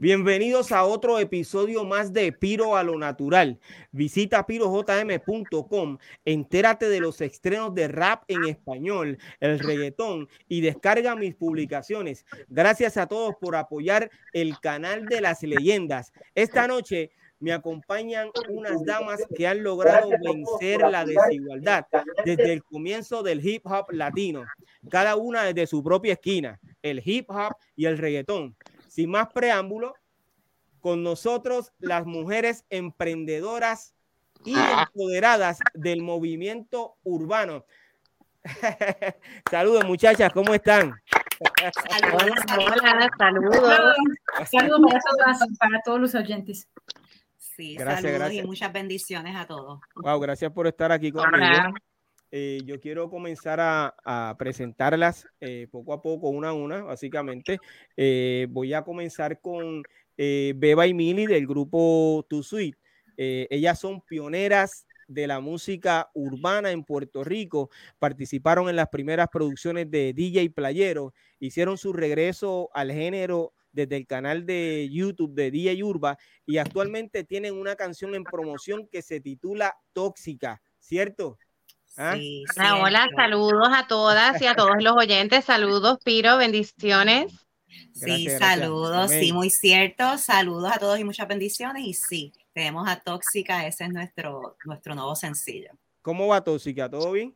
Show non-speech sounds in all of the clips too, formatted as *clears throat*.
Bienvenidos a otro episodio más de Piro a lo Natural. Visita pirojm.com, entérate de los estrenos de rap en español, el reggaetón y descarga mis publicaciones. Gracias a todos por apoyar el canal de las leyendas. Esta noche me acompañan unas damas que han logrado vencer la desigualdad desde el comienzo del hip hop latino, cada una desde su propia esquina, el hip hop y el reggaetón. Sin más preámbulo, con nosotros las mujeres emprendedoras y ah. empoderadas del movimiento urbano. *laughs* saludos muchachas, ¿cómo están? Saludos, saludos. Saludos para, todos los oyentes. Sí, gracias, saludos y muchas bendiciones a todos. Wow, gracias por estar aquí conmigo. Eh, yo quiero comenzar a, presentarlas eh, poco a poco, una a una, básicamente. Eh, voy a comenzar con Beba y Mili del grupo Tu Sweet. ellas son pioneras de la música urbana en Puerto Rico, participaron en las primeras producciones de DJ Playero, hicieron su regreso al género desde el canal de YouTube de DJ Urba y actualmente tienen una canción en promoción que se titula Tóxica, ¿cierto? ¿Ah? hola, saludos a todas y a todos los *laughs* oyentes. Saludos, Piro, bendiciones. Sí, saludos, sí, muy cierto. Saludos a todos y muchas bendiciones. Y sí, tenemos a Tóxica, ese es nuestro, nuestro nuevo sencillo. ¿Cómo va Tóxica? ¿Todo bien?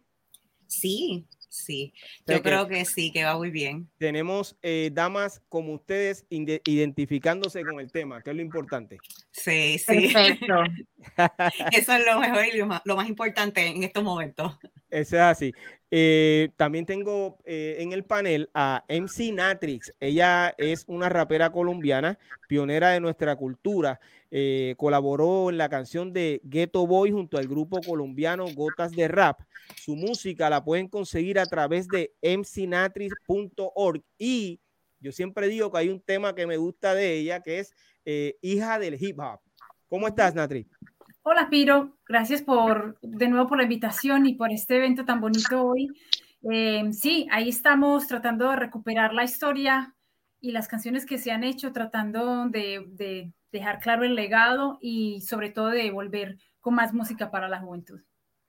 Sí, Sí, yo creo que sí, que va muy bien. Tenemos eh, damas como ustedes identificándose con el tema, que es lo importante. Sí, sí. Perfecto. *laughs* Eso es lo mejor y lo más, importante en estos momentos. Eso es así. Eh, también tengo eh, en el panel a MC Natrix. Ella es una rapera colombiana, pionera de nuestra cultura. Eh, colaboró en la canción de Ghetto Boy junto al grupo colombiano Gotas de Rap. Su música la pueden conseguir a través de mcnatrix.org y yo siempre digo que hay un tema que me gusta de ella que es eh, hija del hip hop. ¿Cómo estás, Natrix? Hola, Piro. Gracias por de nuevo por la invitación y por este evento tan bonito hoy. Eh, sí, ahí estamos tratando de recuperar la historia y las canciones que se han hecho, tratando de dejar claro el legado y sobre todo de volver con más música para la juventud.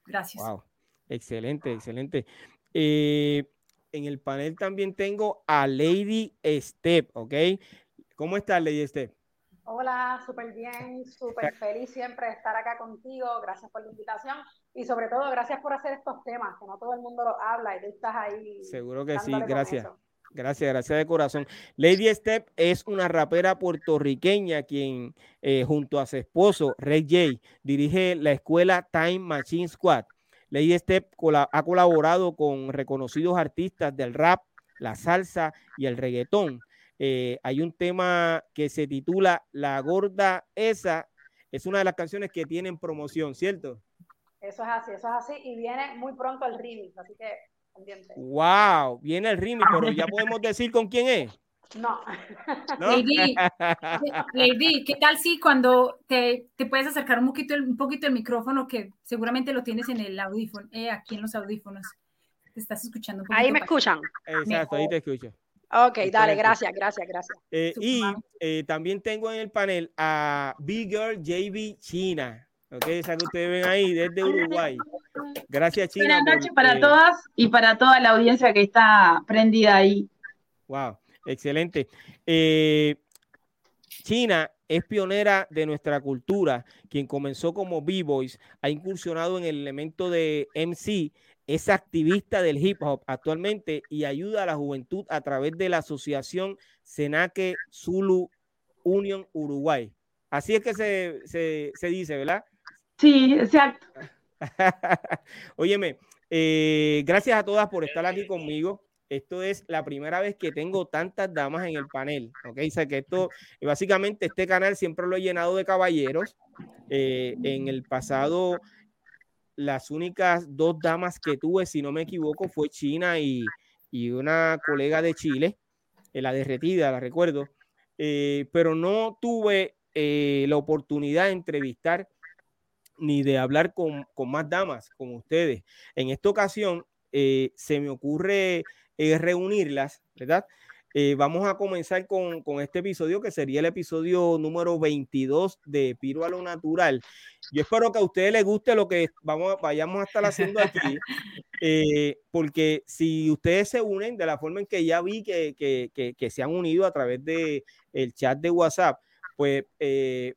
Gracias. Wow, excelente, excelente. Eh, en el panel también tengo a Lady Step, ¿ok? ¿Cómo estás, Lady Step? Hola, súper bien, súper feliz siempre de estar acá contigo. Gracias por la invitación y sobre todo gracias por hacer estos temas, que no todo el mundo lo habla y tú estás ahí. Seguro que sí, gracias. Gracias, gracias de corazón. Lady Step es una rapera puertorriqueña quien eh, junto a su esposo, Ray J, dirige la escuela Time Machine Squad. Lady Step ha colaborado con reconocidos artistas del rap, la salsa y el reggaetón. Eh, hay un tema que se titula La Gorda Esa. Es una de las canciones que tienen promoción, ¿cierto? Eso es así, eso es así. Y viene muy pronto el remix, así que Wow, viene el remix, pero ya podemos decir con quién es. No. *laughs* Lady, ¿qué tal si cuando te, te, puedes acercar un poquito, el, un poquito el micrófono que seguramente lo tienes en el audífono, eh, aquí en los audífonos? Te estás escuchando. ahí me escuchan. Exacto, ahí te escucho. Ok, dale, gracias, gracias, gracias. Eh, y eh, también tengo en el panel a Big Girl JB China. Ok, esa que ustedes ven ahí desde Uruguay. Gracias, China. Buenas noches para todas y para toda la audiencia que está prendida ahí. Wow, excelente. Eh, China es pionera de nuestra cultura, quien comenzó como B-Boys, ha incursionado en el elemento de MC, es activista del hip hop actualmente y ayuda a la juventud a través de la asociación Senaque Zulu Union Uruguay. Así es que se, se dice, ¿verdad? Sí, exacto. *laughs* Óyeme, eh, gracias a todas por estar aquí conmigo. esto es la primera vez que tengo tantas damas en el panel, ¿ok? O que esto, básicamente este canal siempre lo he llenado de caballeros. Eh, en el pasado, las únicas dos damas que tuve, si no me equivoco, fue China y, una colega de Chile, eh, la derretida, la recuerdo, eh, pero no tuve la oportunidad de entrevistar ni de hablar con, con, más damas, con ustedes. En esta ocasión se me ocurre eh, reunirlas, ¿verdad? Eh, vamos a comenzar con, este episodio que sería el episodio número 22 de Piro a lo Natural. Yo espero que a ustedes les guste lo que vamos, vayamos a estar haciendo aquí, *laughs* eh, porque si ustedes se unen de la forma en que ya vi que, que, se han unido a través del el chat de WhatsApp, pues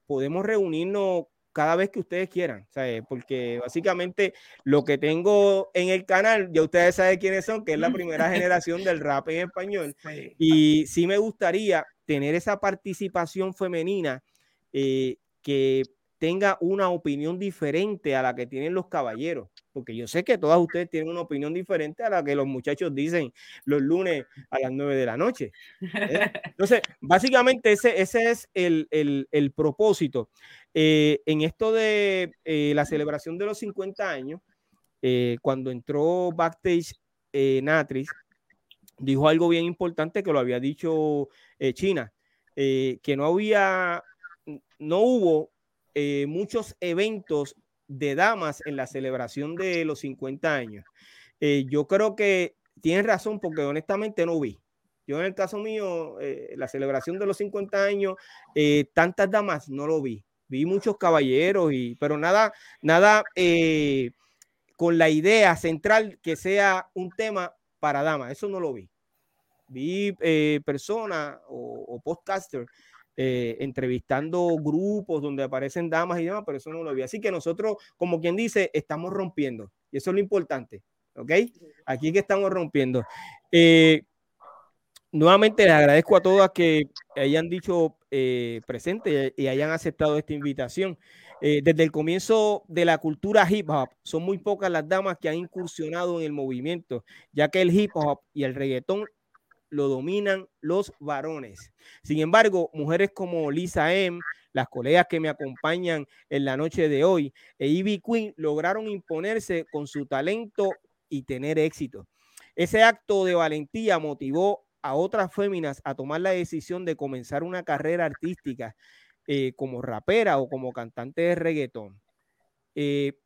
podemos reunirnos cada vez que ustedes quieran, ¿sabes? porque básicamente lo que tengo en el canal, ya ustedes saben quiénes son, que es la *laughs* primera generación del rap en español, y sí me gustaría tener esa participación femenina eh, que tenga una opinión diferente a la que tienen los caballeros, porque yo sé que todas ustedes tienen una opinión diferente a la que los muchachos dicen los lunes a las 9 de la noche. ¿eh? Entonces, básicamente ese, ese es el, el, propósito. Eh, en esto de eh, la celebración de los 50 años, cuando entró backstage Natris, dijo algo bien importante que lo había dicho China, que no había, no hubo eh, muchos eventos de damas en la celebración de los 50 años. Eh, yo creo que tienes razón porque honestamente no vi. Yo en el caso mío, eh, la celebración de los 50 años, tantas damas no lo vi. Vi muchos caballeros, y, pero nada, nada con la idea central que sea un tema para damas. Eso no lo vi. Vi personas o, o podcasters eh, entrevistando grupos donde aparecen damas y demás, pero eso no lo vi. Así que nosotros, como quien dice, estamos rompiendo. Y eso es lo importante. ¿Ok? Aquí que estamos rompiendo. Eh, nuevamente les agradezco a todas que hayan dicho eh, presente y hayan aceptado esta invitación. desde el comienzo de la cultura hip hop, son muy pocas las damas que han incursionado en el movimiento, ya que el hip hop y el reggaetón lo dominan los varones. Sin embargo, mujeres como Lisa M., las colegas que me acompañan en la noche de hoy, e Ivy Queen lograron imponerse con su talento y tener éxito. Ese acto de valentía motivó a otras féminas a tomar la decisión de comenzar una carrera artística eh, como rapera o como cantante de reggaetón. Eh,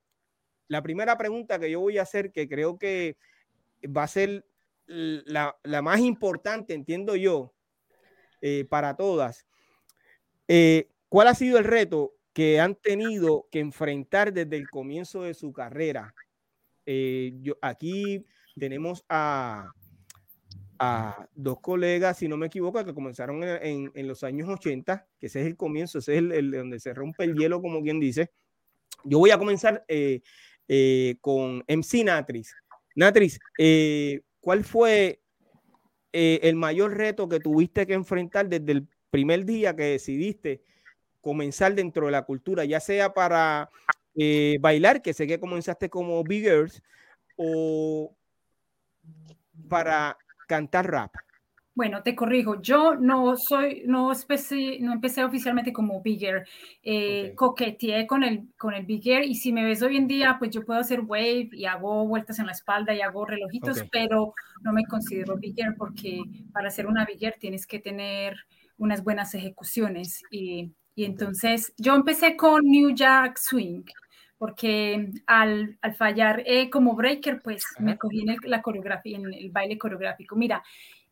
la primera pregunta que yo voy a hacer, que creo que va a ser la, más importante, entiendo yo, eh, para todas. Eh, ¿Cuál ha sido el reto que han tenido que enfrentar desde el comienzo de su carrera? Eh, yo, aquí tenemos a, a dos colegas, si no me equivoco, que comenzaron en, los años 80, que ese es el comienzo, ese es el, donde se rompe el hielo, como quien dice. Yo voy a comenzar con MC Natris. Natris, ¿cuál fue eh, el mayor reto que tuviste que enfrentar desde el primer día que decidiste comenzar dentro de la cultura, ya sea para eh, bailar, que sé que comenzaste como Big Girls, o para cantar rap? Bueno, te corrijo, yo no soy, no, no empecé oficialmente como bigger, eh, coqueteé con el, con el bigger y si me ves hoy en día, pues yo puedo hacer wave y hago vueltas en la espalda y hago relojitos, pero no me considero bigger porque para ser una bigger tienes que tener unas buenas ejecuciones y, y entonces yo empecé con New Jack Swing porque al, al fallar eh, como breaker, pues me cogí en la coreografía, en el baile coreográfico. Mira,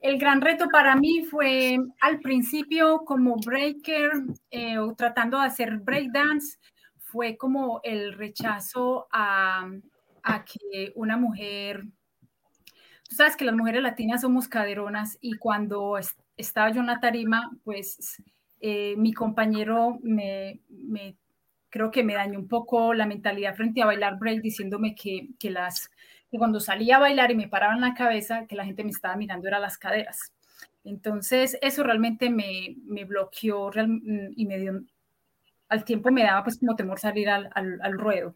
el gran reto para mí fue al principio como breaker eh, o tratando de hacer breakdance, fue como el rechazo a, que una mujer, tú sabes que las mujeres latinas somos caderonas y cuando estaba yo en la tarima, pues eh, mi compañero me, creo que me dañó un poco la mentalidad frente a bailar break diciéndome que, que las que cuando salía a bailar y me paraba en la cabeza, que la gente me estaba mirando era las caderas. Entonces, eso realmente me, me bloqueó y me dio, al tiempo me daba pues como temor salir al, al, ruedo.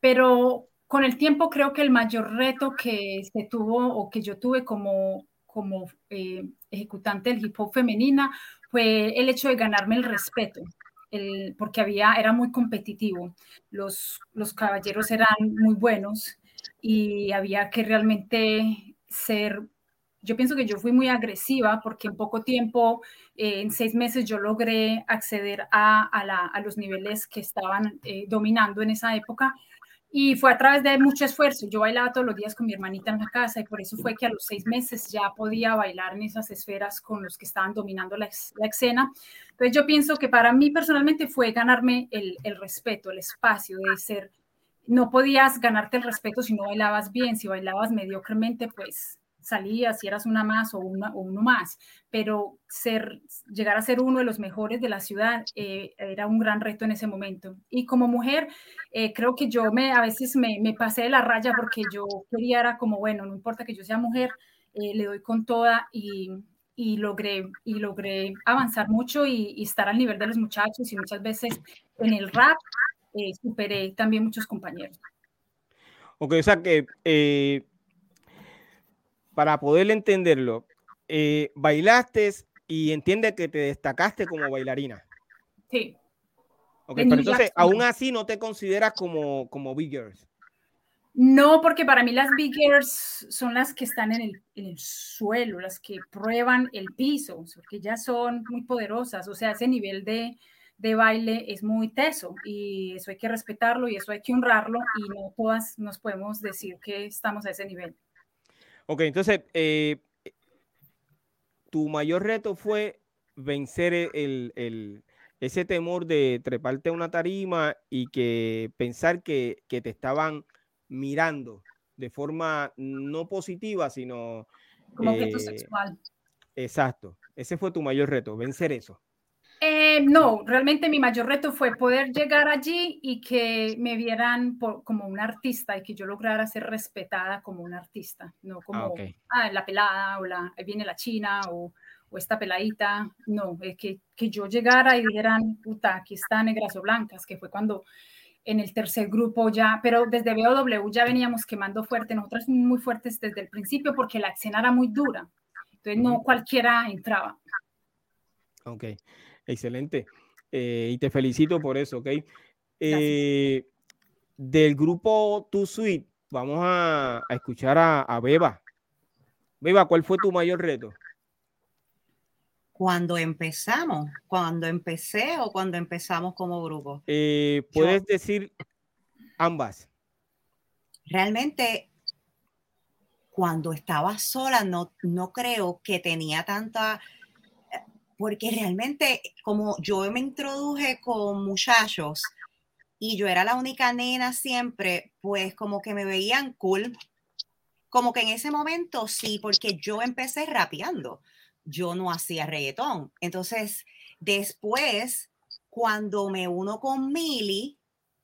Pero con el tiempo creo que el mayor reto que se tuvo o que yo tuve como, como eh, ejecutante del hip hop femenina fue el hecho de ganarme el respeto. El, porque había, era muy competitivo, los, los caballeros eran muy buenos y había que realmente ser yo pienso que yo fui muy agresiva porque en poco tiempo, eh, en seis meses, yo logré acceder a, a, los niveles que estaban eh, dominando en esa época. Y fue a través de mucho esfuerzo. Yo bailaba todos los días con mi hermanita en la casa y por eso fue que a los seis meses ya podía bailar en esas esferas con los que estaban dominando la, la escena. Entonces yo pienso que para mí personalmente fue ganarme el, el respeto, el espacio de ser no podías ganarte el respeto si no bailabas bien, si bailabas mediocremente, pues salías, si eras una más o, una, o uno más, pero ser, llegar a ser uno de los mejores de la ciudad eh, era un gran reto en ese momento. Y como mujer, eh, creo que yo me, a veces me, me, pasé de la raya porque yo quería, era como, bueno, no importa que yo sea mujer, eh, le doy con toda y, y, logré, y logré avanzar mucho y, estar al nivel de los muchachos y muchas veces en el rap superé también muchos compañeros. Ok, o sea que para poder entenderlo, eh, bailaste y entiende que te destacaste como bailarina. Sí. Okay, pero entonces, aún así no te consideras como, como Big Girls. No, porque para mí las Big Girls son las que están en el, en el, suelo, las que prueban el piso, porque ya son muy poderosas, o sea, ese nivel de, de baile es muy teso y eso hay que respetarlo y eso hay que honrarlo y no todas nos podemos decir que estamos a ese nivel. Ok, entonces, eh, tu mayor reto fue vencer e, el, ese temor de treparte a una tarima y que pensar que, te estaban mirando de forma no positiva, sino... Como objeto eh, sexual. Exacto. Ese fue tu mayor reto, vencer eso. Eh, no, realmente mi mayor reto fue poder llegar allí y que me vieran como una artista y que yo lograra ser respetada como una artista, no como ah, la pelada o la, ahí viene la china o, o esta peladita, no, es que, que yo llegara y dijeran, puta, aquí está Negras o Blancas, que fue cuando en el tercer grupo ya, pero desde BOW ya veníamos quemando fuerte, nosotras muy fuertes desde el principio porque la escena era muy dura, entonces no cualquiera entraba. Ok. Excelente. Eh, y te felicito por eso, ¿ok? Eh, del grupo Tu Suite, vamos a, escuchar a, Beba. Beba, ¿cuál fue tu mayor reto? Cuando empezamos, cuando empecé o cuando empezamos como grupo. Eh, Puedes decir ambas. Realmente, cuando estaba sola, no, no creo que tenía tanta porque realmente como yo me introduje con muchachos y yo era la única nena siempre, pues como que me veían cool. Como que en ese momento sí, porque yo empecé rapeando, yo no hacía reggaetón. Entonces, después, cuando me uno con Mili,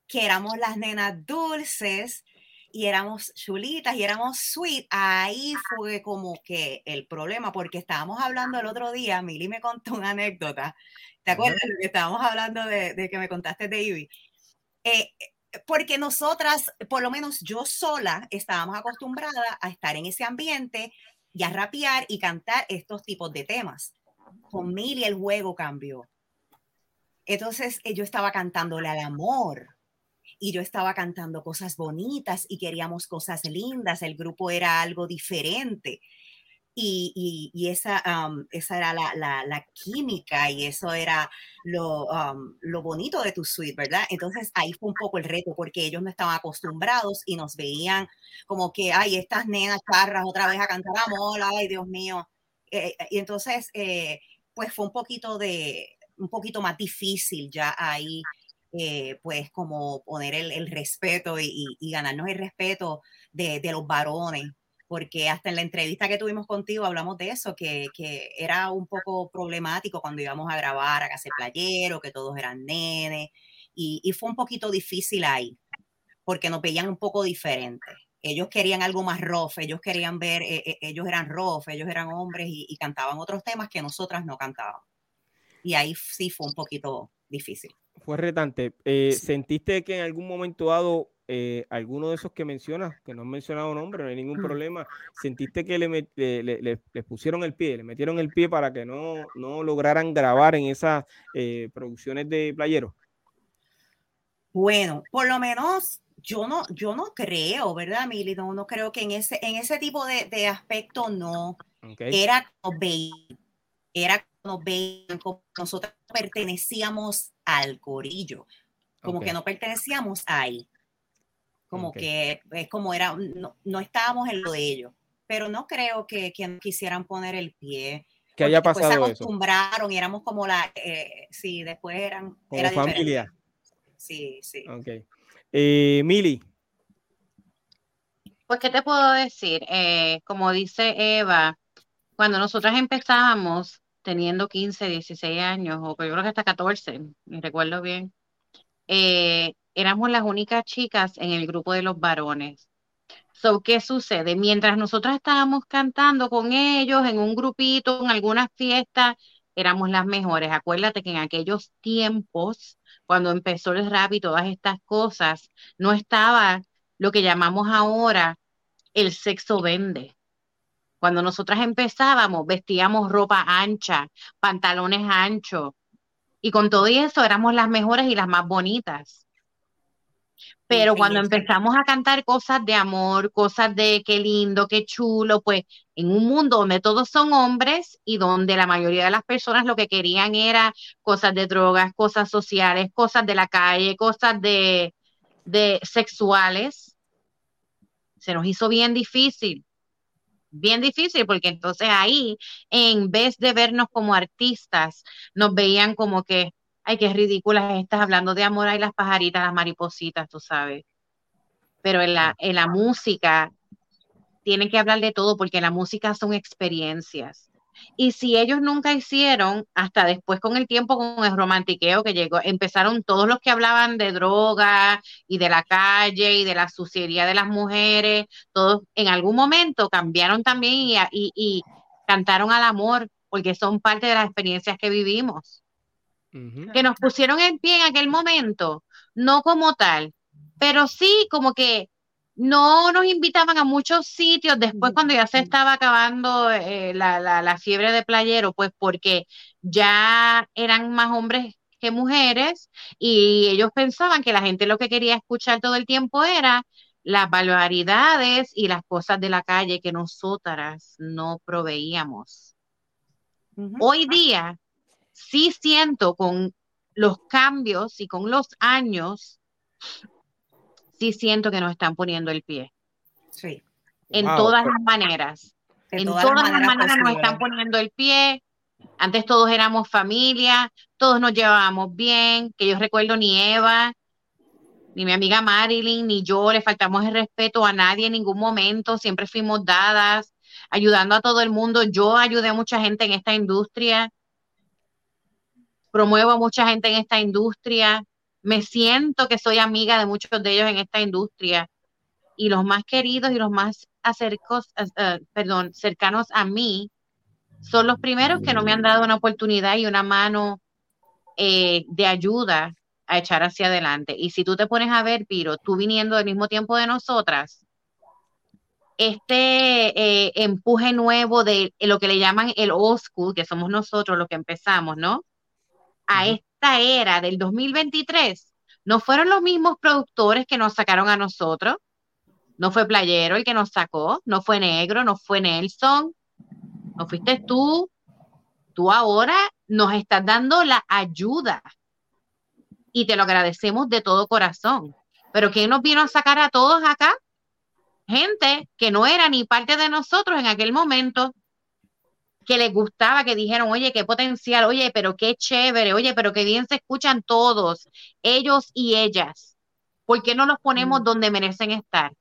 que éramos las nenas dulces, y éramos chulitas y éramos sweet, ahí fue como que el problema, porque estábamos hablando el otro día, Mili me contó una anécdota, ¿te acuerdas de que estábamos hablando de, que me contaste de Ivy? Eh, porque nosotras, por lo menos yo sola, estábamos acostumbradas a estar en ese ambiente y a rapear y cantar estos tipos de temas. Con Mili el juego cambió. Entonces eh, yo estaba cantándole al amor, y yo estaba cantando cosas bonitas y queríamos cosas lindas, el grupo era algo diferente. Y, y, esa, esa era la, la, química y eso era lo, lo bonito de tu suite, ¿verdad? Entonces ahí fue un poco el reto porque ellos no estaban acostumbrados y nos veían como que, ay, estas nenas charras otra vez a cantar amor, ay, Dios mío. Eh, y entonces, eh, pues fue un poquito de, un poquito más difícil ya ahí eh, pues como poner el, respeto y, ganarnos el respeto de, los varones, porque hasta en la entrevista que tuvimos contigo hablamos de eso, que, era un poco problemático cuando íbamos a grabar a Casa Playero, que todos eran nenes, y, fue un poquito difícil ahí, porque nos veían un poco diferentes. Ellos querían algo más rough, ellos querían ver, eh, eh, ellos eran rough, ellos eran hombres y, y cantaban otros temas que nosotras no cantábamos. Y ahí sí fue un poquito difícil fue retante. Eh, ¿Sentiste que en algún momento dado eh, alguno de esos que mencionas, que no han mencionado nombre, no hay ningún problema, sentiste que le, le, pusieron el pie, le metieron el pie para que no, no lograran grabar en esas eh, producciones de playeros? Bueno, por lo menos yo no, yo no creo, ¿verdad, Mili? No, no creo que en ese, en ese tipo de, de aspecto no. Era como era como como nosotros pertenecíamos al corillo, como que no pertenecíamos ahí. Como que es como era, no, estábamos en lo de ellos. Pero no creo que, que quisieran poner el pie. Que haya pasado se acostumbraron y éramos como la, eh, sí, después eran. Como familia. Sí, sí. Ok. Eh, Mili. Pues, ¿qué te puedo decir? Eh, como dice Eva, cuando nosotras empezábamos teniendo 15, 16 años, o yo creo que hasta 14, me recuerdo bien, eh, éramos las únicas chicas en el grupo de los varones. So, ¿qué sucede? Mientras nosotras estábamos cantando con ellos en un grupito, en algunas fiestas, éramos las mejores. Acuérdate que en aquellos tiempos, cuando empezó el rap y todas estas cosas, no estaba lo que llamamos ahora el sexo vende. Cuando nosotras empezábamos, vestíamos ropa ancha, pantalones anchos, y con todo eso éramos las mejores y las más bonitas. Pero cuando empezamos a cantar cosas de amor, cosas de qué lindo, qué chulo, pues en un mundo donde todos son hombres y donde la mayoría de las personas lo que querían era cosas de drogas, cosas sociales, cosas de la calle, cosas de, de sexuales, se nos hizo bien difícil bien difícil porque entonces ahí, en vez de vernos como artistas, nos veían como que, ay, qué ridículas estás hablando de amor, hay las pajaritas, las maripositas, tú sabes. Pero en la, en la música tienen que hablar de todo porque la música son experiencias. Y si ellos nunca hicieron, hasta después con el tiempo, con el romantiqueo que llegó, empezaron todos los que hablaban de droga y de la calle y de la suciedad de las mujeres, todos en algún momento cambiaron también y, y, cantaron al amor, porque son parte de las experiencias que vivimos. Que nos pusieron en pie en aquel momento, no como tal, pero sí como que no nos invitaban a muchos sitios. Después cuando ya se estaba acabando eh, la, fiebre de playero, pues porque ya eran más hombres que mujeres y ellos pensaban que la gente lo que quería escuchar todo el tiempo era las barbaridades y las cosas de la calle que nosotras no proveíamos. Hoy día sí siento con los cambios y con los años sí siento que nos están poniendo el pie. Sí. En todas las maneras. en todas, las maneras, nos están poniendo el pie. Antes todos éramos familia, todos nos llevábamos bien, que yo recuerdo ni Eva, ni mi amiga Marilyn, ni yo le faltamos el respeto a nadie en ningún momento, siempre fuimos dadas, ayudando a todo el mundo. Yo ayudé a mucha gente en esta industria, promuevo a mucha gente en esta industria, me siento que soy amiga de muchos de ellos en esta industria y los más queridos y los más acercos, eh, eh, perdón, cercanos a mí son los primeros que no me han dado una oportunidad y una mano eh, de ayuda a echar hacia adelante. Y si tú te pones a ver, Piro, tú viniendo del mismo tiempo de nosotras, este empuje nuevo de lo que le llaman el old school, que somos nosotros los que empezamos, ¿no? A esta era del 2023, no fueron los mismos productores que nos sacaron a nosotros. No fue Playero el que nos sacó, no fue Negro, no fue Nelson, no fuiste tú. Tú ahora nos estás dando la ayuda y te lo agradecemos de todo corazón. Pero ¿quién nos vino a sacar a todos acá? Gente que no era ni parte de nosotros en aquel momento que les gustaba, que dijeron, oye, qué potencial, oye, pero qué chévere, oye, pero qué bien se escuchan todos, ellos y ellas. ¿Por qué no los ponemos mm. donde merecen estar?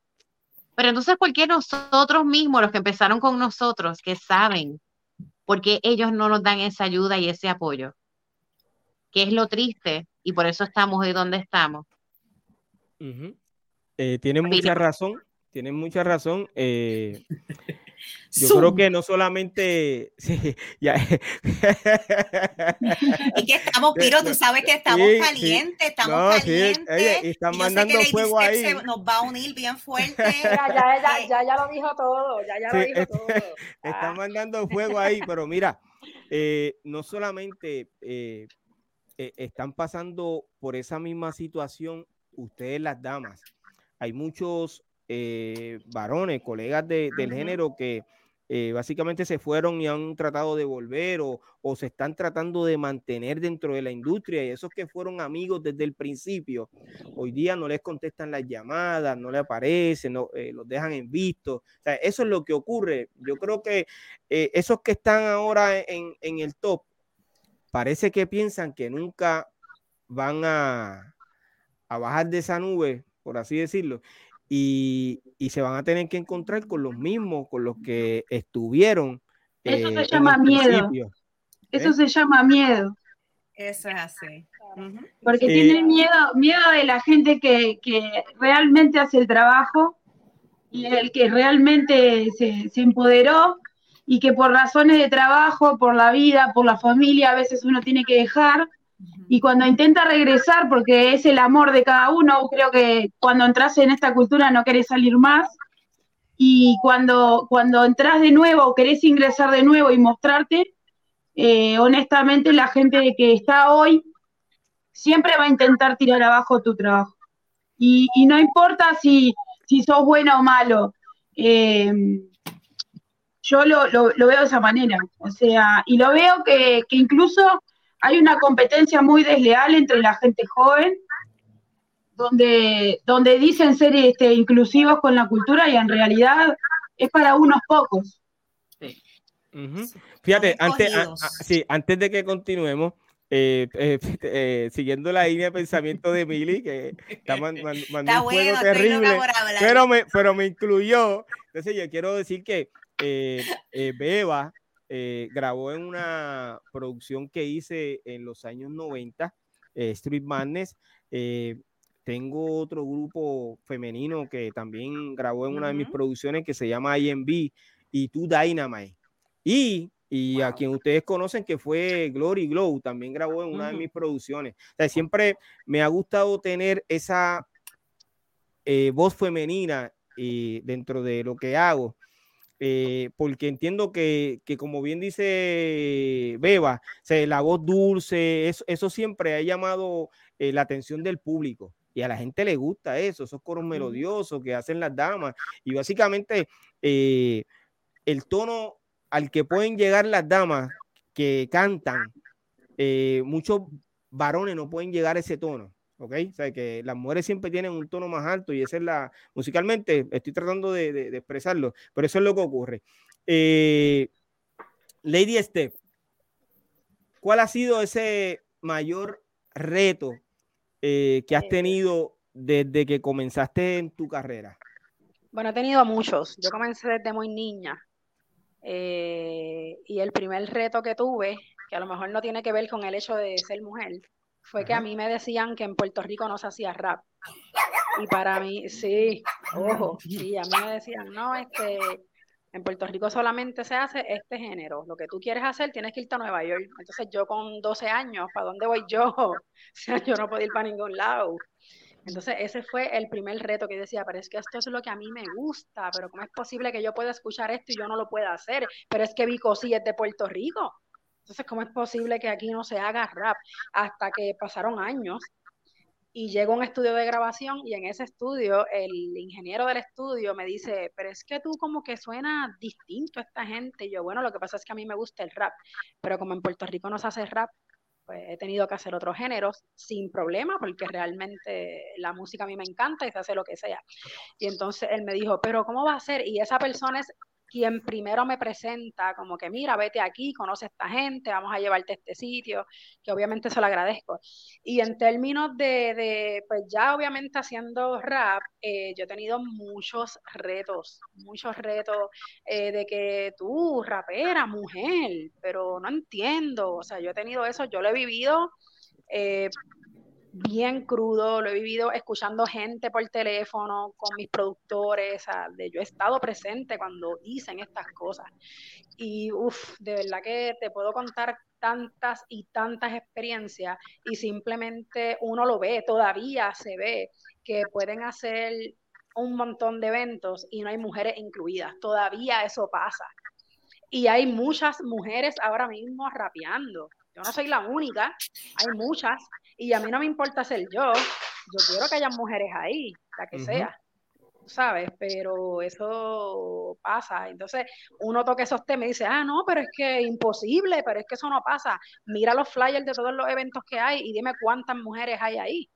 Pero entonces, ¿por qué nosotros mismos, los que empezaron con nosotros, que saben, por qué ellos no nos dan esa ayuda y ese apoyo? Que es lo triste y por eso estamos hoy donde estamos. Eh, tienen mucha razón, tienen mucha razón. Eh, *laughs* Yo creo que no solamente. *laughs* Sí, ya. y que estamos, *laughs* Piro, tú sabes que estamos calientes, estamos calientes. y están mandando fuego ahí. nos va a unir bien fuerte. *laughs* ya, ya, ya, ya, lo dijo todo, ya, ya lo dijo todo. Están mandando fuego ahí, pero mira, eh, no solamente eh, eh, están pasando por esa misma situación ustedes las damas. Hay muchos varones, colegas del género que básicamente se fueron y han tratado de volver o, o, se están tratando de mantener dentro de la industria y esos que fueron amigos desde el principio, hoy día no les contestan las llamadas, no le aparecen, no, los dejan en visto. O sea, eso es lo que ocurre. Yo creo que esos que están ahora en, en el top, parece que piensan que nunca van a, a bajar de esa nube, por así decirlo, y, y, se van a tener que encontrar con los mismos, con los que estuvieron. Eso se llama miedo. Eso se llama miedo. Eso es así. Porque tienen miedo, miedo de la gente que, que, realmente hace el trabajo y el que realmente se, se empoderó y que por razones de trabajo, por la vida, por la familia, a veces uno tiene que dejar. Y cuando intenta regresar, porque es el amor de cada uno, creo que cuando entras en esta cultura no querés salir más. Y cuando, cuando entras de nuevo, querés ingresar de nuevo y mostrarte, eh, honestamente la gente que está hoy siempre va a intentar tirar abajo tu trabajo. Y, no importa si, si sos bueno o malo. Eh, yo lo, lo, veo de esa manera. O sea, y lo veo que, que, incluso hay una competencia muy desleal entre la gente joven, donde, donde dicen ser este, inclusivos con la cultura y en realidad es para unos pocos. Fíjate, antes, sí, antes de que continuemos, eh, eh, *laughs* eh, siguiendo la línea de pensamiento de Mili, que está mandando un juego terrible, pero me, pero me incluyó. Entonces yo quiero decir que eh, eh, Beba eh, grabó en una producción que hice en los años 90, Street Madness. tengo otro grupo femenino que también grabó en una de mis producciones que se llama IMB y Tu Dynamite. Y, y a quien ustedes conocen que fue Glory Glow, también grabó en una de mis producciones. siempre me ha gustado tener esa voz femenina dentro de lo que hago. Eh, porque entiendo que, como bien dice Beba, la voz dulce, eso, siempre ha llamado eh, la atención del público y a la gente le gusta eso, esos coros melodiosos que hacen las damas y básicamente eh, el tono al que pueden llegar las damas que cantan, muchos varones no pueden llegar a ese tono. ¿Ok? O sea, que las mujeres siempre tienen un tono más alto y esa es la, musicalmente, estoy tratando de, expresarlo, pero eso es lo que ocurre. Eh, Lady Steph, ¿cuál ha sido ese mayor reto eh, que has eh, tenido desde que comenzaste en tu carrera? Bueno, he tenido muchos. Yo comencé desde muy niña. y el primer reto que tuve, que a lo mejor no tiene que ver con el hecho de ser mujer, fue que a mí me decían que en Puerto Rico no se hacía rap. Y para mí, sí, ojo, sí, a mí me decían, no, este, en Puerto Rico solamente se hace este género. Lo que tú quieres hacer, tienes que irte a Nueva York. Entonces yo con 12 años, ¿para dónde voy yo? *laughs* O sea, yo no puedo ir para ningún lado. Entonces ese fue el primer reto que decía, pero es que esto es lo que a mí me gusta, pero ¿cómo es posible que yo pueda escuchar esto y yo no lo pueda hacer? Pero es que Vico sí es de Puerto Rico. Entonces, ¿cómo es posible que aquí no se haga rap? Hasta que pasaron años y llego a un estudio de grabación y en ese estudio el ingeniero del estudio me dice, pero es que tú como que suena distinto a esta gente. Y yo, bueno, lo que pasa es que a mí me gusta el rap, pero como en Puerto Rico no se hace rap, pues he tenido que hacer otros géneros sin problema, porque realmente la música a mí me encanta y se hace lo que sea. Y entonces él me dijo, pero ¿cómo va a ser? Y esa persona es quien primero me presenta como que mira, vete aquí, conoce a esta gente, vamos a llevarte a este sitio, que obviamente se lo agradezco. Y en términos de, pues ya obviamente haciendo rap, eh, yo he tenido muchos retos, muchos retos eh, de que tú, rapera, mujer, pero no entiendo, o sea, yo he tenido eso, yo lo he vivido. Eh, bien crudo, lo he vivido escuchando gente por teléfono, con mis productores, yo he estado presente cuando dicen estas cosas. Y de verdad que te puedo contar tantas y tantas experiencias y simplemente uno lo ve, todavía se ve que pueden hacer un montón de eventos y no hay mujeres incluidas, todavía eso pasa. Y hay muchas mujeres ahora mismo rapeando. Yo no soy la única, hay muchas y a mí no me importa ser yo, yo quiero que haya mujeres ahí, la que sea, ¿sabes? Pero eso pasa. Entonces uno toca esos temas y dice, ah, no, pero es que imposible, pero es que eso no pasa. Mira los flyers de todos los eventos que hay y dime cuántas mujeres hay ahí.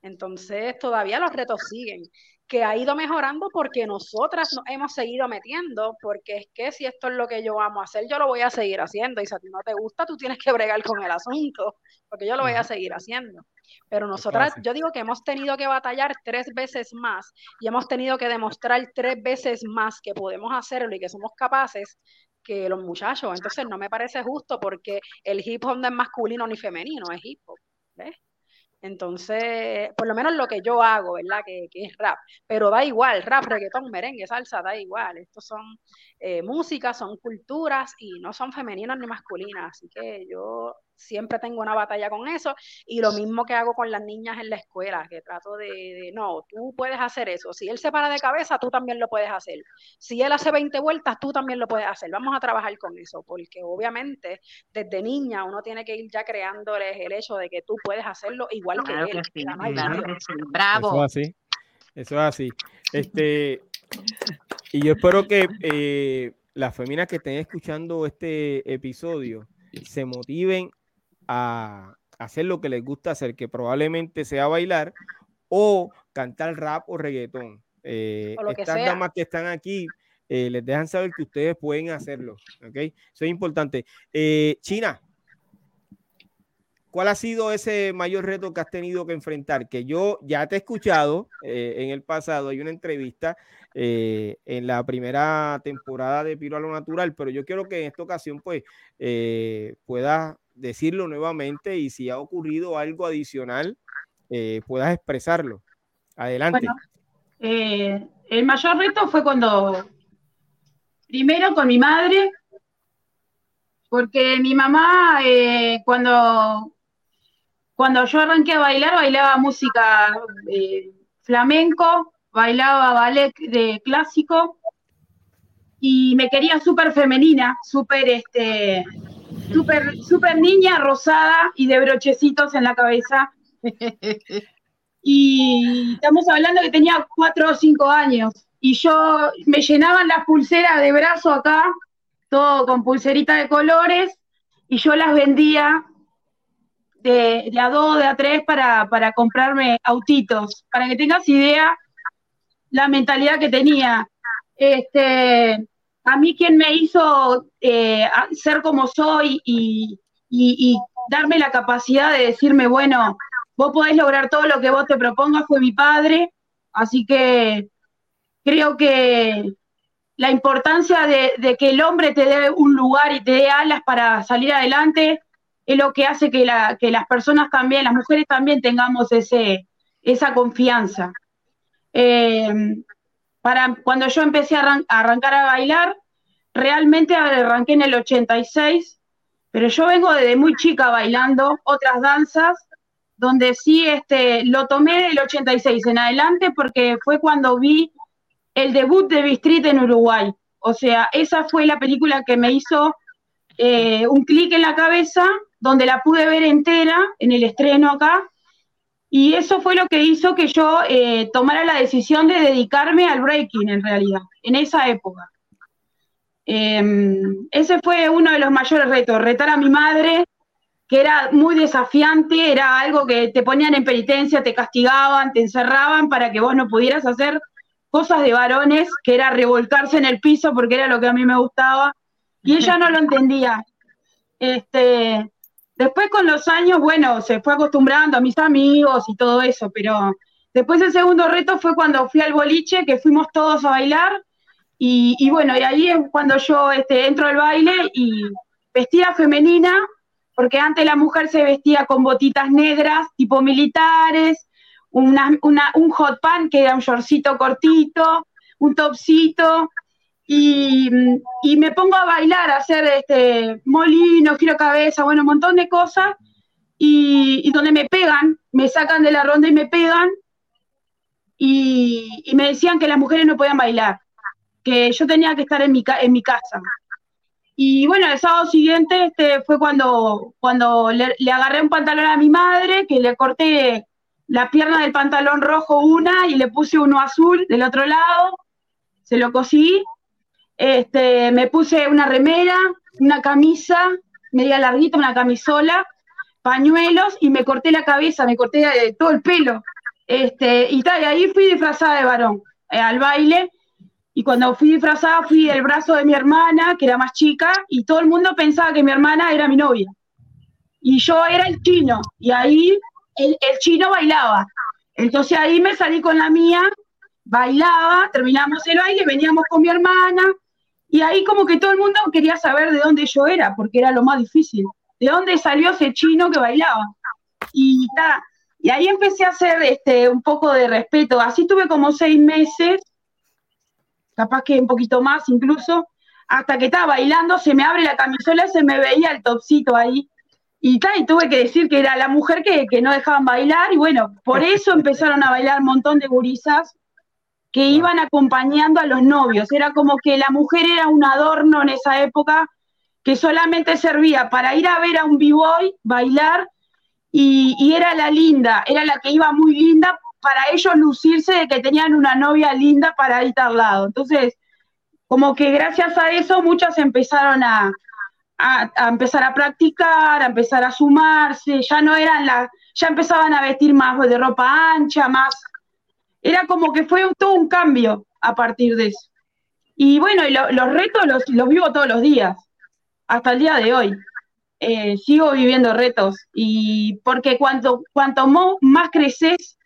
Entonces todavía los retos siguen que ha ido mejorando porque nosotras nos hemos seguido metiendo, porque es que si esto es lo que yo amo hacer, yo lo voy a seguir haciendo, y si a ti no te gusta, tú tienes que bregar con el asunto, porque yo lo voy a seguir haciendo. Pero nosotras, yo digo que hemos tenido que batallar tres veces más y hemos tenido que demostrar tres veces más que podemos hacerlo y que somos capaces que los muchachos. Entonces no me parece justo porque el hip hop no es masculino ni femenino, es hip hop. ¿ves? Entonces, por lo menos lo que yo hago, ¿verdad? Que, que, es rap. Pero da igual, rap, reggaetón, merengue, salsa, da igual. Estos son eh, músicas, son culturas y no son femeninas ni masculinas. Así que yo siempre tengo una batalla con eso y lo mismo que hago con las niñas en la escuela, que trato de, no, tú puedes hacer eso, si él se para de cabeza, tú también lo puedes hacer, si él hace 20 vueltas, tú también lo puedes hacer, vamos a trabajar con eso, porque obviamente desde niña uno tiene que ir ya creándoles el hecho de que tú puedes hacerlo igual que él. Bravo. Eso es así, eso es así. Este, y yo espero que eh, las féminas que estén escuchando este episodio se motiven a hacer lo que les gusta hacer, que probablemente sea bailar o cantar rap o reggaetón. Eh, estas damas que están aquí eh, les dejan saber que ustedes pueden hacerlo. ¿ok? Eso es importante. Eh, China, ¿cuál ha sido ese mayor reto que has tenido que enfrentar? Que yo ya te he escuchado en el pasado, hay una entrevista en la primera temporada de Piro a lo Natural, pero yo quiero que en esta ocasión pues puedas decirlo nuevamente y si ha ocurrido algo adicional, eh, puedas expresarlo. Adelante. Eh, el mayor reto fue cuando, primero con mi madre, porque mi mamá, eh, cuando, cuando yo arranqué a bailar, bailaba música flamenco, bailaba ballet de clásico y me quería súper femenina, súper este, Súper super niña, rosada y de brochecitos en la cabeza. *laughs* Y estamos hablando que tenía cuatro o cinco años. Y yo me llenaban las pulseras de brazo acá, todo con pulserita de colores, y yo las vendía de, a dos, de a tres para, para comprarme autitos. Para que tengas idea la mentalidad que tenía. Este, a mí quien me hizo eh, ser como soy y, darme la capacidad de decirme, bueno, vos podés lograr todo lo que vos te propongas fue mi padre, así que creo que la importancia de, que el hombre te dé un lugar y te dé alas para salir adelante es lo que hace que, las personas también, las mujeres también tengamos ese, esa confianza. Eh, para cuando yo empecé a, arrancar a bailar, realmente arranqué en el 86, pero yo vengo desde muy chica bailando otras danzas, donde sí este, lo tomé del 86 en adelante porque fue cuando vi el debut de Bistrit en Uruguay. O sea, esa fue la película que me hizo eh, un clic en la cabeza, donde la pude ver entera en el estreno acá, y eso fue lo que hizo que yo eh, tomara la decisión de dedicarme al breaking en realidad, en esa época. Em, ese fue uno de los mayores retos, retar a mi madre, que era muy desafiante, era algo que te ponían en penitencia, te castigaban, te encerraban para que vos no pudieras hacer cosas de varones, que era revolcarse en el piso porque era lo que a mí me gustaba, y ella no lo entendía. Este, Después con los años, bueno, se fue acostumbrando a mis amigos y todo eso, pero después el segundo reto fue cuando fui al boliche, que fuimos todos a bailar, y, bueno, y ahí es cuando yo este, entro al baile y vestida femenina, porque antes la mujer se vestía con botitas negras, tipo militares, un hot pan que era un shortcito cortito, un topcito, y, me pongo a bailar, a hacer este molino, giro cabeza, bueno, un montón de cosas, y, donde me pegan, me sacan de la ronda y me pegan, y, me decían que las mujeres no podían bailar, que yo tenía que estar en mi, en mi casa. Y bueno, el sábado siguiente este, fue cuando, cuando le, agarré un pantalón a mi madre, que le corté la pierna del pantalón rojo una y le puse uno azul del otro lado, se lo cosí, este, me puse una remera, una camisa, media larguita, una camisola, pañuelos y me corté la cabeza, me corté eh, todo el pelo. Este, y, tal, y ahí fui disfrazada de varón eh, al baile y cuando fui disfrazada fui el brazo de mi hermana, que era más chica, y todo el mundo pensaba que mi hermana era mi novia. Y yo era el chino, y ahí el, chino bailaba. Entonces ahí me salí con la mía, bailaba, terminamos el baile, veníamos con mi hermana, y ahí como que todo el mundo quería saber de dónde yo era, porque era lo más difícil. ¿De dónde salió ese chino que bailaba? Y, y ahí empecé a hacer este, un poco de respeto. Así tuve como seis meses capaz que un poquito más incluso, hasta que estaba bailando, se me abre la camisola, se me veía el topcito ahí. Y, y tuve que decir que era la mujer que, no dejaban bailar, y bueno, por eso *laughs* empezaron a bailar un montón de gurisas que iban acompañando a los novios. Era como que la mujer era un adorno en esa época que solamente servía para ir a ver a un b-boy, bailar, y, y, era la linda, era la que iba muy linda para ellos lucirse de que tenían una novia linda para ir al lado. Entonces, como que gracias a eso muchas empezaron a, empezar a practicar, a empezar a sumarse, ya no eran las, ya empezaban a vestir más de ropa ancha, más, era como que fue todo un cambio a partir de eso. Y bueno, los retos los, vivo todos los días, hasta el día de hoy. Eh, sigo viviendo retos y porque cuanto, cuanto más creces,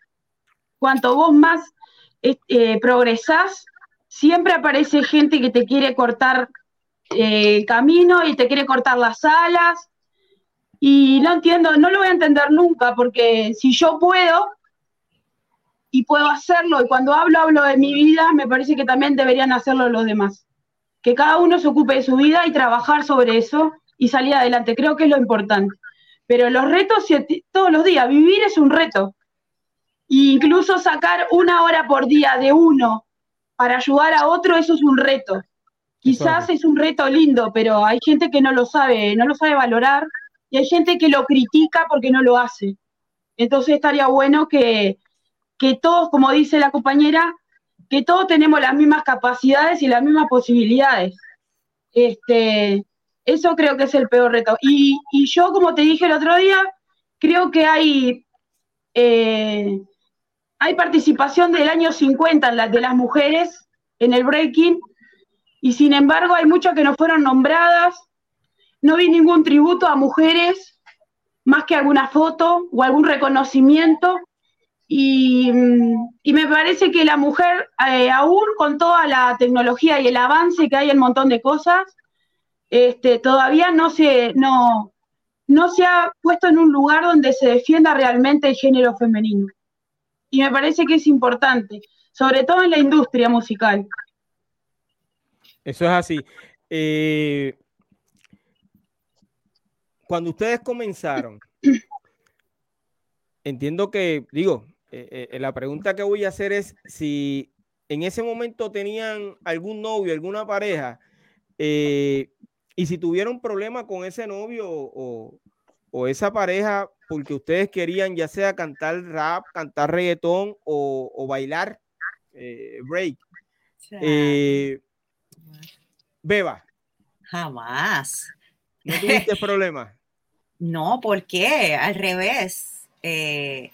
cuanto vos más eh, progresás, siempre aparece gente que te quiere cortar eh, el camino y te quiere cortar las alas. Y no entiendo, no lo voy a entender nunca, porque si yo puedo y puedo hacerlo, y cuando hablo, hablo de mi vida, me parece que también deberían hacerlo los demás. Que cada uno se ocupe de su vida y trabajar sobre eso y salir adelante. Creo que es lo importante. Pero los retos todos los días, vivir es un reto incluso sacar una hora por día de uno para ayudar a otro, eso es un reto. Quizás es un reto lindo, pero hay gente que no lo sabe, no lo sabe valorar y hay gente que lo critica porque no lo hace. Entonces estaría bueno que, que todos, como dice la compañera, que todos tenemos las mismas capacidades y las mismas posibilidades. Este, eso creo que es el peor reto. Y, yo, como te dije el otro día, creo que hay eh, hay participación del año 50 de las mujeres en el breaking y sin embargo hay muchas que no fueron nombradas. No vi ningún tributo a mujeres, más que alguna foto o algún reconocimiento. Y, me parece que la mujer, eh, aún con toda la tecnología y el avance que hay en un montón de cosas, este, todavía no se, no, no se ha puesto en un lugar donde se defienda realmente el género femenino y me parece que es importante, sobre todo en la industria musical. Eso es así. Eh, cuando ustedes comenzaron, *clears throat* entiendo que, digo, eh, eh, la pregunta que voy a hacer es si en ese momento tenían algún novio, alguna pareja, y si tuvieron problema con ese novio o, o esa pareja porque ustedes querían ya sea cantar rap, cantar reggaetón o, bailar eh, break. Eh, Beba. Jamás. ¿No tuviste *laughs* problema? No, ¿por qué? Al revés. Eh,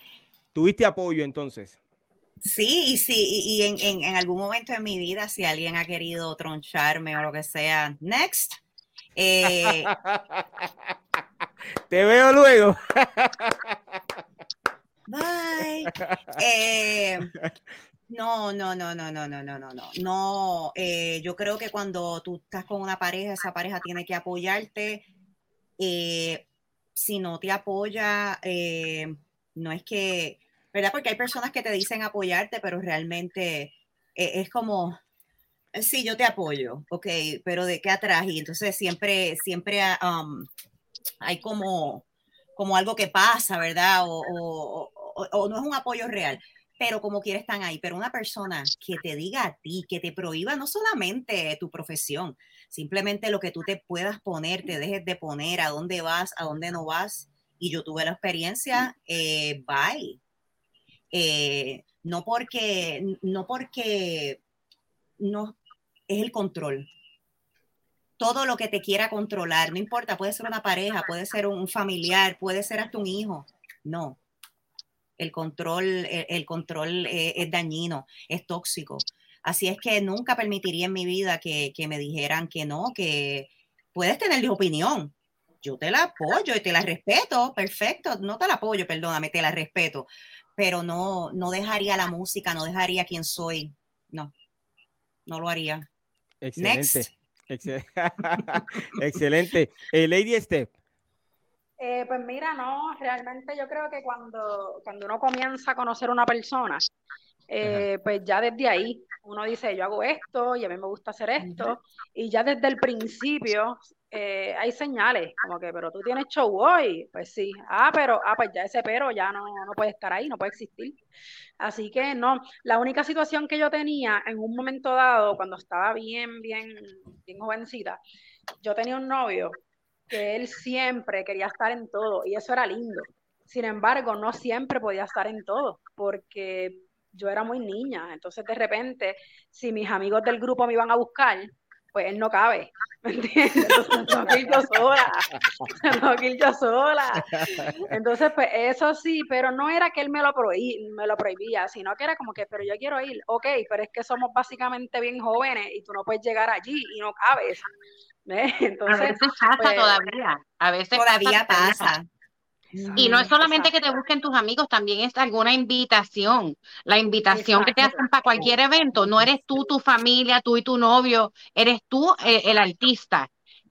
¿Tuviste apoyo entonces? Sí, sí, y, en, en, algún momento de mi vida, si alguien ha querido troncharme o lo que sea, next. Te veo luego. Bye. Eh, no, no, no, no, no, no, no, no, no. No, eh, yo creo que cuando tú estás con una pareja, esa pareja tiene que apoyarte. Eh, si no te apoya, eh, no es que, ¿verdad? Porque hay personas que te dicen apoyarte, pero realmente eh, es como, sí, yo te apoyo, ok, pero ¿de qué atrás? Y entonces siempre, siempre um, hay como, como algo que pasa, ¿verdad? O, o, no es un apoyo real pero como quieres están ahí. Pero una persona que te diga a ti, que te prohíba no solamente tu profesión, simplemente lo que tú te puedas poner, te dejes de poner, a dónde vas, a dónde no vas. Y yo tuve la experiencia, eh, bye. Eh, no porque, no porque no es el control. Todo lo que te quiera controlar, no importa, puede ser una pareja, puede ser un familiar, puede ser hasta un hijo. No, el control, el, control eh, es, dañino, es tóxico. Así es que nunca permitiría en mi vida que, me dijeran que no, que puedes tener opinión. Yo te la apoyo y te la respeto, perfecto. No te la apoyo, perdóname, te la respeto. Pero no, no dejaría la música, no dejaría quién soy. No, no lo haría. Excelente. *laughs* Excelente. Eh, Lady Step. Eh, pues mira, no, realmente yo creo que cuando, cuando uno comienza a conocer a una persona, eh, pues ya desde ahí uno dice, yo hago esto y a mí me gusta hacer esto, y ya desde el principio eh, hay señales, como que, pero tú tienes show hoy, pues sí, ah, pero, ah, pues ya ese pero ya no, no puede estar ahí, no puede existir. Así que no, la única situación que yo tenía en un momento dado, cuando estaba bien, bien, bien jovencita, yo tenía un novio que él siempre quería estar en todo y eso era lindo. Sin embargo, no siempre podía estar en todo porque yo era muy niña. Entonces, de repente, si mis amigos del grupo me iban a buscar, pues él no cabe, *laughs* ¿me entiendes? Entonces, tengo que ir yo sola, *laughs* tengo que ir yo sola. Entonces, pues eso sí, pero no era que él me lo, me lo prohibía, sino que era como que, pero yo quiero ir, ok, pero es que somos básicamente bien jóvenes y tú no puedes llegar allí y no cabes. Entonces, a veces pasa pues, todavía, a veces todavía pasa. Y no es solamente que te busquen tus amigos, también es alguna invitación. La invitación que te hacen para cualquier evento, no eres tú, tu familia, tú y tu novio, eres tú eh, el, artista.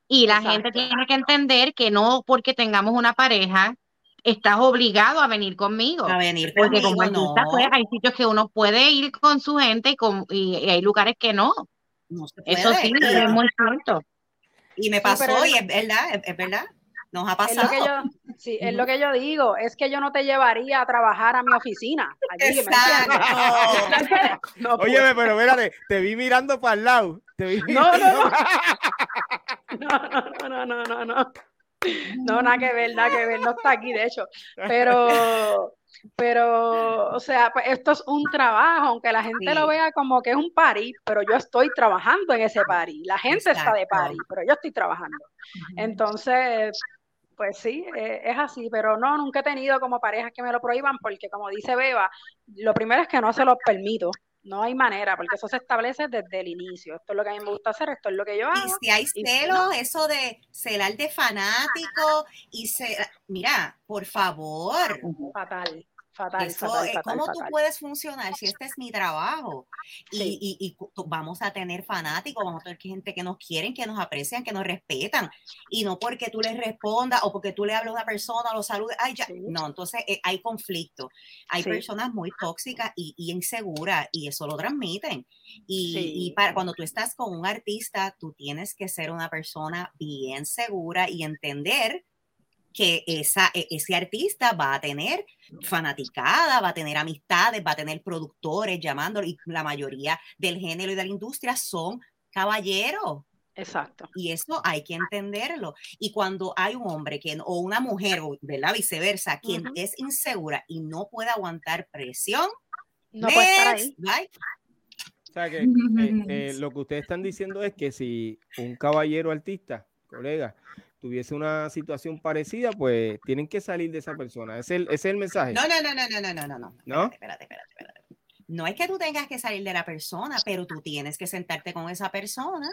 Y la gente tiene que entender que no porque tengamos una pareja, estás obligado a venir conmigo. A venir Porque como artista, pues, hay sitios que uno puede ir con su gente y, hay lugares que no. Eso sí, es muy cierto. Y me pasó, y es verdad, es, verdad. Nos ha pasado. Es lo, que yo, sí, es lo que yo digo, es que yo no te llevaría a trabajar a mi oficina. Exacto. *laughs* no, Oye, pero espérate, te vi mirando para el lado. Te vi no, *laughs* no, no, no, no, no, no. No, nada que ver, nada que ver, no está aquí, de hecho. Pero, pero, o sea, pues esto es un trabajo, aunque la gente lo vea como que es un party, pero yo estoy trabajando en ese party. La gente está de party, pero yo estoy trabajando. Entonces, pues sí, eh, es así, pero no, nunca he tenido como parejas que me lo prohíban, porque como dice Beba, lo primero es que no se lo permito. No hay manera, porque eso se establece desde el inicio. Esto es lo que a mí me gusta hacer, esto es lo que yo hago. Y si hay celos, eso de celar de fanático y se, mira, por favor. Fatal. Fatal, Eso, ¿Cómo tú puedes funcionar si este es mi trabajo? Y, vamos a tener fanáticos, vamos a tener gente que nos quieren, que nos aprecian, que nos respetan. Y no porque tú les respondas o porque tú le hablas a una persona, lo saludes, ay, ya. No, entonces eh, hay conflicto. Hay personas muy tóxicas y, inseguras y eso lo transmiten. Y, para, cuando tú estás con un artista, tú tienes que ser una persona bien segura y entender que esa, e, ese artista va a tener fanaticada, va a tener amistades, va a tener productores llamándolo y la mayoría del género y de la industria son caballeros. Exacto. Y eso hay que entenderlo. Y cuando hay un hombre que, o una mujer, o la viceversa, quien es insegura y no puede aguantar presión, no puede estar ahí. O sea que eh, eh, lo que ustedes están diciendo es que si un caballero artista, colega, tuviese una situación parecida, pues tienen que salir de esa persona. ¿Es el, es el mensaje? No, no, no, no, no, no, no, no. ¿No? Espérate, espérate, espérate, No es que tú tengas que salir de la persona, pero tú tienes que sentarte con esa persona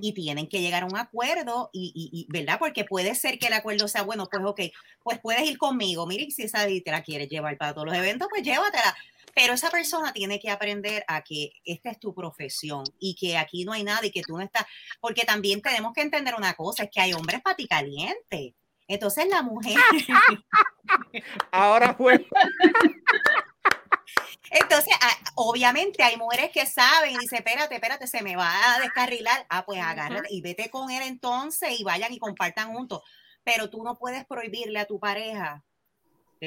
y tienen que llegar a un acuerdo y, y, ¿verdad? Porque puede ser que el acuerdo sea, bueno, pues ok, pues puedes ir conmigo, mire, si esa te la quieres llevar para todos los eventos, pues llévatela. Pero esa persona tiene que aprender a que esta es tu profesión y que aquí no hay nada y que tú no estás, porque también tenemos que entender una cosa, es que hay hombres calientes. Entonces la mujer. *laughs* Ahora fue. *laughs* Entonces, ah, obviamente hay mujeres que saben y dicen, espérate, espérate, se me va a descarrilar. Ah, pues agárrate y vete con él entonces y vayan y compartan juntos. Pero tú no puedes prohibirle a tu pareja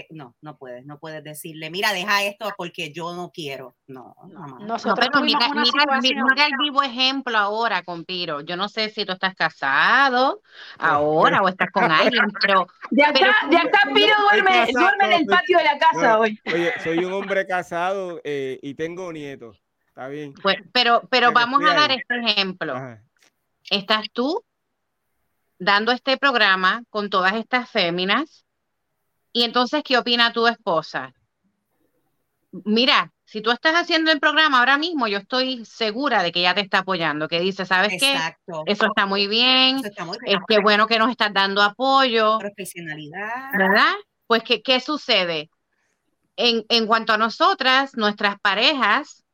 no, no puedes, no puedes decirle, mira, deja esto porque yo no quiero. No, no, Nosotros no mira, mira, el vivo ejemplo ahora con Piro. Yo no sé si tú estás casado ahora o estás con alguien, pero... De acá, de acá Piro duerme, duerme en el patio de la casa hoy. Oye, soy un hombre casado eh, y tengo nietos. Está bien. Pues, pero, pero vamos a dar este ejemplo. Estás tú dando este programa con todas estas féminas y entonces, ¿qué opina tu esposa? Mira, si tú estás haciendo el programa ahora mismo, yo estoy segura de que ella te está apoyando, que dice, ¿sabes qué? Eso está muy bien, es que bueno que nos estás dando apoyo. Profesionalidad. ¿Verdad? Pues, ¿qué, qué sucede? En, en cuanto a nosotras, nuestras parejas,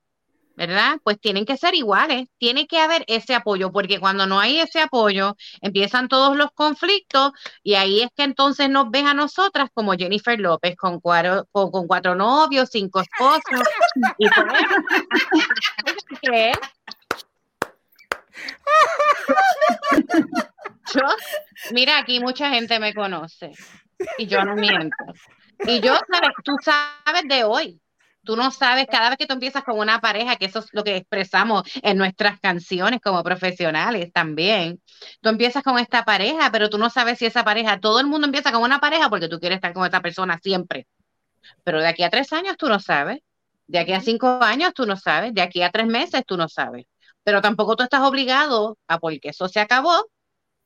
¿verdad? Pues tienen que ser iguales, tiene que haber ese apoyo, porque cuando no hay ese apoyo, empiezan todos los conflictos y ahí es que entonces nos ves a nosotras como Jennifer López con cuatro, con, cuatro novios, cinco esposos. y ¿Qué? Yo, mira, aquí mucha gente me conoce y yo no miento. Y yo, sabes, tú sabes de hoy, Tú no sabes, cada vez que tú empiezas con una pareja, que eso es lo que expresamos en nuestras canciones como profesionales también. Tú empiezas con esta pareja, pero tú no sabes si esa pareja, todo el mundo empieza con una pareja porque tú quieres estar con esa persona siempre. Pero de aquí a tres años tú no sabes, de aquí a cinco años tú no sabes, de aquí a tres meses tú no sabes. Pero tampoco tú estás obligado a porque eso se acabó,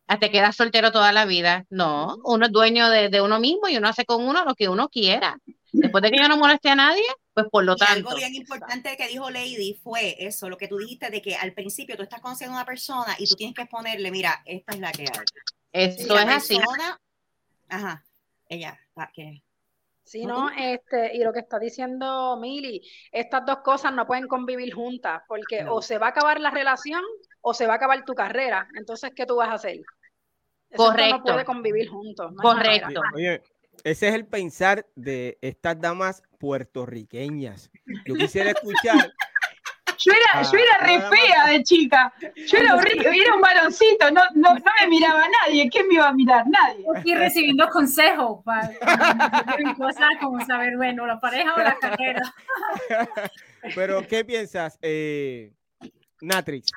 a te quedas soltero toda la vida. No, uno es dueño de, de uno mismo y uno hace con uno lo que uno quiera. Después de que yo no moleste a nadie, pues por lo tanto. Algo bien importante que dijo Lady fue eso, lo que tú dijiste de que al principio tú estás conociendo a una persona y tú tienes que ponerle, mira, esta es la que hay. Esto es así. Ajá, ella, ¿qué? Sí, no, este, y lo que está diciendo Mili, estas dos cosas no pueden convivir juntas, porque o se va a acabar la relación o se va a acabar tu carrera. Entonces, ¿qué tú vas a hacer? Correcto. no puede convivir juntos. Correcto. Oye, ese es el pensar de estas damas puertorriqueñas. Yo quisiera escuchar. *laughs* Yo era, yo era re fea de chica. Yo era horrible, era un varoncito, no, no, no, me miraba nadie. ¿Quién me iba a mirar? Nadie. Estoy recibiendo consejos para cosas como saber, bueno, la pareja o la carrera. *laughs* Pero, ¿qué piensas, eh, Natrix?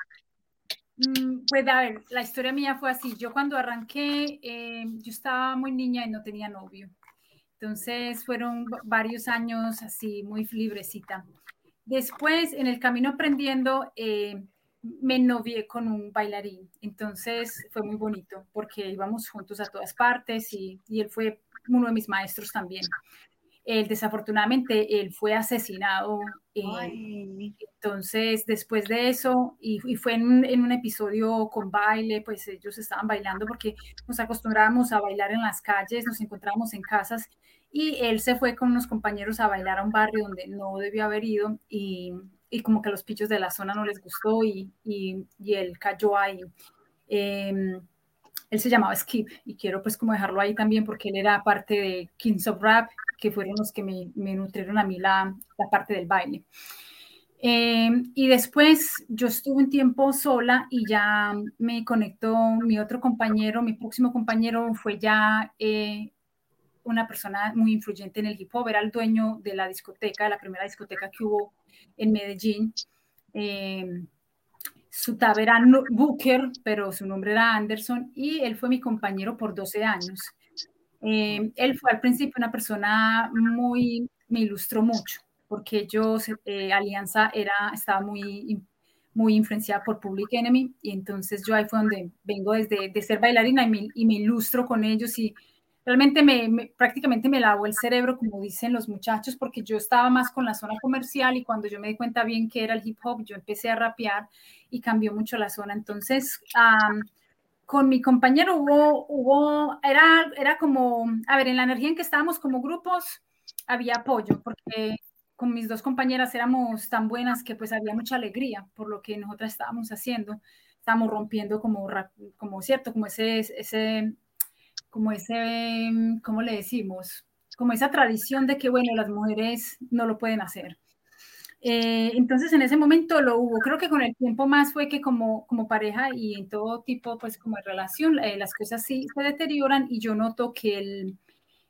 Mm, pues a ver, la historia mía fue así. Yo cuando arranqué, eh, yo estaba muy niña y no tenía novio. Entonces fueron varios años así, muy librecita. Después, en el camino aprendiendo, eh, me novié con un bailarín. Entonces fue muy bonito porque íbamos juntos a todas partes y, y él fue uno de mis maestros también. Él, desafortunadamente, él fue asesinado. Eh, entonces, después de eso, y, fue en, un episodio con baile, pues ellos estaban bailando porque nos acostumbrábamos a bailar en las calles, nos encontrábamos en casas, y él se fue con unos compañeros a bailar a un barrio donde no debió haber ido, y, como que a los pichos de la zona no les gustó, y, él cayó ahí. Em, él se llamaba Skip y quiero pues como dejarlo ahí también porque él era parte de Kings of Rap que fueron los que me, nutrieron a mí la, parte del baile. Eh, y después yo estuve un tiempo sola y ya me conectó mi otro compañero, mi próximo compañero fue ya eh, una persona muy influyente en el hip hop, era el dueño de la discoteca, de la primera discoteca que hubo en Medellín. Eh, su tab era Booker, pero su nombre era Anderson y él fue mi compañero por 12 años. Eh, él fue al principio una persona muy, me ilustró mucho, porque yo, eh, Alianza era, estaba muy, muy influenciada por Public Enemy, y entonces yo ahí fue donde vengo desde de ser bailarina y me, y me ilustro con ellos y realmente me, prácticamente me lavó el cerebro, como dicen los muchachos, porque yo estaba más con la zona comercial y cuando yo me di cuenta bien que era el hip hop, yo empecé a rapear y cambió mucho la zona. Entonces, con mi compañero hubo, hubo, era, era como, a ver, en la energía en que estábamos como grupos, había apoyo, porque con mis dos compañeras éramos tan buenas que pues había mucha alegría por lo que nosotras estábamos haciendo, estábamos rompiendo como, como cierto, como ese, ese como ese, ¿cómo le decimos? Como esa tradición de que, bueno, las mujeres no lo pueden hacer. Eh, entonces en ese momento lo hubo. Creo que con el tiempo más fue que como, como pareja y en todo tipo, pues como relación, eh, las cosas sí se deterioran y yo noto que el,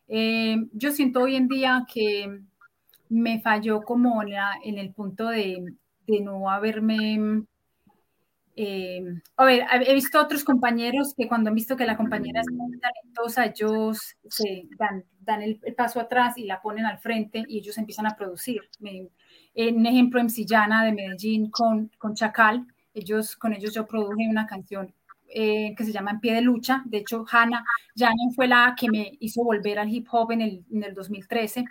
eh, yo siento hoy en día que me falló como en, el punto de, de no haberme... a ver, he visto otros compañeros que cuando han visto que la compañera es muy talentosa, ellos se dan, dan el, paso atrás y la ponen al frente y ellos empiezan a producir. Un ejemplo en Sillana de Medellín con, con Chacal. Ellos, con ellos yo produje una canción eh, que se llama En pie de lucha. De hecho, Hannah Janin fue la que me hizo volver al hip hop en el, en el 2013.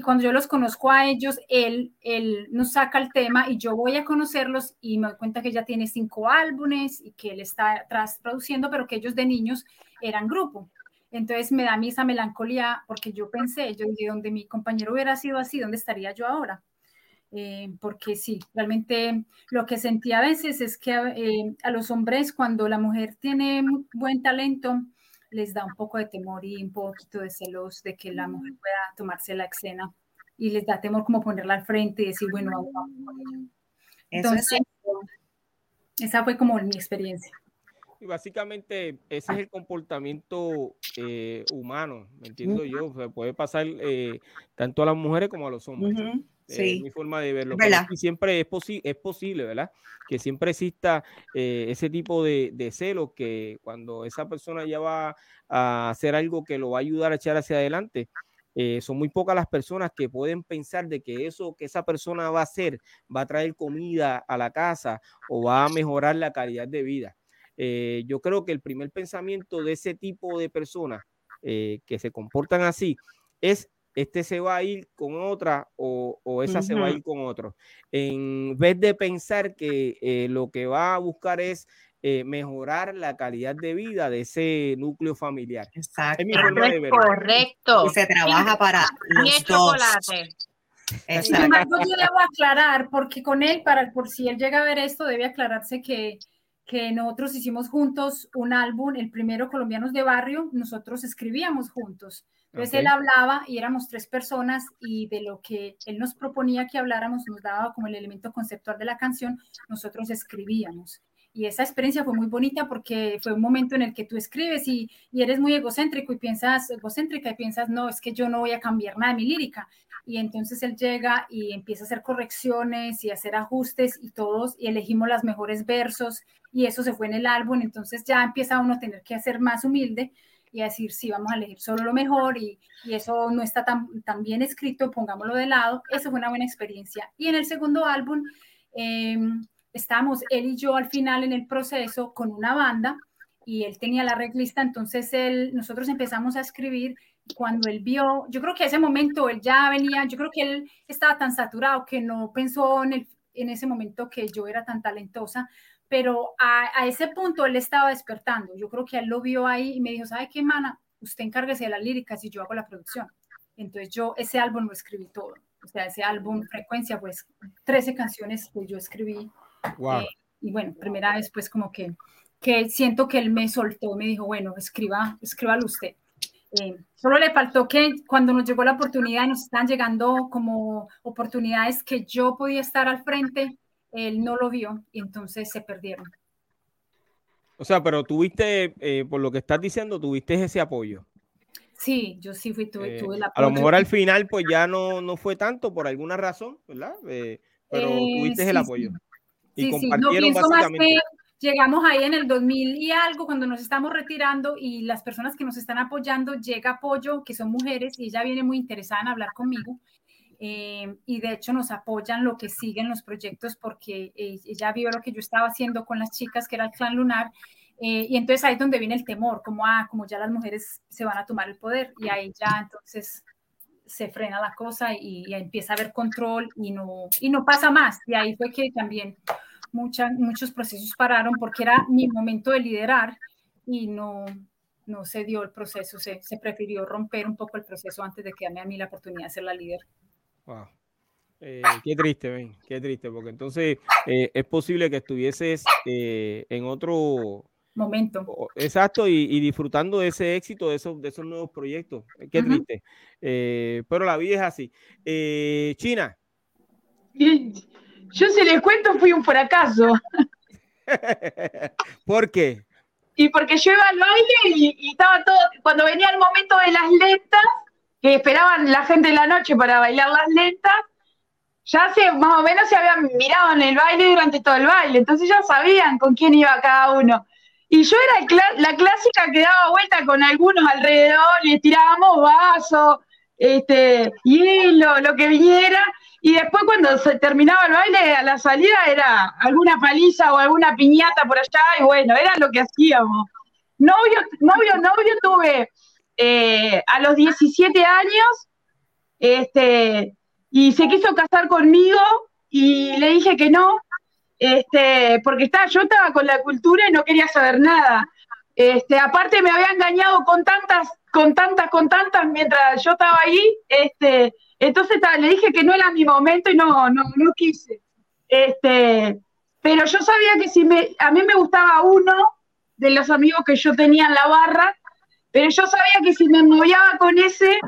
Y cuando yo los conozco a ellos, él, él nos saca el tema y yo voy a conocerlos y me doy cuenta que ya tiene cinco álbumes y que él está atrás produciendo, pero que ellos de niños eran grupo. Entonces me da a mí esa melancolía porque yo pensé, yo dije, donde mi compañero hubiera sido así, ¿dónde estaría yo ahora? Eh, porque sí, realmente lo que sentí a veces es que eh, a los hombres cuando la mujer tiene buen talento, les da un poco de temor y un poquito de celos de que la mujer pueda tomarse la escena y les da temor como ponerla al frente y decir, bueno, vamos, Entonces, esa fue como mi experiencia. Y básicamente ese es el comportamiento eh, humano, ¿me entiendo yo? puede pasar tanto a las mujeres como a los hombres. Sí. mi forma de verlo. Y siempre es, es posible, ¿verdad? Que siempre exista eh, ese tipo de, de celos que cuando esa persona ya va a hacer algo que lo va a ayudar a echar hacia adelante, eh, son muy pocas las personas que pueden pensar de que eso que esa persona va a hacer va a traer comida a la casa o va a mejorar la calidad de vida. Eh, yo creo que el primer pensamiento de ese tipo de personas que se comportan así es este se va a ir con otra o, esa se va a ir con otro. En vez de pensar que eh, lo que va a buscar es eh, mejorar la calidad de vida de ese núcleo familiar. Exacto. Es Correcto. Y se trabaja para los chocolate. Exacto. yo debo *laughs* aclarar, porque con él, para, por si él llega a ver esto, debe aclararse que que nosotros hicimos juntos un álbum, el primero Colombianos de Barrio, nosotros escribíamos juntos. Entonces él hablaba y éramos tres personas y de lo que él nos proponía que habláramos, nos daba como el elemento conceptual de la canción, nosotros escribíamos. Y esa experiencia fue muy bonita porque fue un momento en el que tú escribes y, y eres muy egocéntrico y piensas, egocéntrica y piensas, no, es que yo no voy a cambiar nada de mi lírica y entonces él llega y empieza a hacer correcciones y hacer ajustes y todos y elegimos las mejores versos y eso se fue en el álbum, entonces ya empieza uno a tener que ser más humilde y a decir, sí, vamos a elegir solo lo mejor y, y eso no está tan, tan, bien escrito, pongámoslo de lado, eso fue una buena experiencia. Y en el segundo álbum eh, estábamos él y yo al final en el proceso con una banda y él tenía la reglista, entonces él, nosotros empezamos a escribir cuando él vio, yo creo que a ese momento él ya venía, yo creo que él estaba tan saturado que no pensó en, el, en ese momento que yo era tan talentosa, pero a, ese punto él estaba despertando. Yo creo que él lo vio ahí y me dijo, ¿sabe qué, mana? Usted encárguese de las líricas y yo hago la producción. Entonces yo ese álbum lo escribí todo. O sea, ese álbum Frecuencia, pues 13 canciones que yo escribí. Wow. Eh, y bueno, primera vez pues como que, que siento que él me soltó, me dijo, bueno, escriba, escríbalo usted. Eh, solo le faltó que cuando nos llegó la oportunidad, nos están llegando como oportunidades que yo podía estar al frente, él no lo vio y entonces se perdieron. O sea, pero tuviste, eh, por lo que estás diciendo, tuviste ese apoyo. Sí, yo sí fui, tuve, eh, el apoyo. A lo mejor al final, pues ya no, no fue tanto por alguna razón, ¿verdad? pero tuviste el apoyo. Y compartieron básicamente llegamos ahí en el 2000 y algo, cuando nos estamos retirando y las personas que nos están apoyando, llega apoyo, que son mujeres, y ella viene muy interesada en hablar conmigo. Eh, y de hecho nos apoyan lo que siguen los proyectos porque eh, ella vio lo que yo estaba haciendo con las chicas, que era el clan lunar, eh, y entonces ahí es donde viene el temor, como, ah, como ya las mujeres se van a tomar el poder, y ahí ya entonces se frena la cosa y, y empieza a haber control y no, y no pasa más. Y ahí fue que también muchos procesos pararon porque era mi momento de liderar y no, no se dio el proceso, se, se prefirió romper un poco el proceso antes de que a mí la oportunidad de ser la líder. Wow. Eh, qué triste, ven, qué triste, porque entonces eh, es posible que estuvieses eh, en otro momento. Exacto, y, disfrutando de ese éxito, de esos, de esos nuevos proyectos. Qué triste. Eh, pero la vida es así. Eh, China. Yo se les cuento, fui un fracaso. *laughs* ¿Por qué? Y porque yo iba al baile y, estaba todo, cuando venía el momento de las lentas, que esperaban la gente en la noche para bailar las lentas, ya se, más o menos se habían mirado en el baile durante todo el baile, entonces ya sabían con quién iba cada uno. Y yo era la clásica que daba vuelta con algunos alrededor, y tirábamos vasos, este, hielo, lo que viniera, y después cuando se terminaba el baile, a la salida era alguna paliza o alguna piñata por allá, y bueno, era lo que hacíamos. Novio, novio, novio tuve eh, a los 17 años, este, y se quiso casar conmigo, y le dije que no, este, porque estaba, yo estaba con la cultura y no quería saber nada. Este, aparte me había engañado con tantas, con tantas, con tantas mientras yo estaba ahí, este, entonces le dije que no era mi momento y no, no, no quise. Este, pero yo sabía que si me, a mí me gustaba uno de los amigos que yo tenía en la barra, pero yo sabía que si me moviaba con ese,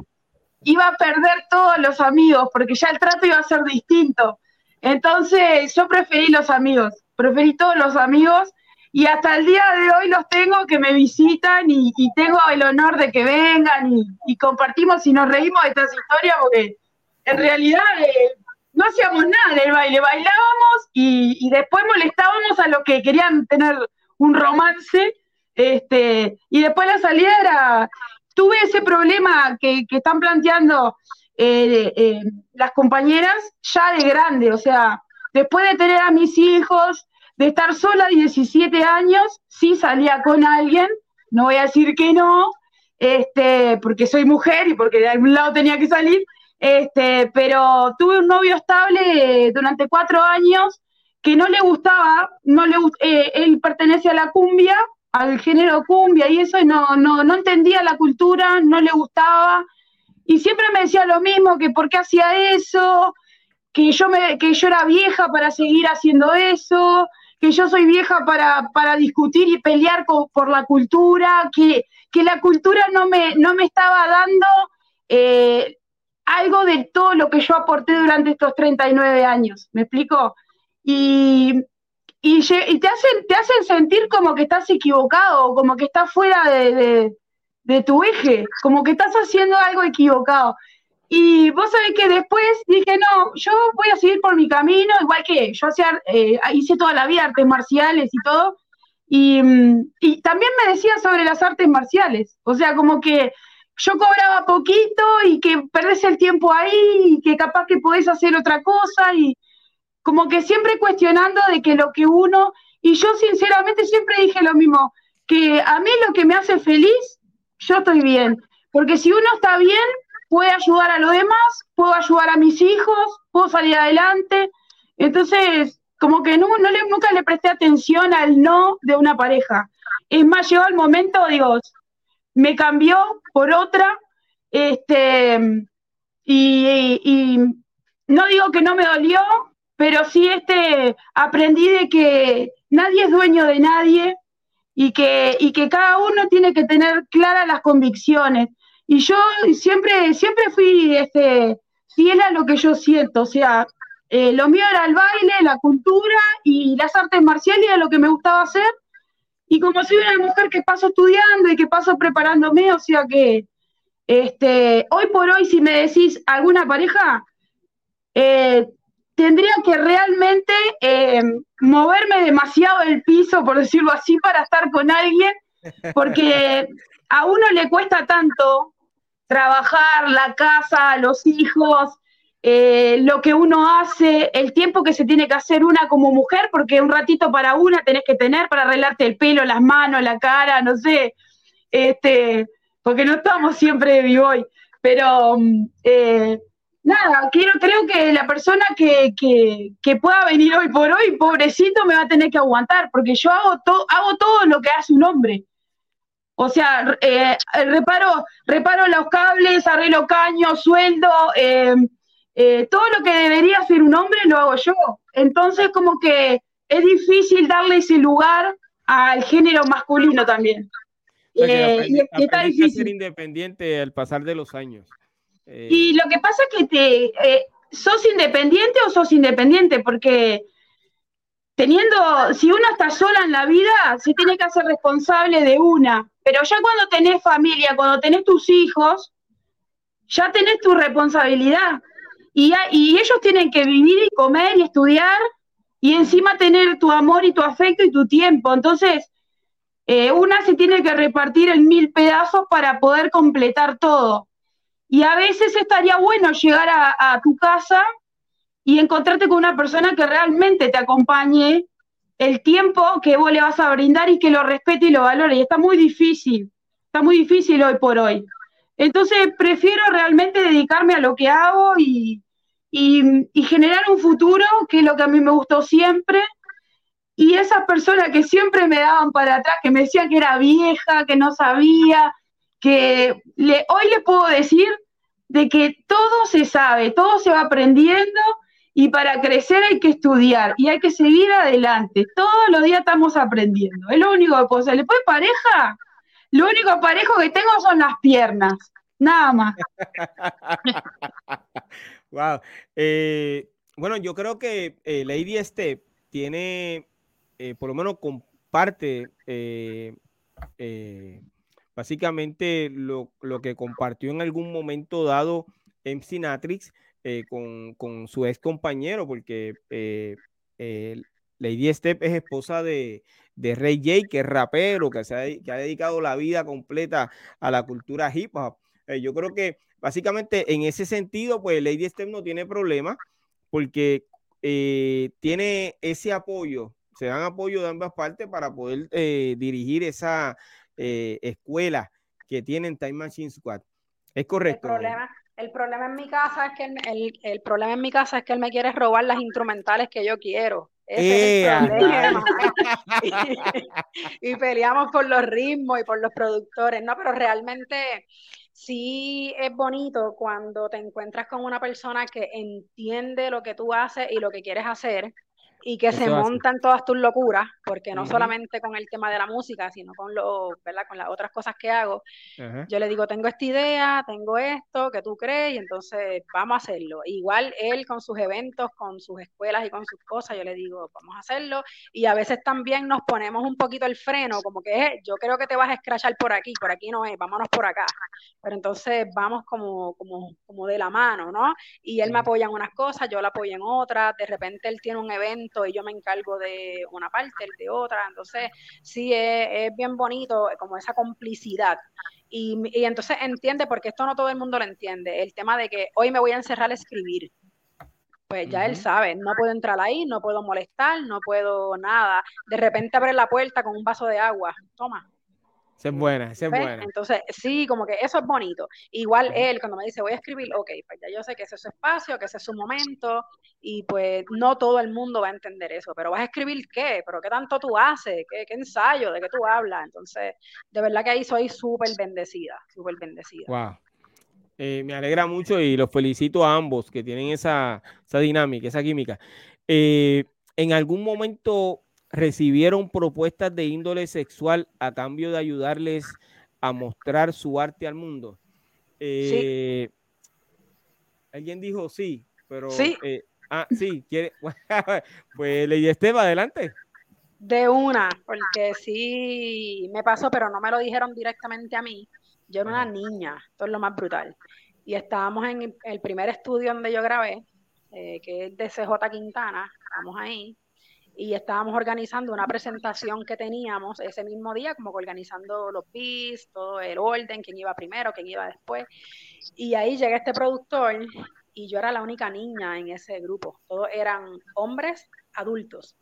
iba a perder todos los amigos, porque ya el trato iba a ser distinto. Entonces yo preferí los amigos, preferí todos los amigos y hasta el día de hoy los tengo que me visitan y, tengo el honor de que vengan y, compartimos y nos reímos de estas historias porque en realidad eh, no hacíamos nada en el baile, bailábamos y, después molestábamos a los que querían tener un romance, este, y después la salida era, tuve ese problema que, están planteando eh, eh, las compañeras ya de grande, o sea, después de tener a mis hijos, de estar sola 17 años, sí salía con alguien, no voy a decir que no, este, porque soy mujer y porque de algún lado tenía que salir, este, pero tuve un novio estable durante cuatro años que no le gustaba, no le eh, él pertenece a la cumbia, al género cumbia y eso, y no, no, no entendía la cultura, no le gustaba, y siempre me decía lo mismo, que por qué hacía eso, que yo, me, que yo era vieja para seguir haciendo eso, que yo soy vieja para, para discutir y pelear por la cultura, que, que, la cultura no me, no me estaba dando eh, algo de todo lo que yo aporté durante estos 39 años, ¿me explico? Y, y, te, hacen, te hacen sentir como que estás equivocado, como que estás fuera de, de, tu eje, como que estás haciendo algo equivocado. Y vos sabés que después dije, no, yo voy a seguir por mi camino, igual que yo hacía, eh, hice toda la vida artes marciales y todo, y, también me decía sobre las artes marciales, o sea, como que yo cobraba poquito y que perdés el tiempo ahí y que capaz que podés hacer otra cosa y como que siempre cuestionando de que lo que uno, y yo sinceramente siempre dije lo mismo, que a mí lo que me hace feliz, yo estoy bien, porque si uno está bien, puede ayudar a los demás, puedo ayudar a mis hijos, puedo salir adelante, entonces como que no, no le, nunca le presté atención al no de una pareja. Es más, llegó el momento, digo, me cambió por otra, este, y, no digo que no me dolió, pero sí este, aprendí de que nadie es dueño de nadie y que, y que cada uno tiene que tener claras las convicciones. Y yo siempre, siempre fui este, fiel a lo que yo siento, o sea, eh, lo mío era el baile, la cultura y las artes marciales, era lo que me gustaba hacer, y como soy una mujer que paso estudiando y que paso preparándome, o sea que este, hoy por hoy, si me decís alguna pareja, eh, tendría que realmente eh, moverme demasiado del piso, por decirlo así, para estar con alguien, porque a uno le cuesta tanto trabajar, la casa, los hijos, eh, lo que uno hace, el tiempo que se tiene que hacer una como mujer, porque un ratito para una tenés que tener para arreglarte el pelo, las manos, la cara, no sé, este, porque no estamos siempre de vivoy, pero mm, eh, nada, quiero, creo que la persona que, pueda venir hoy por hoy, pobrecito, me va a tener que aguantar, porque yo hago, todo hago todo lo que hace un hombre. O sea, eh, reparo, reparo los cables, arreglo caños, sueldo, eh, eh, todo lo que debería hacer un hombre lo hago yo. Entonces, como que es difícil darle ese lugar al género masculino también. Eh, y, está difícil. ser independiente al pasar de los años. Eh, y lo que pasa es que te, eh, sos independiente o sos independiente, porque teniendo, si uno está sola en la vida, se tiene que hacer responsable de una. Pero ya cuando tenés familia, cuando tenés tus hijos, ya tenés tu responsabilidad. Y, y ellos tienen que vivir y comer y estudiar y encima tener tu amor y tu afecto y tu tiempo. Entonces, eh, una se tiene que repartir en mil pedazos para poder completar todo. Y a veces estaría bueno llegar a, tu casa y encontrarte con una persona que realmente te acompañe el tiempo que vos le vas a brindar y que lo respete y lo valore. Y está muy difícil, está muy difícil hoy por hoy. Entonces prefiero realmente dedicarme a lo que hago y, y, generar un futuro, que es lo que a mí me gustó siempre. Y esas personas que siempre me daban para atrás, que me decían que era vieja, que no sabía, que hoy le puedo decir de que todo se sabe, todo se va aprendiendo y para crecer hay que estudiar y hay que seguir adelante. Todos los días estamos aprendiendo. Es lo único que puedo hacer. ¿Le puede pareja? Lo único parejo que tengo son las piernas. Nada más. *laughs* Wow. Eh, bueno, yo creo que eh, Lady Step tiene, eh, por lo menos comparte básicamente lo, que compartió en algún momento dado MC Natrix con, con, su ex compañero, porque Lady Step es esposa de, de Ray J, que es rapero, que, se ha, que ha dedicado la vida completa a la cultura hip hop. yo creo que Básicamente, en ese sentido, pues Lady Step no tiene problema porque eh, tiene ese apoyo, se dan apoyo de ambas partes para poder eh, dirigir esa eh, escuela que tienen Time Machine Squad. Es correcto. El problema, el problema en mi casa es que el, el, problema en mi casa es que él me quiere robar las instrumentales que yo quiero. Ese es el problema. *laughs* y peleamos por los ritmos y por los productores, no, pero realmente sí es bonito cuando te encuentras con una persona que entiende lo que tú haces y lo que quieres hacer y que se montan todas tus locuras, porque no solamente con el tema de la música, sino con lo, ¿verdad? con las otras cosas que hago. Yo le digo, tengo esta idea, tengo esto, que tú crees, y entonces vamos a hacerlo. Igual él con sus eventos, con sus escuelas y con sus cosas, yo le digo, vamos a hacerlo. Y a veces también nos ponemos un poquito el freno, como que eh, yo creo que te vas a escrachar por aquí, por aquí no es, vámonos por acá. Pero entonces vamos como, como, como de la mano, ¿no? Y él me apoya en unas cosas, yo le apoyo en otras, de repente él tiene un evento y yo me encargo de una parte, el de otra. Entonces, sí, es, bien bonito como esa complicidad. Y, y, entonces entiende, porque esto no todo el mundo lo entiende, el tema de que hoy me voy a encerrar a escribir. Pues ya él sabe, no puedo entrar ahí, no puedo molestar, no puedo nada. De repente abre la puerta con un vaso de agua, toma, esa es buena, esa es buena. Entonces, sí, como que eso es bonito. Igual él, cuando me dice, voy a escribir, ok, pues ya yo sé que ese es su espacio, que ese es su momento, y pues no todo el mundo va a entender eso, pero vas a escribir qué, pero qué tanto tú haces, qué, qué ensayo, de qué tú hablas. Entonces, de verdad que ahí soy súper bendecida, súper bendecida. Wow. Eh, me alegra mucho y los felicito a ambos que tienen esa, esa dinámica, esa química. Eh, en algún momento recibieron propuestas de índole sexual a cambio de ayudarles a mostrar su arte al mundo. Eh, alguien dijo sí, pero sí. Eh, ah, sí, quiere. *laughs* pues Ley Esteban, adelante. De una, porque sí me pasó, pero no me lo dijeron directamente a mí. Yo era una niña, esto es lo más brutal. Y estábamos en el primer estudio donde yo grabé, eh, que es de CJ Quintana, estamos ahí, y estábamos organizando una presentación que teníamos ese mismo día, como que organizando los beats, todo el orden, quién iba primero, quién iba después. Y ahí llega este productor y yo era la única niña en ese grupo. Todos eran hombres adultos.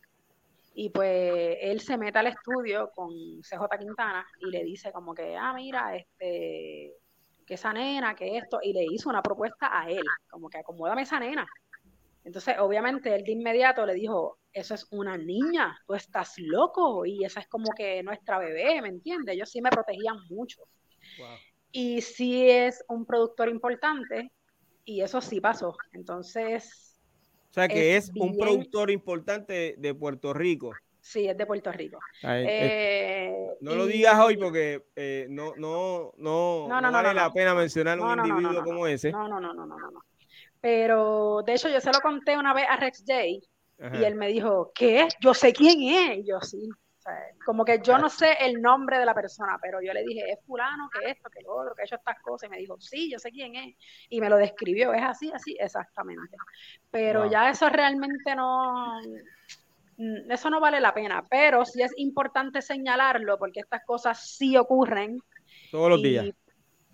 Y pues él se mete al estudio con CJ Quintana y le dice como que, ah, mira, este, que esa nena, que esto, y le hizo una propuesta a él, como que acomódame esa nena. Entonces, obviamente, él de inmediato le dijo, eso es una niña, tú estás loco y esa es como que nuestra bebé, ¿me entiendes? Ellos sí me protegían mucho. Y sí es un productor importante y eso sí pasó. Entonces... O sea que es, un productor importante de Puerto Rico. Sí, es de Puerto Rico. Eh, no lo digas hoy porque eh, no, no, no, no, vale la pena mencionar un individuo como ese. No, no, no, no, no, no. Pero de hecho yo se lo conté una vez a Rex J y él me dijo, ¿qué? Yo sé quién es. Y yo sí. como que yo no sé el nombre de la persona, pero yo le dije, es fulano, que esto, que lo otro, que ha hecho estas cosas. Y me dijo, sí, yo sé quién es. Y me lo describió, es así, así, exactamente. Pero ya eso realmente no, Mm, eso no vale la pena, pero sí es importante señalarlo porque estas cosas sí ocurren. Todos los días.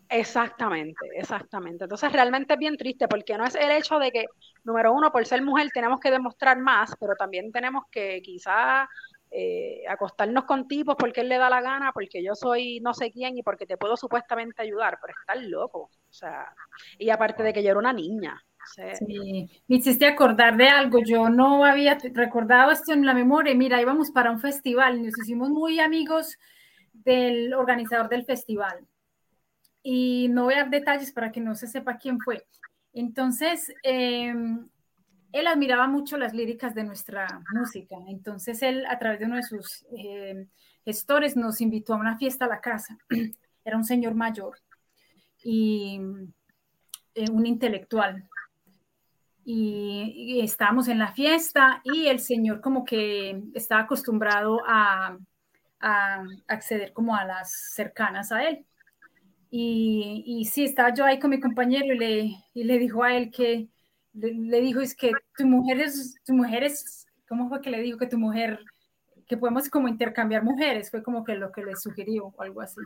Exactamente, exactamente. Entonces realmente es bien triste porque no es el hecho de que, número uno, por ser mujer tenemos que demostrar más, pero también tenemos que quizás eh, acostarnos con tipos porque él le da la gana, porque yo soy no sé quién y porque te puedo supuestamente ayudar, pero estar loco. O sea, y aparte de que yo era una niña. Sí, me hiciste acordar de algo, yo no había recordado esto en la memoria, mira, íbamos para un festival, nos hicimos muy amigos del organizador del festival y no voy a dar detalles para que no se sepa quién fue. Entonces, em, él admiraba mucho las líricas de nuestra música, entonces él a través de uno de sus em, gestores nos invitó a una fiesta a la casa, *clears throat* era un señor mayor y eh, un intelectual y, estábamos en la fiesta y el señor como que estaba acostumbrado a, acceder como a las cercanas a él. Y, y, sí, estaba yo ahí con mi compañero y le, y le dijo a él que, le, dijo, es que tu mujer es, tu mujer es, ¿cómo fue que le dijo que tu mujer, que podemos como intercambiar mujeres? Fue como que lo que le sugirió o algo así.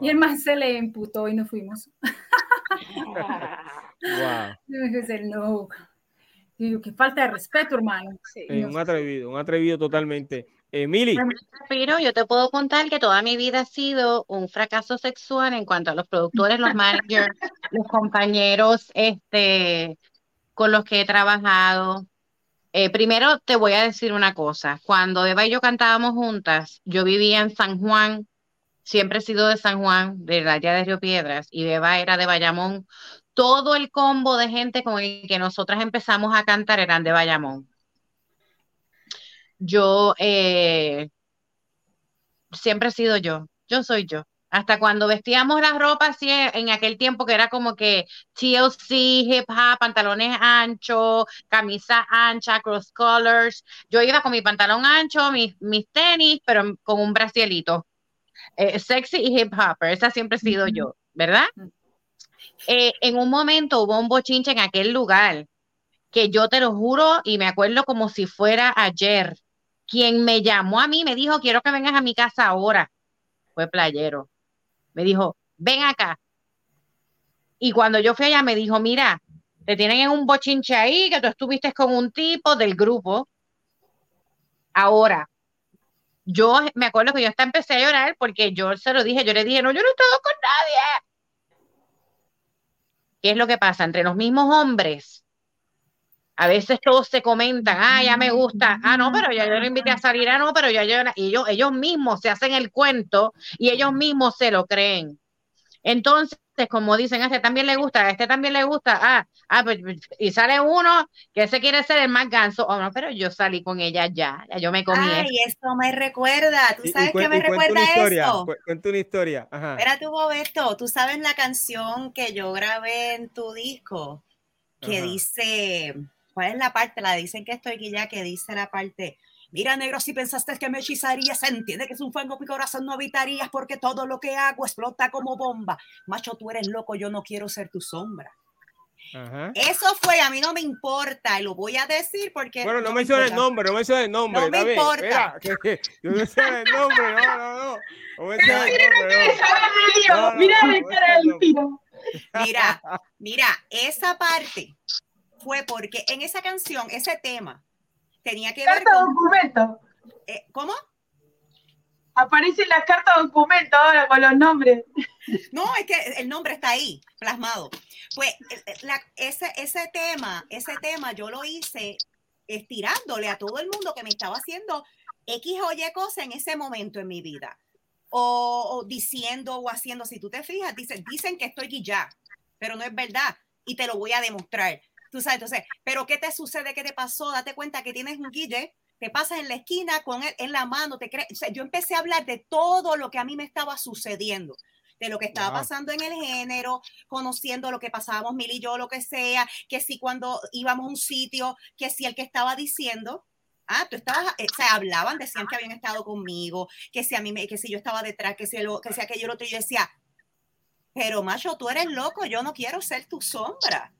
Y el más se le imputó y nos fuimos. wow. *laughs* Y me dijo, no, Digo, qué falta de respeto, hermano. un atrevido, un atrevido totalmente. Emily. Pero yo te puedo contar que toda mi vida ha sido un fracaso sexual en cuanto a los productores, los managers, *laughs* los compañeros este, con los que he trabajado. Eh, primero te voy a decir una cosa. Cuando Eva y yo cantábamos juntas, yo vivía en San Juan, siempre he sido de San Juan, de la área de Río Piedras, y Eva era de Bayamón todo el combo de gente con el que nosotras empezamos a cantar eran de Bayamón. Yo eh, siempre he sido yo, yo soy yo. Hasta cuando vestíamos las ropas así en aquel tiempo que era como que TLC, hip hop, pantalones anchos, camisa ancha, cross colors. Yo iba con mi pantalón ancho, mis, mis tenis, pero con un bracielito. Eh, sexy y hip hopper, esa siempre he sido yo, ¿verdad? Eh, en un momento hubo un bochinche en aquel lugar que yo te lo juro y me acuerdo como si fuera ayer. Quien me llamó a mí me dijo, quiero que vengas a mi casa ahora. Fue playero. Me dijo, ven acá. Y cuando yo fui allá me dijo, mira, te tienen en un bochinche ahí, que tú estuviste con un tipo del grupo. Ahora, yo me acuerdo que yo hasta empecé a llorar porque yo se lo dije, yo le dije, no, yo no he estado con nadie. ¿Qué es lo que pasa? Entre los mismos hombres, a veces todos se comentan, ah, ya me gusta, ah, no, pero ya yo lo invité a salir, ah, no, pero ya yo, y ellos, ellos mismos se hacen el cuento y ellos mismos se lo creen. Entonces, como dicen, a este también le gusta, a este también le gusta, ah, ah pues, y sale uno que se quiere ser el más ganso, oh, no, pero yo salí con ella ya, ya yo me comí. Ay, esto me recuerda, ¿tú sabes qué me recuerda esto? Cuenta una historia, ajá. Espérate, Bobeto, ¿tú sabes la canción que yo grabé en tu disco? Que dice, ¿cuál es la parte? La dicen que estoy aquí ya, que dice la parte, Mira, negro, si pensaste que me hechizarías, entiende que es un fango, mi corazón no habitarías porque todo lo que hago explota como bomba. Macho, tú eres loco, yo no quiero ser tu sombra. Eso fue, a mí no me importa, y lo voy a decir porque. Bueno, no, menciona el nombre, no menciona el nombre. No me importa. Mira, que, que, no menciona el nombre, no, no, no. no el nombre. Mira, mira, mira, mira, esa parte fue porque en esa canción, ese tema, tenía que ver con... documento. Eh, ¿Cómo? Aparece la carta documento ahora con los nombres. No, es que el nombre está ahí, plasmado. Pues ese, ese tema, ese tema yo lo hice estirándole a todo el mundo que me estaba haciendo X o Y cosa en ese momento en mi vida. O, diciendo o haciendo, si tú te fijas, dicen, dicen que estoy guilla, pero no es verdad y te lo voy a demostrar. Tú sabes, entonces, pero ¿qué te sucede? ¿Qué te pasó? Date cuenta que tienes un guille te pasas en la esquina con él en la mano, te crees, yo empecé a hablar de todo lo que a mí me estaba sucediendo de lo que estaba pasando en el género, conociendo lo que pasábamos Mil y yo, lo que sea, que si cuando íbamos a un sitio, que si el que estaba diciendo, ah, tú estabas, eh, o sea, hablaban, decían que habían estado conmigo, que si a mí, me, que si yo estaba detrás, que si, lo, que si aquello, lo otro, y yo decía, pero macho, tú eres loco, yo no quiero ser tu sombra.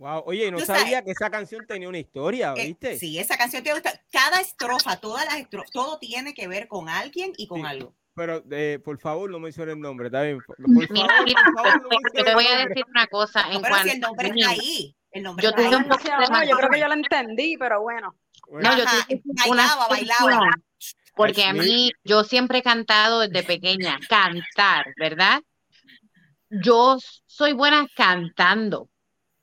Wow, oye, no sabía que esa canción tenía una historia, eh, ¿viste? sí, esa canción tiene cada estrofa, todas las estrofas, todo tiene que ver con alguien y con algo. Pero eh, por favor no mencione el nombre, está bien. Por, favor, yo te voy a decir una cosa. en pero si el nombre está ahí. El nombre yo, está ahí. yo creo que yo lo entendí, pero bueno. No, yo bailaba, bailaba. Porque a mí, yo siempre he cantado desde pequeña, cantar, ¿verdad? Yo soy buena cantando,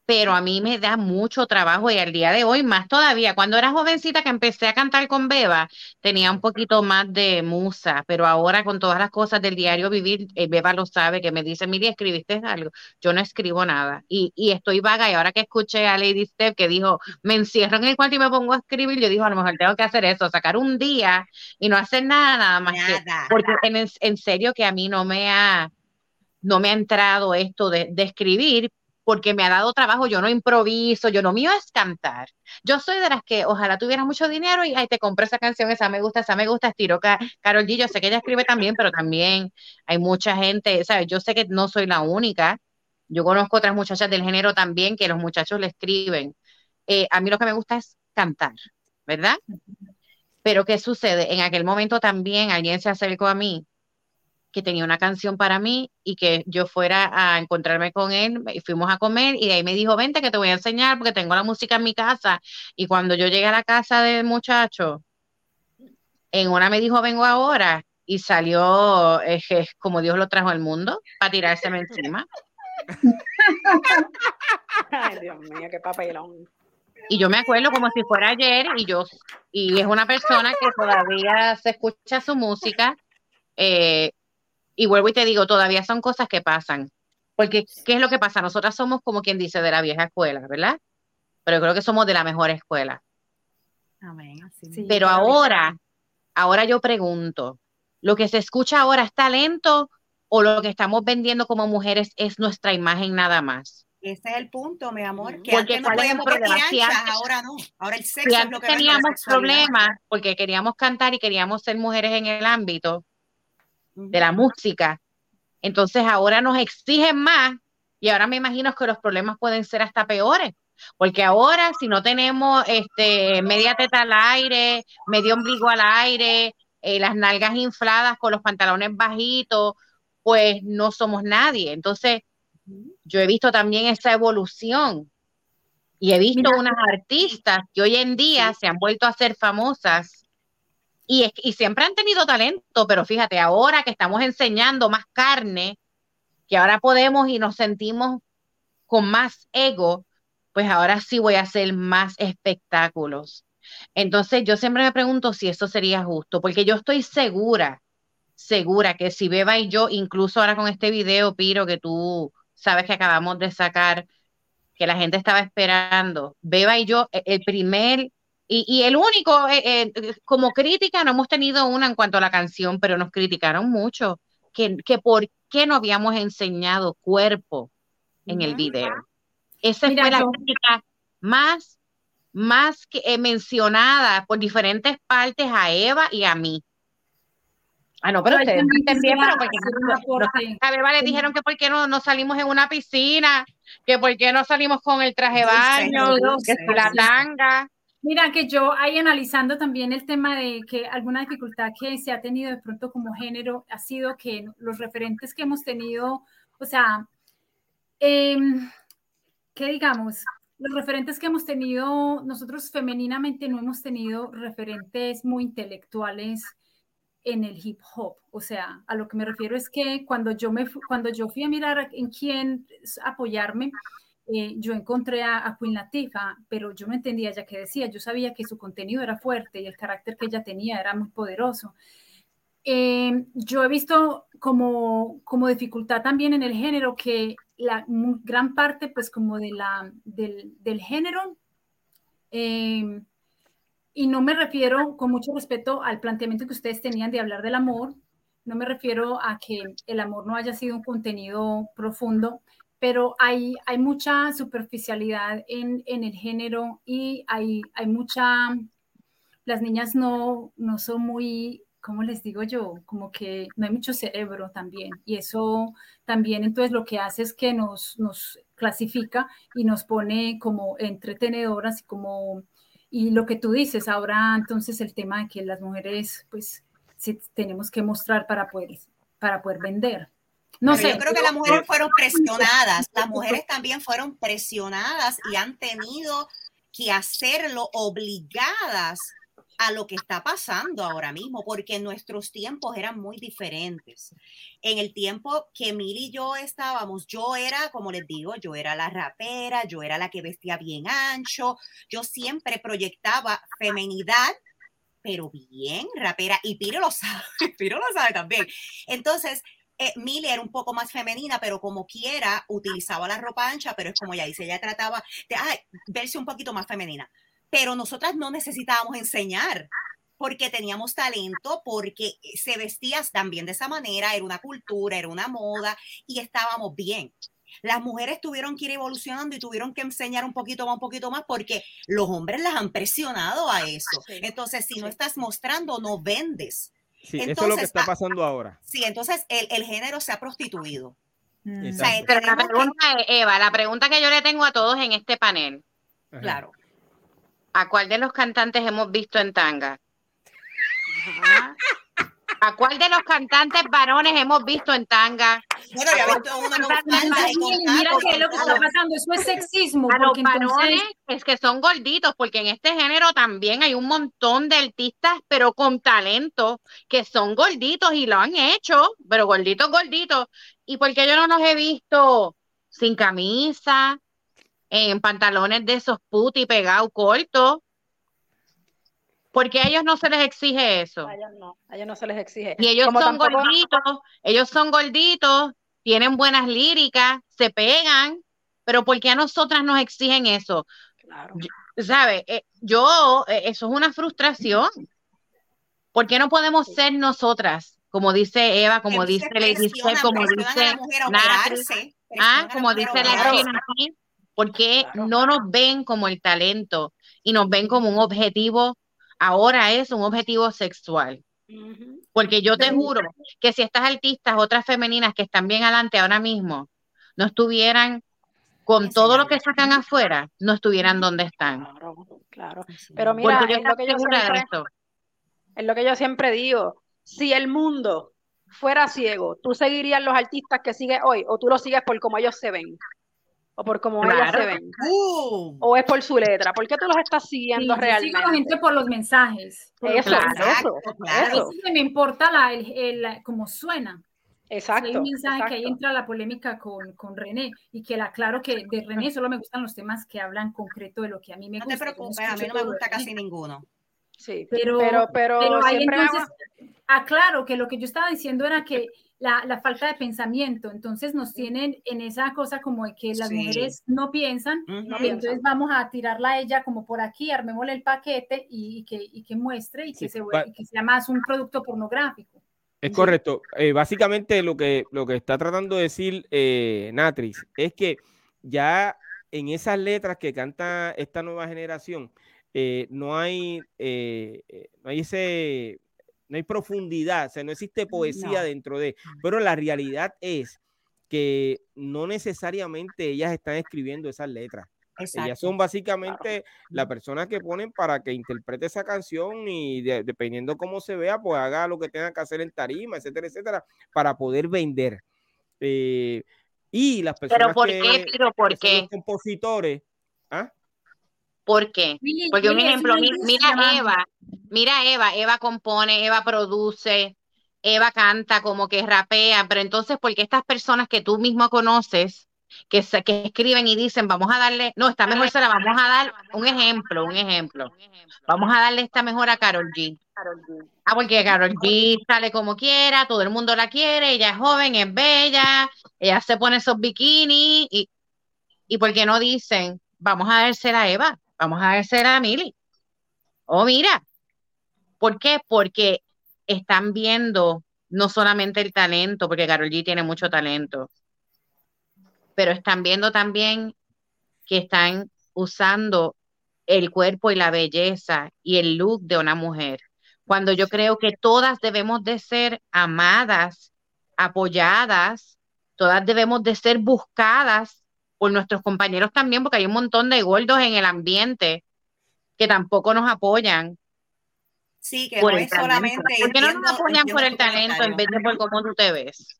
pero a mí me da mucho trabajo y al día de hoy más todavía. Cuando era jovencita que empecé a cantar con Beba, tenía un poquito más de musa, pero ahora con todas las cosas del diario vivir, eh, Beba lo sabe, que me dice, Miri, ¿escribiste algo? Yo no escribo nada y, y, estoy vaga y ahora que escuché a Lady Steph que dijo, me encierro en el cuarto y me pongo a escribir, yo digo, a lo mejor tengo que hacer eso, sacar un día y no hacer nada, nada más que, porque en, en serio que a mí no me ha no me ha entrado esto de, de, escribir, porque me ha dado trabajo, yo no improviso, yo no mío es cantar. Yo soy de las que ojalá tuviera mucho dinero y ay, te compré esa canción, esa me gusta, esa me gusta, estiro Carol G, yo sé que ella escribe también, pero también hay mucha gente, ¿sabes? Yo sé que no soy la única, yo conozco otras muchachas del género también que los muchachos le escriben. Eh, a mí lo que me gusta es cantar, ¿verdad? Pero ¿qué sucede? En aquel momento también alguien se acercó a mí que tenía una canción para mí y que yo fuera a encontrarme con él y fuimos a comer y de ahí me dijo, vente que te voy a enseñar porque tengo la música en mi casa. Y cuando yo llegué a la casa del muchacho, en una me dijo, vengo ahora y salió eh, como Dios lo trajo al mundo para tirárseme encima. Ay, Dios mío, qué papelón. Y yo me acuerdo como si fuera ayer y yo, y es una persona que todavía se escucha su música, eh, y vuelvo y te digo, todavía son cosas que pasan. Porque, ¿qué es lo que pasa? Nosotras somos como quien dice de la vieja escuela, ¿verdad? Pero creo que somos de la mejor escuela. Amén. Pero ahora, ahora yo pregunto, ¿lo que se escucha ahora es talento o lo que estamos vendiendo como mujeres es nuestra imagen nada más? Ese es el punto, mi amor. Que porque antes no podíamos ahora no. Ahora el sexo es lo que teníamos problemas porque queríamos cantar y queríamos ser mujeres en el ámbito de la música. Entonces ahora nos exigen más y ahora me imagino que los problemas pueden ser hasta peores, porque ahora si no tenemos este media teta al aire, medio ombligo al aire, eh, las nalgas infladas con los pantalones bajitos, pues no somos nadie. Entonces, yo he visto también esa evolución y he visto unas artistas que hoy en día se han vuelto a ser famosas y, siempre han tenido talento, pero fíjate, ahora que estamos enseñando más carne, que ahora podemos y nos sentimos con más ego, pues ahora sí voy a hacer más espectáculos. Entonces yo siempre me pregunto si eso sería justo, porque yo estoy segura, segura que si Beba y yo, incluso ahora con este video, Piro, que tú sabes que acabamos de sacar, que la gente estaba esperando, Beba y yo, e, el primer y, el único, eh, eh, como crítica, no hemos tenido una en cuanto a la canción, pero nos criticaron mucho que, que por qué no habíamos enseñado cuerpo en el video. Esa fue la crítica más, más que, eh, mencionada por diferentes partes a Eva y a mí. Ah, no, pero ustedes entendieron, porque a Beba le dijeron que por qué no, no salimos en una piscina, que por qué no salimos con el traje de baño, que la tanga. Mira, que yo ahí analizando también el tema de que alguna dificultad que se ha tenido de pronto como género ha sido que los referentes que hemos tenido, o sea, eh, digamos, los referentes que hemos tenido, nosotros femeninamente no hemos tenido referentes muy intelectuales en el hip hop. O sea, a lo que me refiero es que cuando yo, me, cuando yo fui a mirar en quién apoyarme, eh, yo encontré a, Queen Latifah, pero yo no entendía ya qué decía. Yo sabía que su contenido era fuerte y el carácter que ella tenía era muy poderoso. Eh, yo he visto como, como dificultad también en el género que la gran parte, pues, como de la, del, del género, eh, y no me refiero con mucho respeto al planteamiento que ustedes tenían de hablar del amor, no me refiero a que el amor no haya sido un contenido profundo, pero hay, hay mucha superficialidad en, en el género y hay, hay mucha, las niñas no, no son muy, ¿cómo les digo yo? Como que no hay mucho cerebro también. Y eso también entonces lo que hace es que nos, nos clasifica y nos pone como entretenedoras y como, y lo que tú dices, ahora entonces el tema de que las mujeres pues tenemos que mostrar para poder, para poder vender. No sé. Yo creo que las mujeres fueron presionadas, las mujeres también fueron presionadas y han tenido que hacerlo obligadas a lo que está pasando ahora mismo, porque nuestros tiempos eran muy diferentes. En el tiempo que Mil y yo estábamos, yo era, como les digo, yo era la rapera, yo era la que vestía bien ancho, yo siempre proyectaba femenidad pero bien rapera, y Piro lo sabe, *laughs* Piro lo sabe también. Entonces, eh, era un poco más femenina, pero como quiera, utilizaba la ropa ancha, pero es como ya dice, ella trataba de verse un poquito más femenina. Pero nosotras no necesitábamos enseñar, porque teníamos talento, porque se vestían también de esa manera, era una cultura, era una moda, y estábamos bien las mujeres tuvieron que ir evolucionando y tuvieron que enseñar un poquito más, un poquito más, porque los hombres las han presionado a eso. Entonces, si no estás mostrando, no vendes. Sí, eso es lo que está pasando ahora. Sí, entonces el, género se ha prostituido. Mm. Pero la pregunta, Eva, la pregunta que yo le tengo a todos en este panel. Claro. ¿A cuál de los cantantes hemos visto en tanga? *laughs* ¿A cuál de los cantantes varones hemos visto en tanga? Bueno, he visto una con tanga y con Mira que lo que está pasando, eso es sexismo. A los varones es que son gorditos, porque en este género también hay un montón de artistas, pero con talento, que son gorditos y lo han hecho, pero gorditos, gorditos. ¿Y por qué yo no los he visto sin camisa, en pantalones de esos puti pegados cortos? Porque a ellos no se les exige eso. A ellos no, a ellos no se les exige. Y ellos son gorditos, ellos son gorditos, tienen buenas líricas, se pegan, pero ¿por qué a nosotras nos exigen eso? Claro. ¿Sabe? Eh, yo, eh, eso es una frustración. ¿Por qué no podemos ser nosotras? Como dice Eva, como dice Lady como dice ah, como dice la ¿por qué no nos ven como el talento y nos ven como un objetivo ahora es un objetivo sexual. Porque yo te juro que si estas artistas, otras femeninas que están bien adelante ahora mismo, no estuvieran con todo lo que sacan afuera, no estuvieran donde están. Claro, claro. Pero mira, es lo, que yo siempre, es lo que yo siempre digo, si el mundo fuera ciego, ¿tú seguirías los artistas que sigues hoy o tú los sigues por cómo ellos se ven? O por cómo ellas se ven. O es por su letra. ¿Por qué tú los estás siguiendo realmente? Sigo gente por los mensajes. eso, eso, eso. me importa la, el, cómo suena. Exacto. hay un mensaje que ahí entra la polémica con, con, René y que la claro que de René solo me gustan los temas que hablan concreto de lo que a mí me gusta. No te preocupes, a mí no me gusta casi ninguno. Sí, pero, pero, pero, ahí entonces, aclaro que lo que yo estaba diciendo era que la, la, falta de pensamiento. Entonces nos tienen en esa cosa como de que las mujeres no piensan, y entonces vamos a tirarla a ella como por aquí, armémosle el paquete y, que, y que, muestre y que, se, que sea más un producto pornográfico. Es correcto. Eh, básicamente lo que, lo que está tratando de decir eh, Natris es que ya en esas letras que canta esta nueva generación, eh, no hay, no hay ese no hay profundidad, o sea, no existe poesía dentro de, pero la realidad es que no necesariamente ellas están escribiendo esas letras. Ellas son básicamente la persona que ponen para que interprete esa canción y dependiendo cómo se vea, pues haga lo que tenga que hacer en tarima, etcétera, etcétera, para poder vender. Eh, y las personas ¿Pero por qué? ¿Pero por qué? compositores, ¿ah? ¿Por qué? Porque un ejemplo, mira Eva, mira Eva, Eva compone, Eva produce, Eva canta, como que rapea, pero entonces, ¿por qué estas personas que tú mismo conoces, que, que escriben y dicen, vamos a darle, no, está mejor se la vamos a dar, un ejemplo, un ejemplo, vamos a darle esta mejor a Carol G. Ah, porque Carol G sale como quiera, todo el mundo la quiere, ella es joven, es bella, ella se pone esos bikinis y, y ¿por qué no dicen, vamos a dársela a Eva? Vamos a ver a Mili. Oh, mira. ¿Por qué? Porque están viendo no solamente el talento, porque Carol G tiene mucho talento, pero están viendo también que están usando el cuerpo y la belleza y el look de una mujer. Cuando yo creo que todas debemos de ser amadas, apoyadas, todas debemos de ser buscadas por nuestros compañeros también, porque hay un montón de gordos en el ambiente que tampoco nos apoyan. Sí, que no es solamente. ¿Por qué no nos apoyan por el talento en vez de por cómo tú te ves?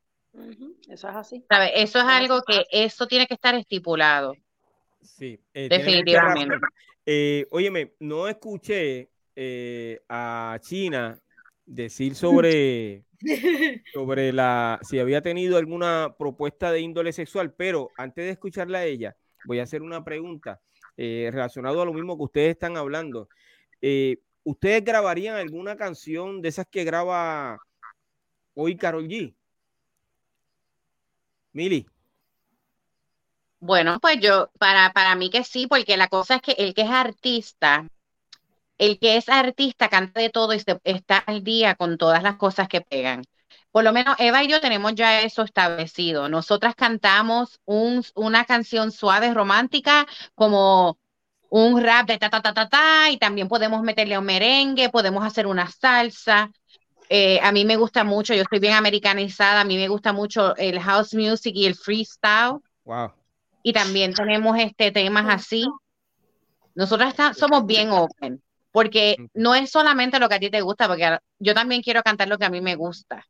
Eso es así. Eso es algo que eso tiene que estar estipulado. Sí, eh, definitivamente. *laughs* Eh, óyeme, no escuché eh, a China decir sobre, *laughs* sobre la si había tenido alguna propuesta de índole sexual, pero antes de escucharla a ella, voy a hacer una pregunta eh, relacionado a lo mismo que ustedes están hablando. Eh, ¿Ustedes grabarían alguna canción de esas que graba hoy Carol G? Mili. Bueno, pues yo, para, para mí que sí, porque la cosa es que el que es artista, el que es artista canta de todo y está al día con todas las cosas que pegan. Por lo menos Eva y yo tenemos ya eso establecido. Nosotras cantamos un, una canción suave, romántica, como un rap de ta, ta, ta, ta, ta, y también podemos meterle un merengue, podemos hacer una salsa. Eh, a mí me gusta mucho, yo estoy bien americanizada, a mí me gusta mucho el house music y el freestyle. Wow. Y también tenemos este temas así. Nosotras somos bien open, porque no es solamente lo que a ti te gusta, porque yo también quiero cantar lo que a mí me gusta.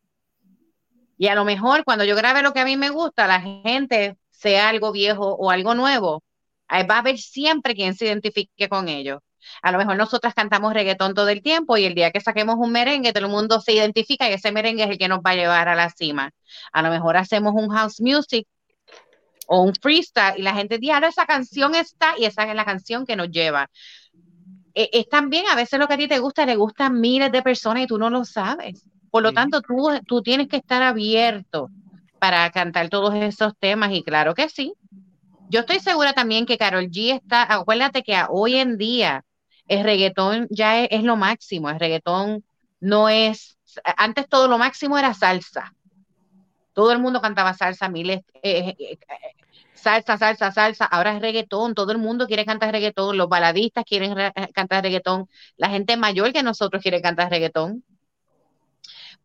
Y a lo mejor cuando yo grabe lo que a mí me gusta, la gente, sea algo viejo o algo nuevo, va a haber siempre quien se identifique con ellos. A lo mejor nosotras cantamos reggaetón todo el tiempo y el día que saquemos un merengue, todo el mundo se identifica y ese merengue es el que nos va a llevar a la cima. A lo mejor hacemos un house music o un freestyle y la gente dice, ahora esa canción está y esa es la canción que nos lleva. E, es también a veces lo que a ti te gusta, le gusta a miles de personas y tú no lo sabes. Por lo tanto, tú, tú tienes que estar abierto para cantar todos esos temas y claro que sí. Yo estoy segura también que Carol G está, acuérdate que hoy en día el reggaetón ya es, lo máximo, el reggaetón no es, antes todo lo máximo era salsa. Todo el mundo cantaba salsa, miles, eh, eh, eh, salsa, salsa, salsa, ahora es reggaetón, todo el mundo quiere cantar reggaetón, los baladistas quieren cantar reggaetón, la gente mayor que nosotros quiere cantar reggaetón.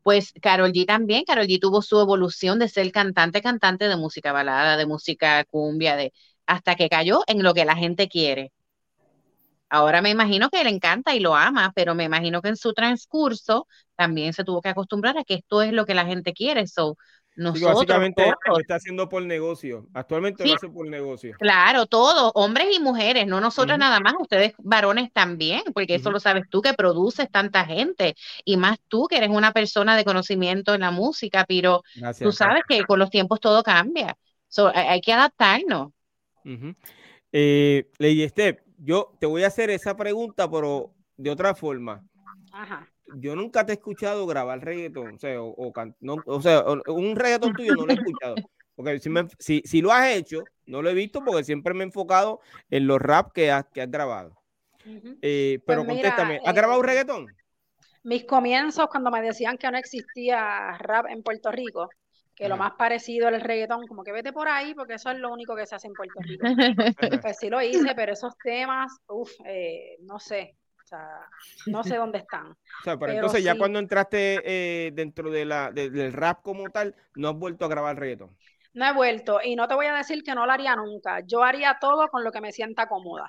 Pues Carol G también, Carol G tuvo su evolución de ser cantante, cantante de música balada, de música cumbia, de hasta que cayó en lo que la gente quiere. Ahora me imagino que le encanta y lo ama, pero me imagino que en su transcurso también se tuvo que acostumbrar a que esto es lo que la gente quiere. So, nosotros, básicamente lo está haciendo por negocio. Actualmente lo hace por negocio. Claro, todos, hombres y mujeres, no nosotros nada más, ustedes varones también, porque eso lo sabes tú que produces tanta gente y más tú que eres una persona de conocimiento en la música, pero tú sabes que con los tiempos todo cambia. hay que adaptarnos. Eh, Lady Steph, yo te voy a hacer esa pregunta, pero de otra forma. Ajá yo nunca te he escuchado grabar reggaetón, o sea, o, no, o sea, un reggaetón tuyo no lo he escuchado. Porque *laughs* si, si, lo has hecho, no lo he visto porque siempre me he enfocado en los rap que has, que has grabado. Eh, pues pero contéstame, ¿has grabado un eh, reggaetón? Mis comienzos, cuando me decían que no existía rap en Puerto Rico, que lo más parecido al reggaetón, como que vete por ahí, porque eso es lo único que se hace en Puerto Rico. *laughs* pues sí lo hice, pero esos temas, uff, eh, no sé, no sé dónde están. *laughs* pero, entonces ya cuando entraste eh, dentro de la, del rap como tal, no has vuelto a grabar reggaetón. No he vuelto y no te voy a decir que no lo haría nunca. Yo haría todo con lo que me sienta cómoda.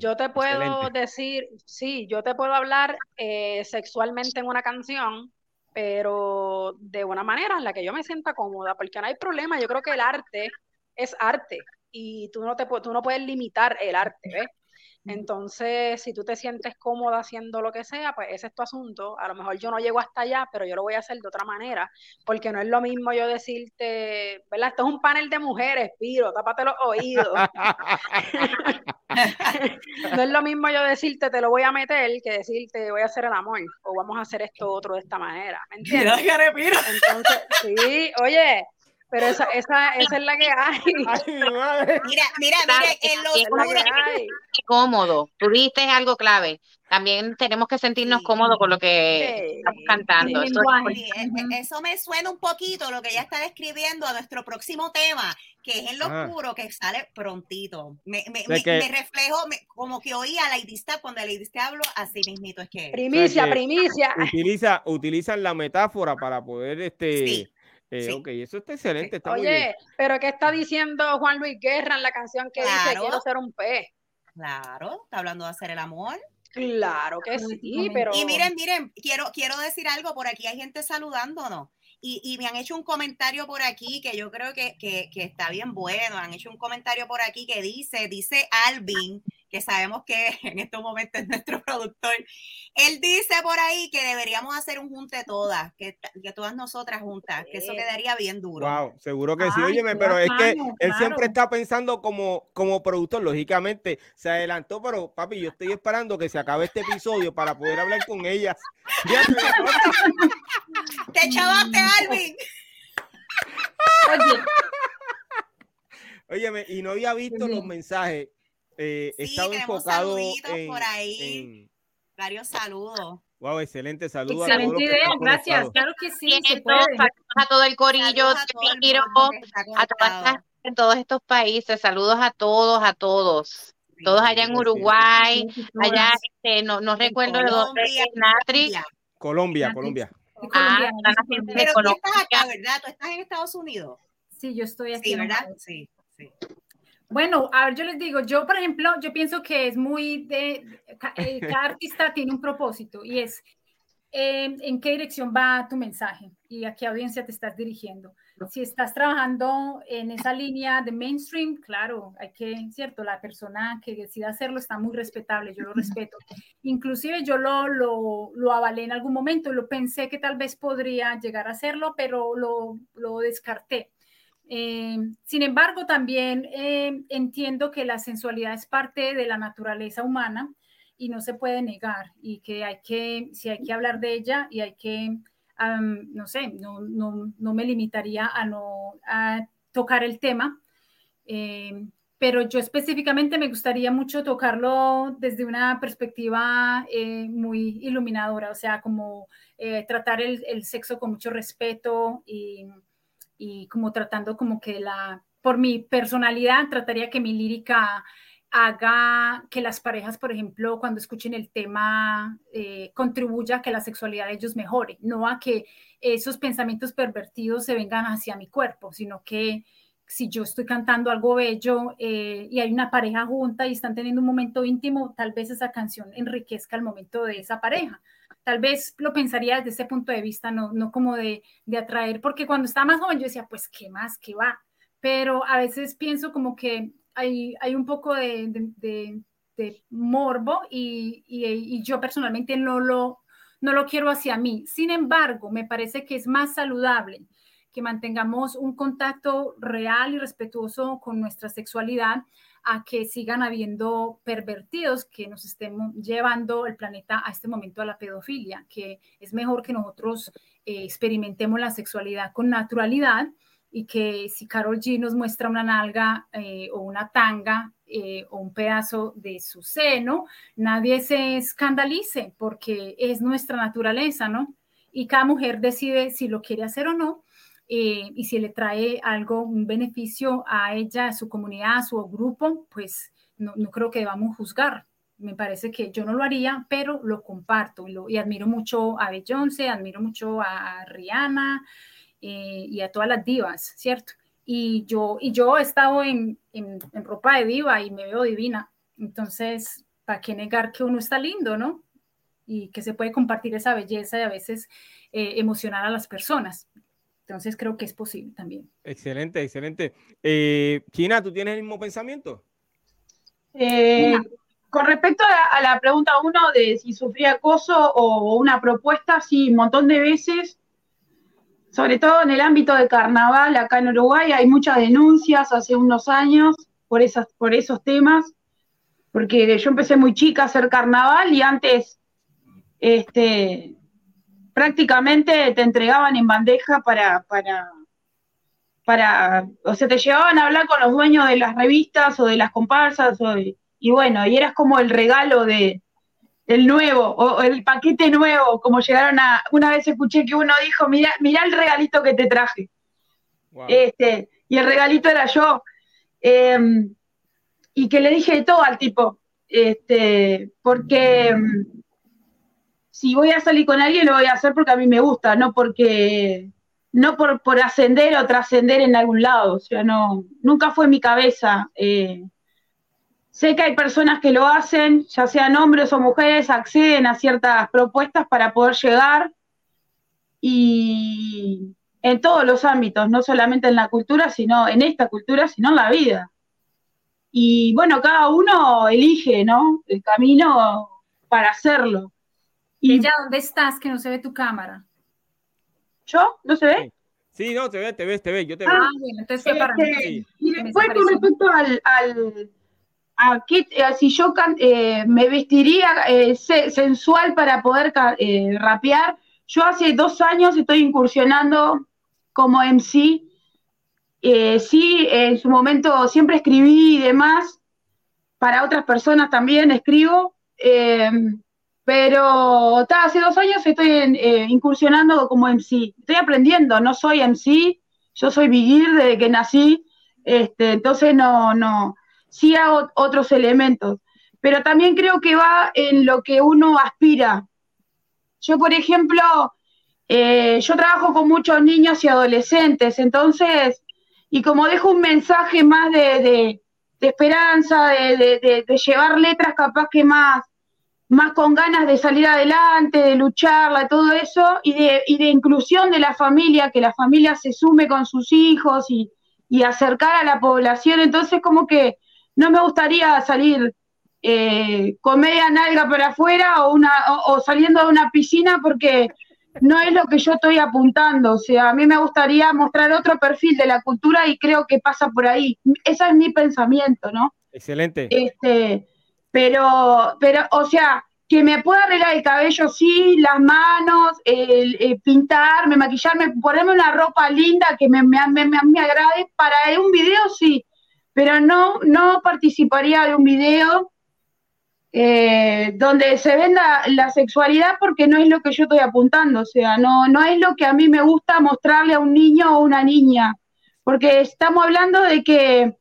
yo te puedo decir, sí, yo te puedo hablar eh, sexualmente en una canción, pero de una manera en la que yo me sienta cómoda, porque no hay problema. Yo creo que el arte es arte y tú no, te, tú no puedes limitar el arte, ¿ves? Entonces, si tú te sientes cómoda haciendo lo que sea, pues ese es tu asunto. A lo mejor yo no llego hasta allá, pero yo lo voy a hacer de otra manera, porque no es lo mismo yo decirte, ¿verdad? Esto es un panel de mujeres, Piro, tápate los oídos. *laughs* no es lo mismo yo decirte, te lo voy a meter, que decirte, voy a hacer el amor, o vamos a hacer esto otro de esta manera. ¿Me entiendes? Entonces, sí, oye, pero esa, esa, esa es la que hay. *laughs* Mira, mira, mira, en lo oscuro, cómodo. Tú dijiste algo clave. También tenemos que sentirnos cómodos con lo que estamos cantando. Eso, eso, me suena un poquito lo que ella está describiendo a nuestro próximo tema, que es en lo oscuro, que sale prontito. Me, me, me, reflejo como que oía a Lady Stab cuando Lady Stab hablo, así mismito es que. Primicia, primicia. Utiliza, utilizan la metáfora para poder este. Eh, Ok, eso está excelente. Está Oye, pero ¿qué está diciendo Juan Luis Guerra en la canción que dice Quiero ser un pez? Claro, está hablando de hacer el amor. Claro que sí, pero. Y miren, miren, quiero, quiero decir algo, por aquí hay gente saludándonos. Y, y, me han hecho un comentario por aquí que yo creo que, que, que, está bien bueno. Han hecho un comentario por aquí que dice, dice Alvin, que sabemos que *laughs* en estos momentos es nuestro productor, él dice por ahí que deberíamos hacer un junte todas, que, que todas nosotras juntas, que eso quedaría bien duro. Wow, seguro que sí. Óyeme, pero es que él siempre está pensando como, como productor, lógicamente se adelantó, pero papi, yo estoy esperando que se acabe este episodio para poder hablar con ellas. *laughs* Te chavaste, Alvin. Oye. Óyeme, y no había visto los mensajes eh, sí, estado enfocado en, por ahí. Varios saludos. Wow, excelente saludo. Excelente idea, gracias. Claro que sí. Se puede. A todo el corillo, a, todas en todos estos países. Saludos a todos, a todos. Todos allá en Uruguay, allá, este, no, no recuerdo de dónde es Natri. Colombia, Colombia. Ah, Pero tú estás acá, ¿verdad? ¿Tú estás en Estados Unidos? Sí, yo estoy aquí. Sí, ¿verdad? Sí, sí. Bueno, a ver, yo les digo, yo por ejemplo, yo pienso que es muy de, eh, *laughs* cada artista tiene un propósito y es em, en qué dirección va tu mensaje y a qué audiencia te estás dirigiendo. Si estás trabajando en esa línea de mainstream, claro, hay que, cierto, la persona que decida hacerlo está muy respetable, yo lo respeto. Inclusive yo lo, lo, lo avalé en algún momento, lo pensé que tal vez podría llegar a hacerlo, pero lo, lo descarté eh, sin embargo, también eh, entiendo que la sensualidad es parte de la naturaleza humana y no se puede negar y que hay que, si hay que hablar de ella y hay que, no sé, no, no, no, me limitaría a no a tocar el tema. Eh, pero yo específicamente me gustaría mucho tocarlo desde una perspectiva muy iluminadora, o sea, como tratar el, el, sexo con mucho respeto y y como tratando como que la, por mi personalidad, trataría que mi lírica haga que las parejas, por ejemplo, cuando escuchen el tema, eh, contribuya a que la sexualidad de ellos mejore, no a que esos pensamientos pervertidos se vengan hacia mi cuerpo, sino que si yo estoy cantando algo bello eh, y hay una pareja junta y están teniendo un momento íntimo, tal vez esa canción enriquezca el momento de esa pareja tal vez lo pensaría desde ese punto de vista, no, no como de, de, atraer, porque cuando estaba más joven yo decía, pues, ¿qué más? ¿Qué va? Pero a veces pienso como que hay, hay un poco de, de, de morbo y, y, y, yo personalmente no lo, no lo quiero hacia mí. Sin embargo, me parece que es más saludable que mantengamos un contacto real y respetuoso con nuestra sexualidad a que sigan habiendo pervertidos que nos estén llevando el planeta a este momento a la pedofilia, que es mejor que nosotros eh, experimentemos la sexualidad con naturalidad y que si Carol G nos muestra una nalga eh, o una tanga eh, o un pedazo de su seno, nadie se escandalice porque es nuestra naturaleza, ¿no? Y cada mujer decide si lo quiere hacer o no eh, y si le trae algo, un beneficio a ella, a su comunidad, a su grupo, pues no, creo que debamos juzgar. Me parece que yo no lo haría, pero lo comparto y, admiro mucho a Beyoncé, admiro mucho a Rihanna eh, y a todas las divas, ¿cierto? Y yo, y yo he estado en, en, en ropa de diva y me veo divina. Entonces, ¿para qué negar que uno está lindo, no? Y que se puede compartir esa belleza y a veces eh, emocionar a las personas. Entonces creo que es posible también. Excelente, excelente. Eh, China, ¿tú tienes el mismo pensamiento? Eh, con respecto a la, pregunta uno de si sufría acoso o una propuesta, sí, un montón de veces, sobre todo en el ámbito de carnaval, acá en Uruguay hay muchas denuncias hace unos años por, esas, por esos temas, porque yo empecé muy chica a hacer carnaval y antes este, prácticamente te entregaban en bandeja para, para, para, o sea, te llevaban a hablar con los dueños de las revistas o de las comparsas o y bueno, y eras como el regalo de el nuevo o el paquete nuevo, como llegaron a, una vez escuché que uno dijo, mira, mira el regalito que te traje. Este, y el regalito era yo. Em, y que le dije todo al tipo, este, porque em, si voy a salir con alguien lo voy a hacer porque a mí me gusta, no porque no por, ascender o trascender en algún lado, o sea, no, nunca fue mi cabeza. Eh, sé que hay personas que lo hacen, ya sean hombres o mujeres, acceden a ciertas propuestas para poder llegar y en todos los ámbitos, no solamente en la cultura, sino en esta cultura, sino en la vida. Y bueno, cada uno elige, ¿no? El camino para hacerlo. ¿Y ya dónde estás? Que no se ve tu cámara. ¿Yo? ¿No se ve? Sí, no, te ve, te ves, te ve, yo te veo. Ah, bueno, entonces fue para mí. Y después con respecto al, al a qué, si yo eh, me vestiría eh, sensual para poder eh, rapear, yo hace dos años estoy incursionando como MC. sí, en su momento siempre escribí y demás, para otras personas también escribo. Pero hace dos años estoy eh, incursionando como MC. Estoy aprendiendo, no soy MC, yo soy Vigir desde que nací, este, entonces no, no, sí hago otros elementos. Pero también creo que va en lo que uno aspira. Yo, por ejemplo, eh, yo trabajo con muchos niños y adolescentes, entonces, y como dejo un mensaje más de, esperanza, de llevar letras capaz que más más con ganas de salir adelante, de lucharla, todo eso, y de, y de inclusión de la familia, que la familia se sume con sus hijos y, acercar a la población. Entonces, como que no me gustaría salir eh, con media nalga para afuera o, una, o, saliendo de una piscina porque no es lo que yo estoy apuntando. O sea, a mí me gustaría mostrar otro perfil de la cultura y creo que pasa por ahí. Ese es mi pensamiento, ¿no? Excelente. Este, pero, pero, o sea, que me pueda arreglar el cabello, sí, las manos, el, pintarme, maquillarme, ponerme una ropa linda que me, me, me, agrade, para un video sí, pero no, no participaría de un video eh, donde se venda la sexualidad porque no es lo que yo estoy apuntando, o sea, no, no es lo que a mí me gusta mostrarle a un niño o una niña, porque estamos hablando de que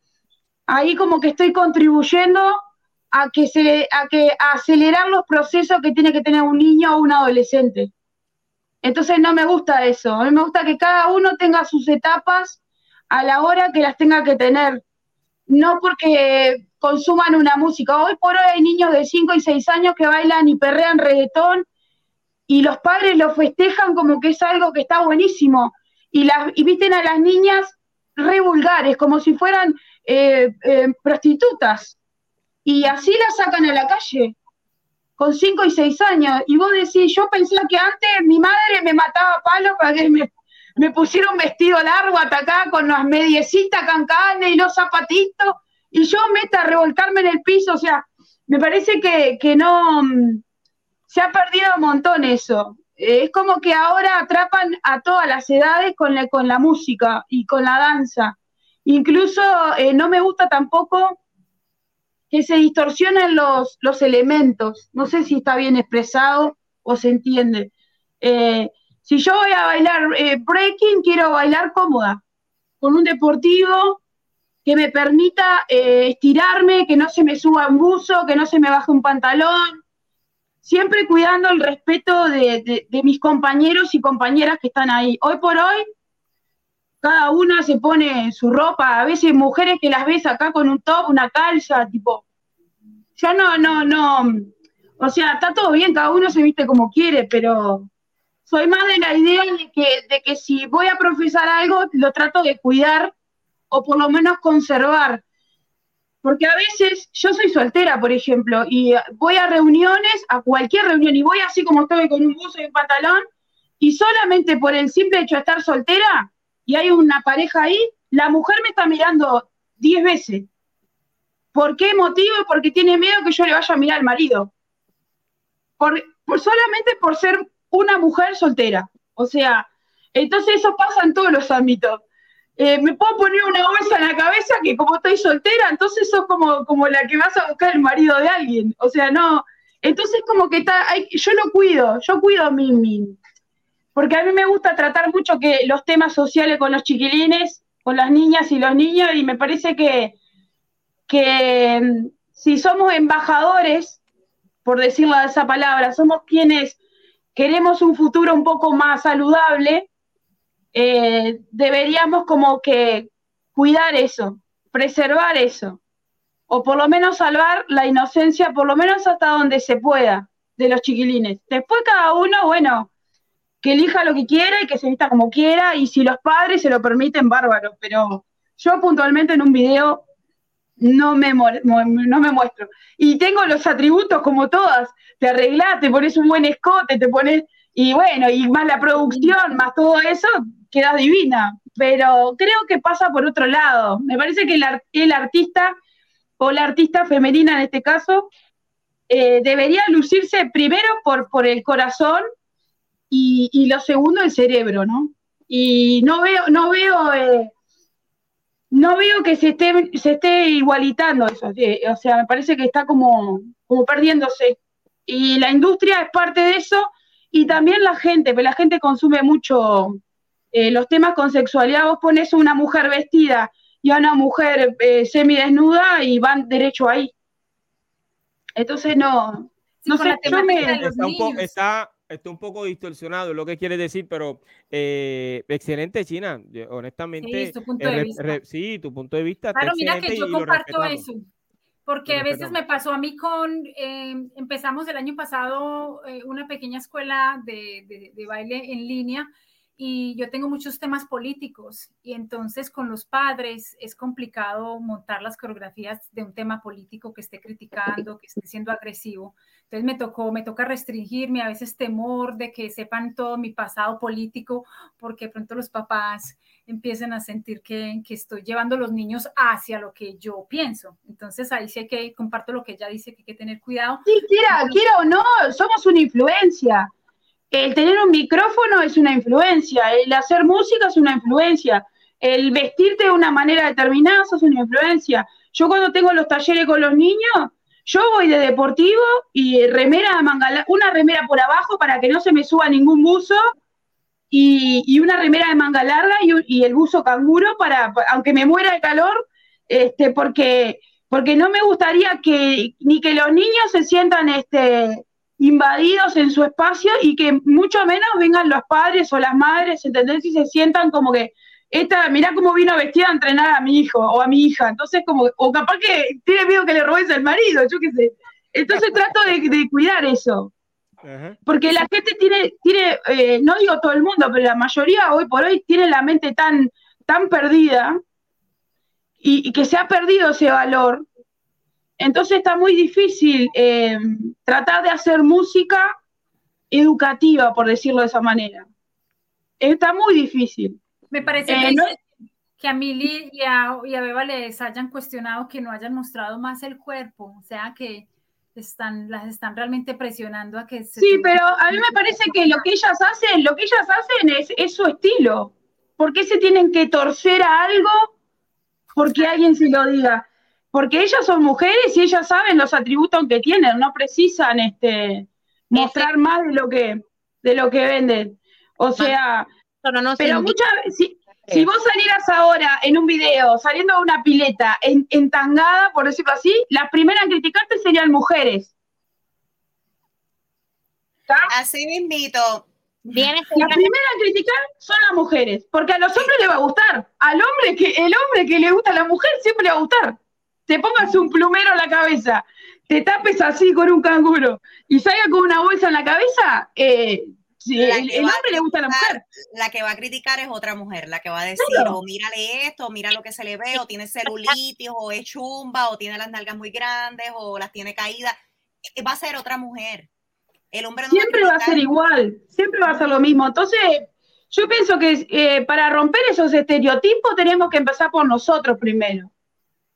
ahí como que estoy contribuyendo a que se a que acelerar los procesos que tiene que tener un niño o un adolescente. Entonces no me gusta eso. A mí me gusta que cada uno tenga sus etapas a la hora que las tenga que tener. No porque consuman una música. Hoy por hoy hay niños de 5 y 6 años que bailan y perrean reggaetón y los padres lo festejan como que es algo que está buenísimo. Y, las, y visten a las niñas re vulgares, como si fueran eh, eh, prostitutas y así la sacan a la calle, con cinco y seis años. Y vos decís, yo pensé que antes mi madre me mataba a palo para que me, pusiera un vestido largo hasta acá con las mediecitas cancanes y los zapatitos, y yo meta a revolcarme en el piso, o sea, me parece que, que no, mm, se ha perdido un montón eso. Es como que ahora atrapan a todas las edades con la, con la música y con la danza. Incluso eh, no me gusta tampoco que se distorsionan los, los elementos. No sé si está bien expresado o se entiende. Eh, si yo voy a bailar eh, breaking, quiero bailar cómoda, con un deportivo que me permita eh, estirarme, que no se me suba un buzo, que no se me baje un pantalón, siempre cuidando el respeto de, de mis compañeros y compañeras que están ahí. Hoy por hoy, cada una se pone su ropa, a veces mujeres que las ves acá con un top, una calza, tipo, ya no, no, no, o sea, está todo bien, cada uno se viste como quiere, pero soy más de la idea de que, de que si voy a profesar algo, lo trato de cuidar o por lo menos conservar. Porque a veces yo soy soltera, por ejemplo, y voy a reuniones, a cualquier reunión, y voy así como estoy con un buzo y un pantalón, y solamente por el simple hecho de estar soltera, y hay una pareja ahí, la mujer me está mirando diez veces. ¿Por qué motivo? Porque tiene miedo que yo le vaya a mirar al marido. Por, solamente por ser una mujer soltera. O sea, entonces eso pasa en todos los ámbitos. eh, me puedo poner una bolsa en la cabeza que como estoy soltera, entonces sos como, como la que vas a buscar el marido de alguien. O sea, no. Entonces como que está, yo lo cuido, yo cuido mi, mi, porque a mí me gusta tratar mucho que los temas sociales con los chiquilines, con las niñas y los niños, y me parece que, que mm, si somos embajadores, por decirlo de esa palabra, somos quienes queremos un futuro un poco más saludable, eh, deberíamos como que cuidar eso, preservar eso, o por lo menos salvar la inocencia, por lo menos hasta donde se pueda, de los chiquilines. Después cada uno, bueno, que elija lo que quiera y que se vista como quiera, y si los padres se lo permiten, bárbaro, pero yo puntualmente en un video no me, no me muestro. Y tengo los atributos como todas, te arreglás, te pones un buen escote, te pones, y bueno, y más la producción, más todo eso, quedas divina, pero creo que pasa por otro lado. Me parece que el, artista o la artista femenina en este caso eh, debería lucirse primero por, por el corazón y, lo segundo el cerebro, ¿no? Y no veo, no veo, eh, no veo que se esté, se esté igualitando eso. Eh, o sea, me parece que está como, como perdiéndose. Y la industria es parte de eso y también la gente, pero la gente consume mucho eh, los temas con sexualidad, vos pones una mujer vestida y a una mujer eh, semidesnuda y van derecho ahí. Entonces no, no sé, yo me... Está un, poco, está, un poco distorsionado lo que quiere decir, pero eh, excelente China, honestamente. Sí, tu punto de vista. sí, tu punto de vista. Claro, mira que yo comparto eso. Porque a veces me pasó a mí con, empezamos el año pasado una pequeña escuela de, de, baile en línea y yo tengo muchos temas políticos y entonces con los padres es complicado montar las coreografías de un tema político que esté criticando, que esté siendo agresivo. Entonces me tocó, me toca restringirme, a veces temor de que sepan todo mi pasado político, porque pronto los papás empiecen a sentir que, que estoy llevando a los niños hacia lo que yo pienso. Entonces ahí sí que comparto lo que ella dice, que hay que tener cuidado. Sí, quiera, quiera o no, somos una influencia el tener un micrófono es una influencia, el hacer música es una influencia, el vestirte de una manera determinada es una influencia. Yo cuando tengo los talleres con los niños, yo voy de deportivo y remera manga, una remera por abajo para que no se me suba ningún buzo y, una remera de manga larga y, el buzo canguro para, aunque me muera de calor, este, porque, porque no me gustaría que ni que los niños se sientan este, invadidos en su espacio y que mucho menos vengan los padres o las madres, ¿entendés? Y se sientan como que, esta, mirá cómo vino vestida a entrenar a mi hijo o a mi hija. Entonces, como, o capaz que tiene miedo que le robes el marido, yo qué sé. Entonces trato de, cuidar eso. Porque la gente tiene, tiene eh, no digo todo el mundo, pero la mayoría hoy por hoy tiene la mente tan, tan perdida y que se ha perdido ese valor entonces está muy difícil eh, tratar de hacer música educativa, por decirlo de esa manera. Está muy difícil. Me parece eh, que, a Mili y a, Beba les hayan cuestionado que no hayan mostrado más el cuerpo, o sea que están, las están realmente presionando a que se... Sí, pero a mí me parece que lo que ellas hacen, lo que ellas hacen es, es su estilo. ¿Por qué se tienen que torcer a algo porque alguien se lo diga? Porque ellas son mujeres y ellas saben los atributos que tienen, no precisan este mostrar más de lo que de lo que venden. O sea, pero, muchas si, si vos salieras ahora en un video saliendo de una pileta en, entangada, por decirlo así, las primeras en criticarte serían mujeres. Así mismito. Las primeras en criticar son las mujeres, porque a los hombres les va a gustar. Al hombre que, el hombre que le gusta a la mujer siempre le va a gustar te pongas un plumero en la cabeza, te tapes así con un canguro y salga con una bolsa en la cabeza, eh, el, hombre le gusta a la mujer. La que va a criticar es otra mujer, la que va a decir, o oh, mírale esto, mira lo que se le ve, o tiene celulitis, o es chumba, o tiene las nalgas muy grandes, o las tiene caídas. Eh, va a ser otra mujer. El hombre siempre va a, ser igual, siempre va a ser lo mismo. Entonces, yo pienso que eh, para romper esos estereotipos tenemos que empezar por nosotros primero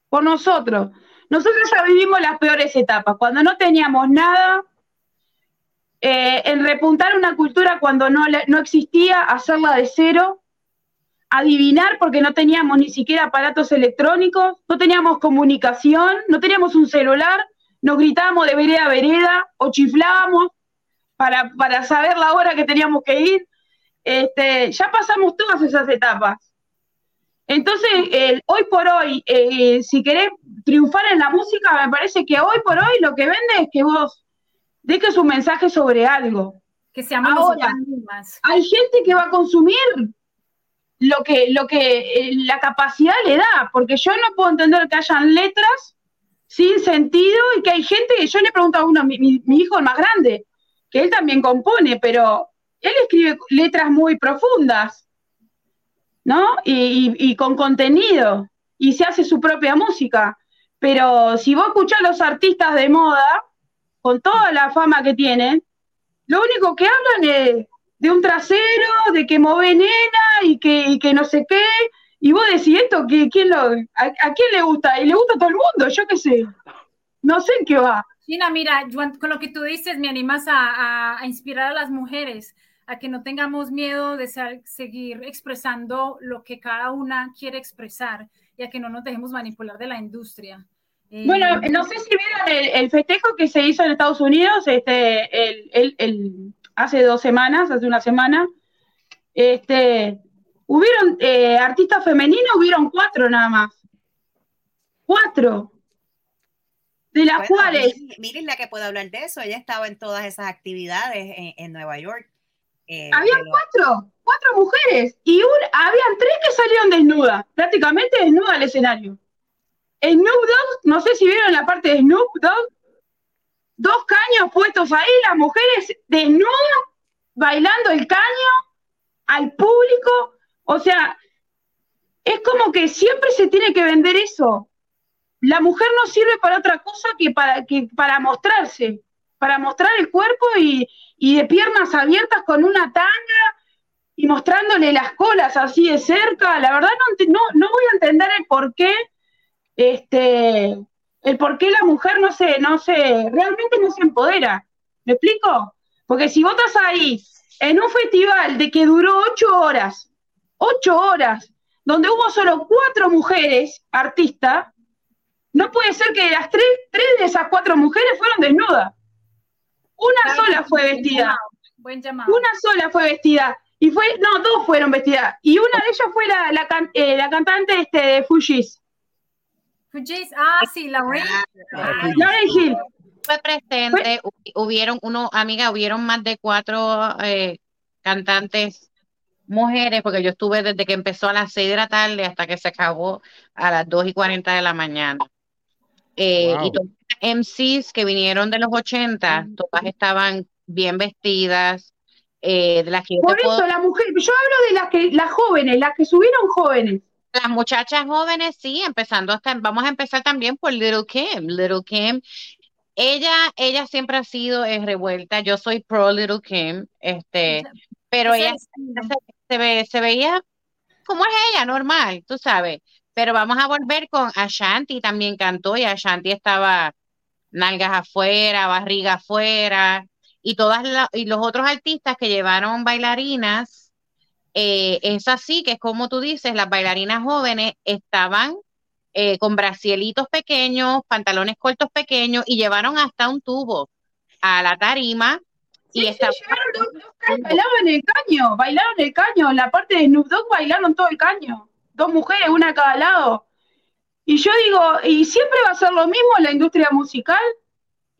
por nosotros. Nosotros ya vivimos las peores etapas, cuando no teníamos nada, eh, en repuntar una cultura cuando no, no existía, hacerla de cero, adivinar porque no teníamos ni siquiera aparatos electrónicos, no teníamos comunicación, no teníamos un celular, nos gritábamos de vereda a vereda o chiflábamos para, para saber la hora que teníamos que ir. Este, ya pasamos todas esas etapas. Entonces, hoy por hoy, eh, si querés triunfar en la música, me parece que hoy por hoy lo que vende es que vos dejes un mensaje sobre algo. Que se Ahora, hay gente que va a consumir lo que, lo que eh, la capacidad le da, porque yo no puedo entender que hayan letras sin sentido y que hay gente que yo le pregunto a uno, mi, mi hijo el más grande, que él también compone, pero él escribe letras muy profundas, ¿no? Y, con contenido, y se hace su propia música. Pero si vos escuchás a los artistas de moda, con toda la fama que tienen, lo único que hablan es de un trasero, de que mueve nena y que, que no sé qué. Y vos decís esto, que, ¿quién lo, a, quién le gusta? Y le gusta a todo el mundo, yo qué sé. No sé en qué va. Gina, mira, con lo que tú dices, me animas a, a, inspirar a las mujeres a que no tengamos miedo de seguir expresando lo que cada una quiere expresar y a que no nos dejemos manipular de la industria. Bueno, eh, no sé si vieron el, festejo que se hizo en Estados Unidos este, el, el, hace dos semanas, hace una semana. Este, hubieron eh, artistas femeninos, hubieron cuatro nada más. Cuatro. De las cuales. Miren la que puede hablar de eso, ella estaba en todas esas actividades en, Nueva York. Eh, habían cuatro, cuatro mujeres y un, habían tres que salieron desnudas, prácticamente desnudas al escenario. Snoop Dogg, no sé si vieron la parte de Snoop Dogg, dos caños puestos ahí, las mujeres desnudas, bailando el caño al público. O sea, es como que siempre se tiene que vender eso. La mujer no sirve para otra cosa que para, que para mostrarse, para mostrar el cuerpo y, y de piernas abiertas con una tanga y mostrándole las colas así de cerca. La verdad no, no, no voy a entender el por qué este, el por qué la mujer no se, no se, realmente no se empodera. ¿Me explico? Porque si vos estás ahí en un festival de que duró ocho horas, ocho horas, donde hubo solo cuatro mujeres artistas, no puede ser que las tres, tres de esas cuatro mujeres fueron desnudas. Una sola fue vestida. Buen llamado. Una sola fue vestida. Y fue, no, dos fueron vestidas. Y una de ellas fue la, la, eh, la cantante este, de Fujis ah, sí, Lauren. Ah, Lauren Fue presente, hubieron uno, amiga, hubieron más de cuatro eh, cantantes mujeres, porque yo estuve desde que empezó a las seis de la tarde hasta que se acabó a las dos y cuarenta de la mañana. Eh, y todas las MCs que vinieron de los 80, todas estaban bien vestidas. Eh, de las que Por eso, la mujer, yo hablo de las que, las jóvenes, las que subieron jóvenes. Las muchachas jóvenes, sí, empezando hasta, vamos a empezar también por Little Kim. Little Kim, ella, ella siempre ha sido eh, revuelta. Yo soy pro Little Kim, este, pero ella se, ve, se veía como es ella, normal, tú sabes. Pero vamos a volver con Ashanti, también cantó y Ashanti estaba nalgas afuera, barriga afuera, y todas y los otros artistas que llevaron bailarinas eh, es así que es como tú dices, las bailarinas jóvenes estaban eh, con brasielitos pequeños, pantalones cortos pequeños y llevaron hasta un tubo a la tarima. y estaban... bailaban el caño, bailaron el caño, en la parte de Snoop Dogg bailaron todo el caño, dos mujeres, una a cada lado. Y yo digo, ¿y siempre va a ser lo mismo en la industria musical?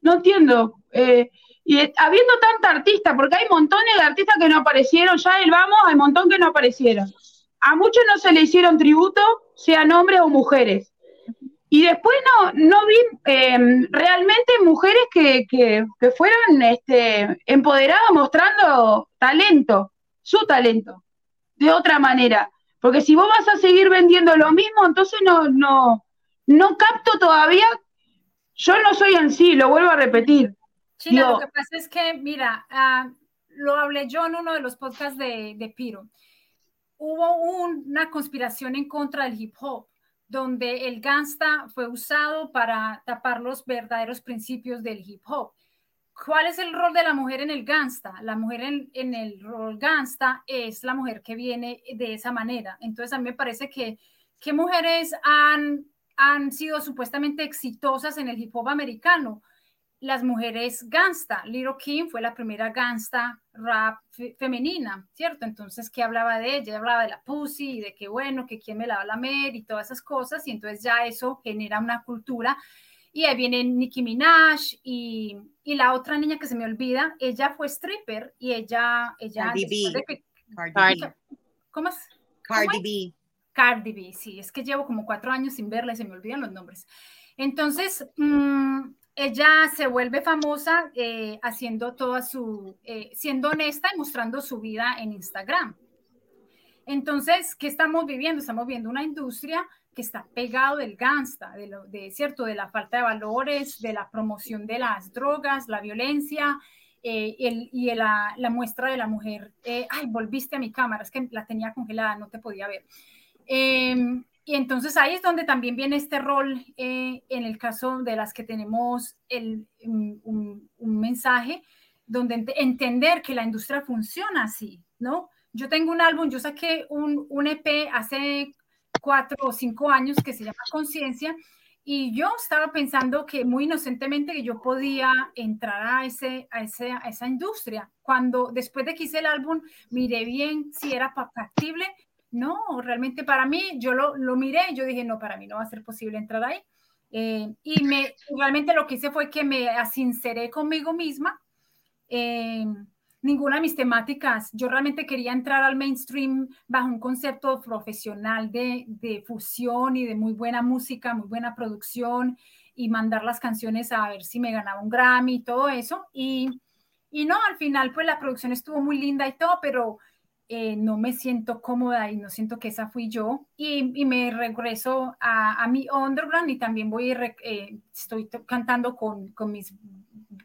No entiendo. Eh, y habiendo tanta artista, porque hay montones de artistas que no aparecieron, ya el vamos, hay montón que no aparecieron. A muchos no se le hicieron tributo, sean hombres o mujeres. Y después no, no vi em, realmente mujeres que, que, que fueran este, empoderadas mostrando talento, su talento, de otra manera. Porque si vos vas a seguir vendiendo lo mismo, entonces no, no, no capto todavía. Yo no soy en sí, lo vuelvo a repetir. China, lo que pasa es que, mira, ah, lo hablé yo en uno de los podcasts de, de Piro. Hubo una conspiración en contra del hip hop, donde el gangsta fue usado para tapar los verdaderos principios del hip hop. ¿Cuál es el rol de la mujer en el gangsta? La mujer en, en, el rol gangsta es la mujer que viene de esa manera. Entonces a mí me parece que, que mujeres han, han sido supuestamente exitosas en el hip hop americano las mujeres gangsta. Little Kim fue la primera gangsta rap femenina, ¿cierto? Entonces, ¿qué hablaba de ella? hablaba de la pussy y de que bueno, que quién me la va a lamer y todas esas cosas. Y entonces ya eso genera una cultura. Y ahí viene Nicki Minaj y, y la otra niña que se me olvida, ella fue stripper y ella... ella Cardi B. Cardi. ¿Cómo es? Cardi B. Cardi B, sí, es que llevo como cuatro años sin verla y se me olvidan los nombres. Entonces, mmm, ella se vuelve famosa eh, haciendo toda su, eh, siendo honesta y mostrando su vida en Instagram. Entonces, ¿qué estamos viviendo? Estamos viendo una industria que está pegado del gangsta, de, lo, de cierto, de la falta de valores, de la promoción de las drogas, la violencia eh, el, y la, la, muestra de la mujer. ay, volviste a mi cámara, es que la tenía congelada, no te podía ver. Em, y entonces ahí es donde también viene este rol eh, en el caso de las que tenemos el, un, un, mensaje, donde entender que la industria funciona así, ¿no? Yo tengo un álbum, yo saqué un, un EP hace cuatro o cinco años que se llama Conciencia y yo estaba pensando que muy inocentemente que yo podía entrar a, ese, a, ese, a esa industria. Cuando después de que hice el álbum, miré bien si era factible no, realmente para mí, yo lo, lo miré, yo dije, no, para mí no va a ser posible entrar ahí. Eh, y me, realmente lo que hice fue que me sinceré conmigo misma. Eh, ninguna de mis temáticas, yo realmente quería entrar al mainstream bajo un concepto profesional de, de fusión y de muy buena música, muy buena producción y mandar las canciones a ver si me ganaba un Grammy y todo eso. Y, y no, al final pues la producción estuvo muy linda y todo, pero eh, no me siento cómoda y no siento que esa fui yo. Y, y me regreso a, a, mi underground y también voy, eh, estoy cantando con, con, mis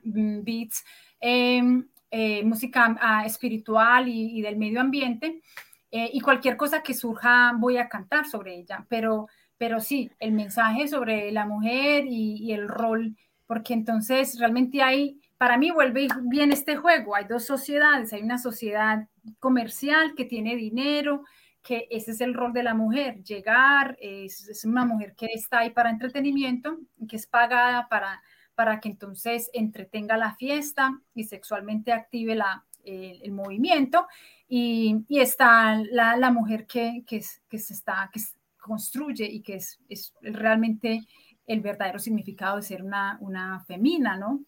beats, em, eh, música uh, espiritual y, del medio ambiente eh, y cualquier cosa que surja voy a cantar sobre ella, pero, pero sí, el mensaje sobre la mujer y, y el rol, porque entonces realmente hay para mí vuelve bien este juego. Hay dos sociedades. Hay una sociedad comercial que tiene dinero, que ese es el rol de la mujer, llegar, es, es una mujer que está ahí para entretenimiento, que es pagada para, para que entonces entretenga la fiesta y sexualmente active eh, el movimiento. Y, está la, mujer que, que, que, se está, que construye y que es, es realmente el verdadero significado de ser una, una femina, ¿no?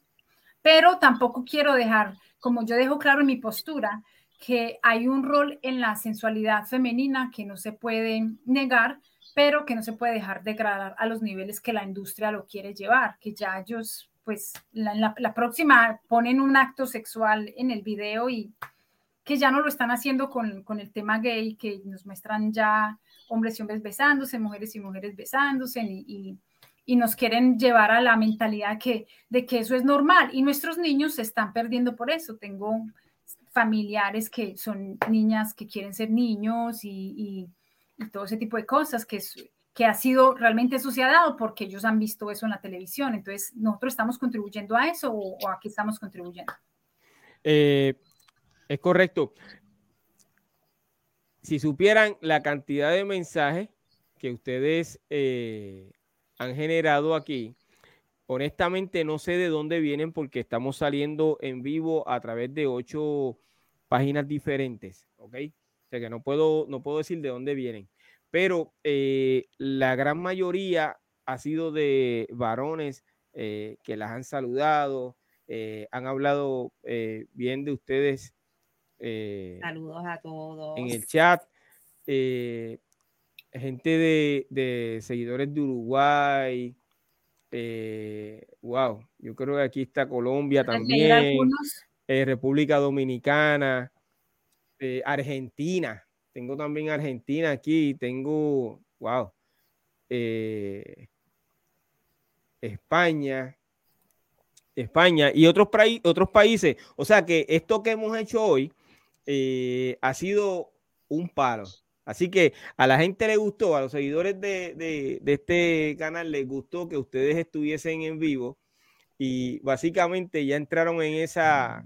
pero tampoco quiero dejar, como yo dejo claro en mi postura, que hay un rol en la sensualidad femenina que no se puede negar, pero que no se puede dejar degradar a los niveles que la industria lo quiere llevar, que ya ellos, pues, la, la, próxima ponen un acto sexual en el video y que ya no lo están haciendo con, con el tema gay, que nos muestran ya hombres y hombres besándose, mujeres y mujeres besándose y, y y nos quieren llevar a la mentalidad que, de que eso es normal y nuestros niños se están perdiendo por eso. Tengo familiares que son niñas que quieren ser niños y, y, todo ese tipo de cosas que, que ha sido realmente sucedido porque ellos han visto eso en la televisión. Entonces, ¿nosotros estamos contribuyendo a eso o, o a qué estamos contribuyendo? Eh, es correcto. Si supieran la cantidad de mensajes que ustedes eh, han generado aquí. Honestamente no sé de dónde vienen porque estamos saliendo en vivo a través de ocho páginas diferentes, ¿ok? O sea que no puedo, no puedo decir de dónde vienen, pero eh, la gran mayoría ha sido de varones eh, que las han saludado, eh, han hablado bien de ustedes. Saludos a todos. En el chat. Eh, gente de, de, seguidores de Uruguay. Eh, wow, yo creo que aquí está Colombia también, República Dominicana, eh, Argentina. Tengo también Argentina aquí, tengo, wow, eh, España, España y otros, otros países. O sea que esto que hemos hecho hoy eh, ha sido un palo. Así que a la gente le gustó, a los seguidores de, de, este canal les gustó que ustedes estuviesen en vivo y básicamente ya entraron en esa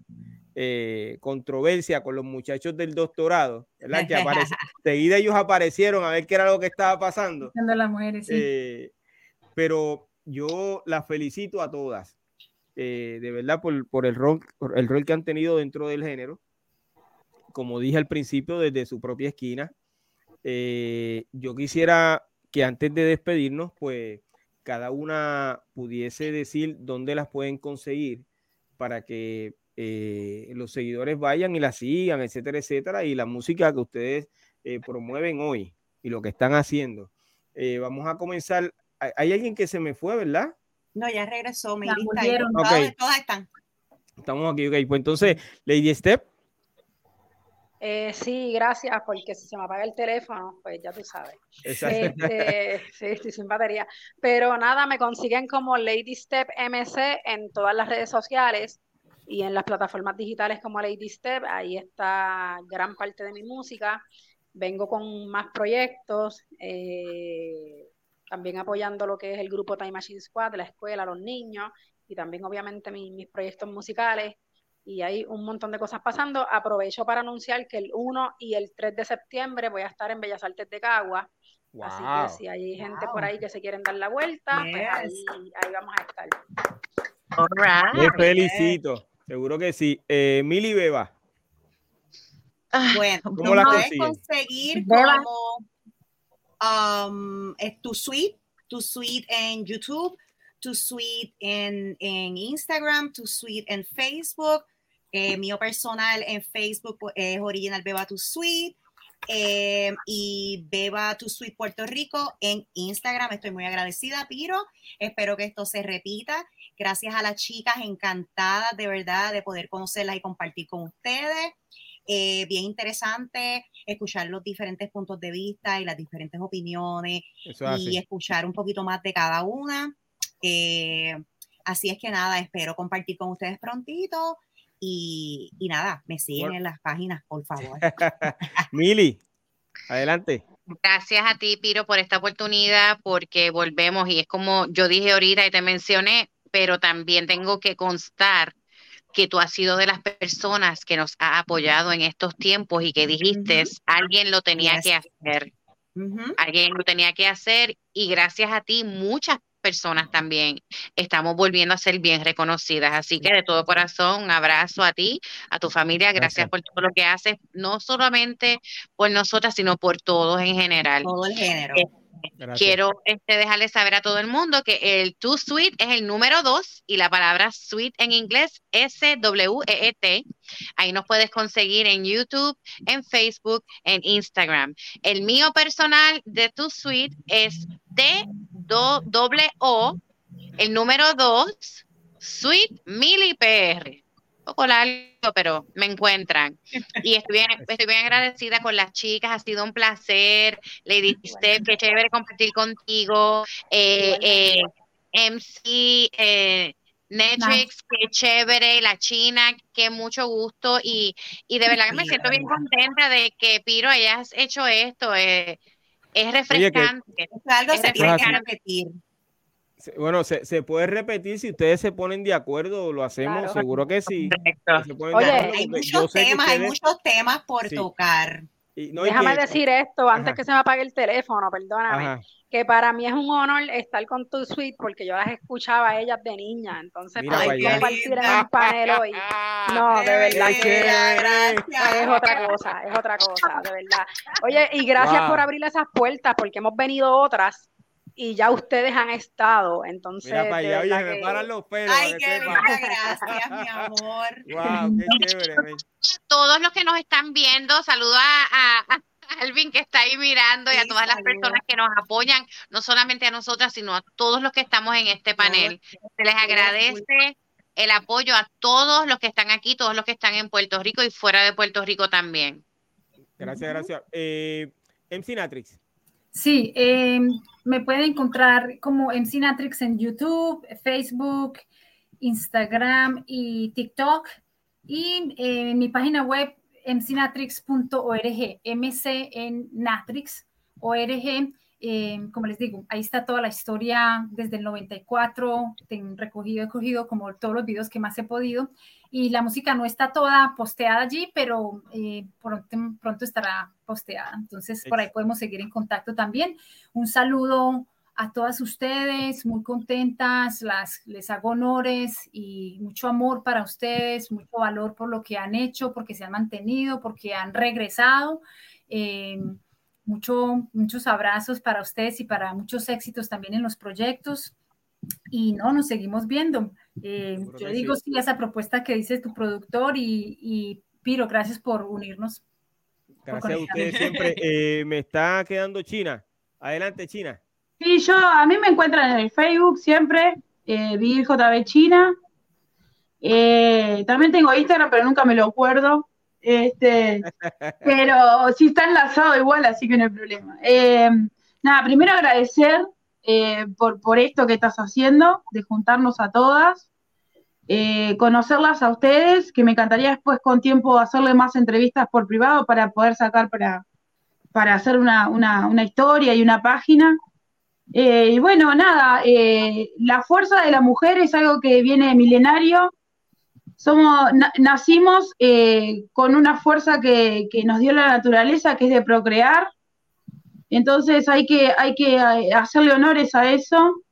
eh, controversia con los muchachos del doctorado, ¿verdad? Que *laughs* seguida ellos aparecieron a ver qué era lo que estaba pasando. Las mujeres, sí. Eh, pero yo las felicito a todas, eh, de verdad, por, por, el rol, por el rol que han tenido dentro del género. Como dije al principio, desde su propia esquina. yo quisiera que antes de despedirnos, pues cada una pudiese decir dónde las pueden conseguir para que eh, los seguidores vayan y la sigan, etcétera, etcétera, y la música que ustedes eh, promueven hoy y lo que están haciendo. Eh, vamos a comenzar. Hay, alguien que se me fue, ¿verdad? No, ya regresó, me okay. todas, están. Estamos aquí, ok. Pues entonces, Lady Step. Eh, sí, gracias, porque si se me apaga el teléfono, pues ya tú sabes. Este, *laughs* sí, estoy sin batería. Pero nada, me consiguen como Lady Step MC en todas las redes sociales y en las plataformas digitales como Lady Step. Ahí está gran parte de mi música. Vengo con más proyectos, eh, también apoyando lo que es el grupo Time Machine Squad, la escuela, los niños y también obviamente mis proyectos musicales y hay un montón de cosas pasando. Aprovecho para anunciar que el 1 y el 3 de septiembre voy a estar en Bellas Artes de Cagua. Así que si hay gente por ahí que se quieren dar la vuelta, pues ahí, vamos a estar. All felicito, seguro que sí. Eh, Mili Beba. Ah, bueno, ¿cómo la puedes conseguir como um, tu suite, tu suite en YouTube, tu suite en, en Instagram, tu suite en Facebook, eh, mío personal en Facebook pues, es Original Beba Tu Sweet. Eh, y Beba Tu Sweet Puerto Rico en Instagram. Estoy muy agradecida, Piro. Espero que esto se repita. Gracias a las chicas, encantadas de verdad de poder conocerlas y compartir con ustedes. Eh, bien interesante escuchar los diferentes puntos de vista y las diferentes opiniones y escuchar un poquito más de cada una. así es que nada, espero compartir con ustedes prontito y, nada, me siguen en las páginas, por favor. *laughs* Mili, adelante. Gracias a ti, Piro, por esta oportunidad, porque volvemos y es como yo dije ahorita y te mencioné, pero también tengo que constar que tú has sido de las personas que nos ha apoyado en estos tiempos y que dijiste, alguien lo tenía que hacer. Alguien lo tenía que hacer y gracias a ti muchas personas también estamos volviendo a ser bien reconocidas. Así que de todo corazón, un abrazo a ti, a tu familia, gracias, por todo lo que haces, no solamente por nosotras, sino por todos en general. Todo el género. Eh, Quiero este, dejarles saber a todo el mundo que el To Sweet es el número dos y la palabra sweet en inglés S-W-E-E-T. Ahí nos puedes conseguir en YouTube, en Facebook, en Instagram. El mío personal de To Sweet es T-O, el número dos, Sweet Mili PR poco largo, pero me encuentran. *laughs* Y estoy bien, estoy bien agradecida con las chicas, ha sido un placer. Lady Steph, qué chévere compartir contigo. Eh, eh, MC, eh, Netflix, qué chévere, la China, qué mucho gusto y, y de verdad que me siento bien contenta de que Piro hayas hecho esto, es refrescante. algo se tiene que repetir. Bueno, se, se, puede repetir si ustedes se ponen de acuerdo, lo hacemos, seguro que sí. Oye, hay muchos temas, hay muchos temas por tocar. Déjame decir esto antes que se me apague el teléfono, perdóname. Que para mí es un honor estar con tu suite porque yo las escuchaba a ellas de niña. Entonces, para compartir en un panel hoy. No, de verdad que es otra cosa, es otra cosa, de verdad. Oye, y gracias por abrir esas puertas porque hemos venido otras y ya ustedes han estado, entonces... Mira para allá, oye, me paran los pelos. Ay, qué *laughs* gracias, mi amor. Wow, qué chévere. Todos los que nos están viendo, saludo a, a, Alvin que está ahí mirando y a todas las personas que nos apoyan, no solamente a nosotras, sino a todos los que estamos en este panel. Se les agradece el apoyo a todos los que están aquí, todos los que están en Puerto Rico y fuera de Puerto Rico también. Gracias, gracias. Eh, MC Natrix. Sí, eh, me pueden encontrar como MC Natrix en YouTube, Facebook, Instagram y TikTok. Y en mi página web mcnatrix.org, MC en Natrix, ORG. Eh, como les digo, ahí está toda la historia desde el 94, ten, recogido, he cogido como todos los videos que más he podido y la música no está toda posteada allí, pero eh, pronto, pronto estará posteada. Entonces, por ahí podemos seguir en contacto también. Un saludo a todas ustedes, muy contentas, las, les hago honores y mucho amor para ustedes, mucho valor por lo que han hecho, porque se han mantenido, porque han regresado. Eh, mucho, muchos abrazos para ustedes y para muchos éxitos también en los proyectos. Y no, nos seguimos viendo. Eh, yo digo sí. esa propuesta que dice tu productor y, y Piro, gracias por unirnos. Gracias a ustedes siempre. Eh, me está quedando China. Adelante, China. Sí, yo, a mí me encuentran en el Facebook siempre, eh, JB China. Eh, también tengo Instagram, pero nunca me lo acuerdo. Este, *laughs* pero sí está enlazado igual, así que no hay problema. Eh, nada, primero agradecer eh, por, por esto que estás haciendo, de juntarnos a todas, eh, conocerlas a ustedes, que me encantaría después con tiempo hacerle más entrevistas por privado para poder sacar para, para hacer una, una, una historia y una página. Eh, y bueno, nada, la fuerza de la mujer es algo que viene milenario. Somos, na, nacimos eh, con una fuerza que, que, nos dio la naturaleza, que es de procrear. Entonces hay que, hay que hacerle honores a eso.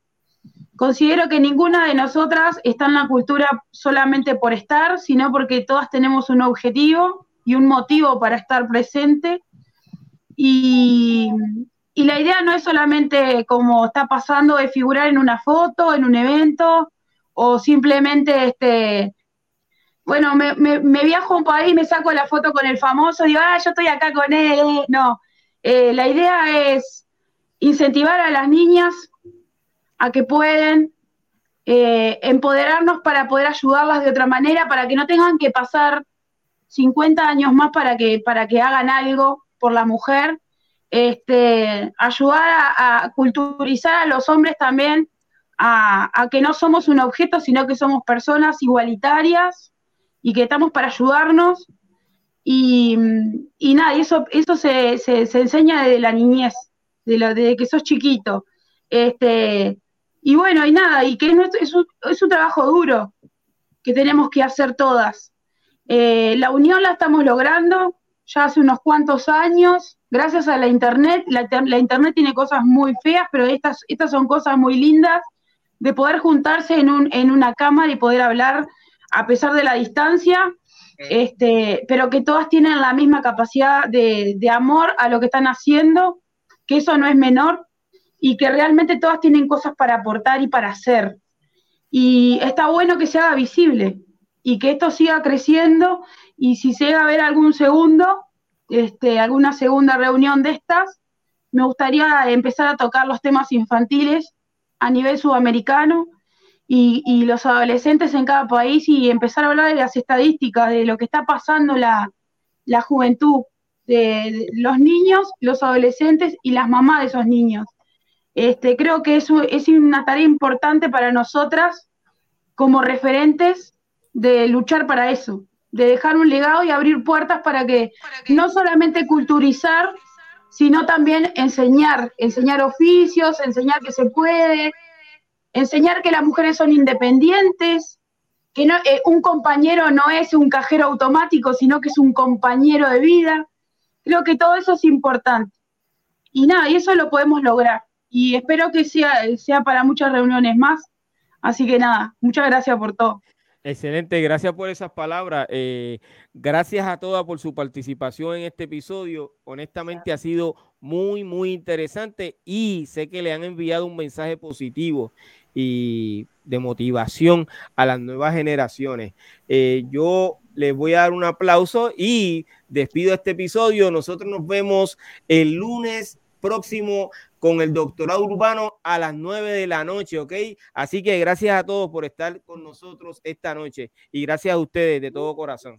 Considero que ninguna de nosotras está en la cultura solamente por estar, sino porque todas tenemos un objetivo y un motivo para estar presente. Y, y la idea no es solamente como está pasando de figurar en una foto, en un evento, o simplemente, este, bueno, me, me, me viajo a un país, me saco la foto con el famoso, digo, ah, yo estoy acá con él. Eh". No, eh, la idea es incentivar a las niñas a que pueden eh, empoderarnos para poder ayudarlas de otra manera, para que no tengan que pasar 50 años más para que, para que hagan algo por la mujer este, ayudar a, culturizar a los hombres también a, que no somos un objeto, sino que somos personas igualitarias y que estamos para ayudarnos. Y, y nada, eso, eso se, se, se, enseña desde la niñez, de lo, desde que sos chiquito. Este, y bueno, y nada, y que es, es, un, es un trabajo duro que tenemos que hacer todas. Eh, la unión la estamos logrando ya hace unos cuantos años, gracias a la Internet. La, la, Internet tiene cosas muy feas, pero estas, estas son cosas muy lindas de poder juntarse en, un, en una cámara y poder hablar a pesar de la distancia, este, pero que todas tienen la misma capacidad de, de amor a lo que están haciendo, que eso no es menor, y que realmente todas tienen cosas para aportar y para hacer. Y está bueno que se haga visible y que esto siga creciendo y si se llega a ver algún segundo, este, alguna segunda reunión de estas, me gustaría empezar a tocar los temas infantiles a nivel sudamericano y, y, los adolescentes en cada país y empezar a hablar de las estadísticas, de lo que está pasando la, la juventud, de, de, los niños, los adolescentes y las mamás de esos niños. Este, creo que eso es una tarea importante para nosotras como referentes de luchar para eso, de dejar un legado y abrir puertas para que no solamente culturizar, sino también enseñar, enseñar oficios, enseñar que se puede, enseñar que las mujeres son independientes, que eh, un compañero no es un cajero automático, sino que es un compañero de vida. Creo que todo eso es importante. Y nada, y eso lo podemos lograr. Y espero que sea, sea para muchas reuniones más. Así que nada, muchas gracias por todo. Excelente, gracias por esas palabras. Eh, gracias a todas por su participación en este episodio. Honestamente ha sido muy, muy interesante y sé que le han enviado un mensaje positivo y de motivación a las nuevas generaciones. Eh, yo les voy a dar un aplauso y despido este episodio. Nosotros nos vemos el lunes próximo con el doctorado urbano a las 9 de la noche, ¿ok? Así que gracias a todos por estar con nosotros esta noche y gracias a ustedes de todo corazón.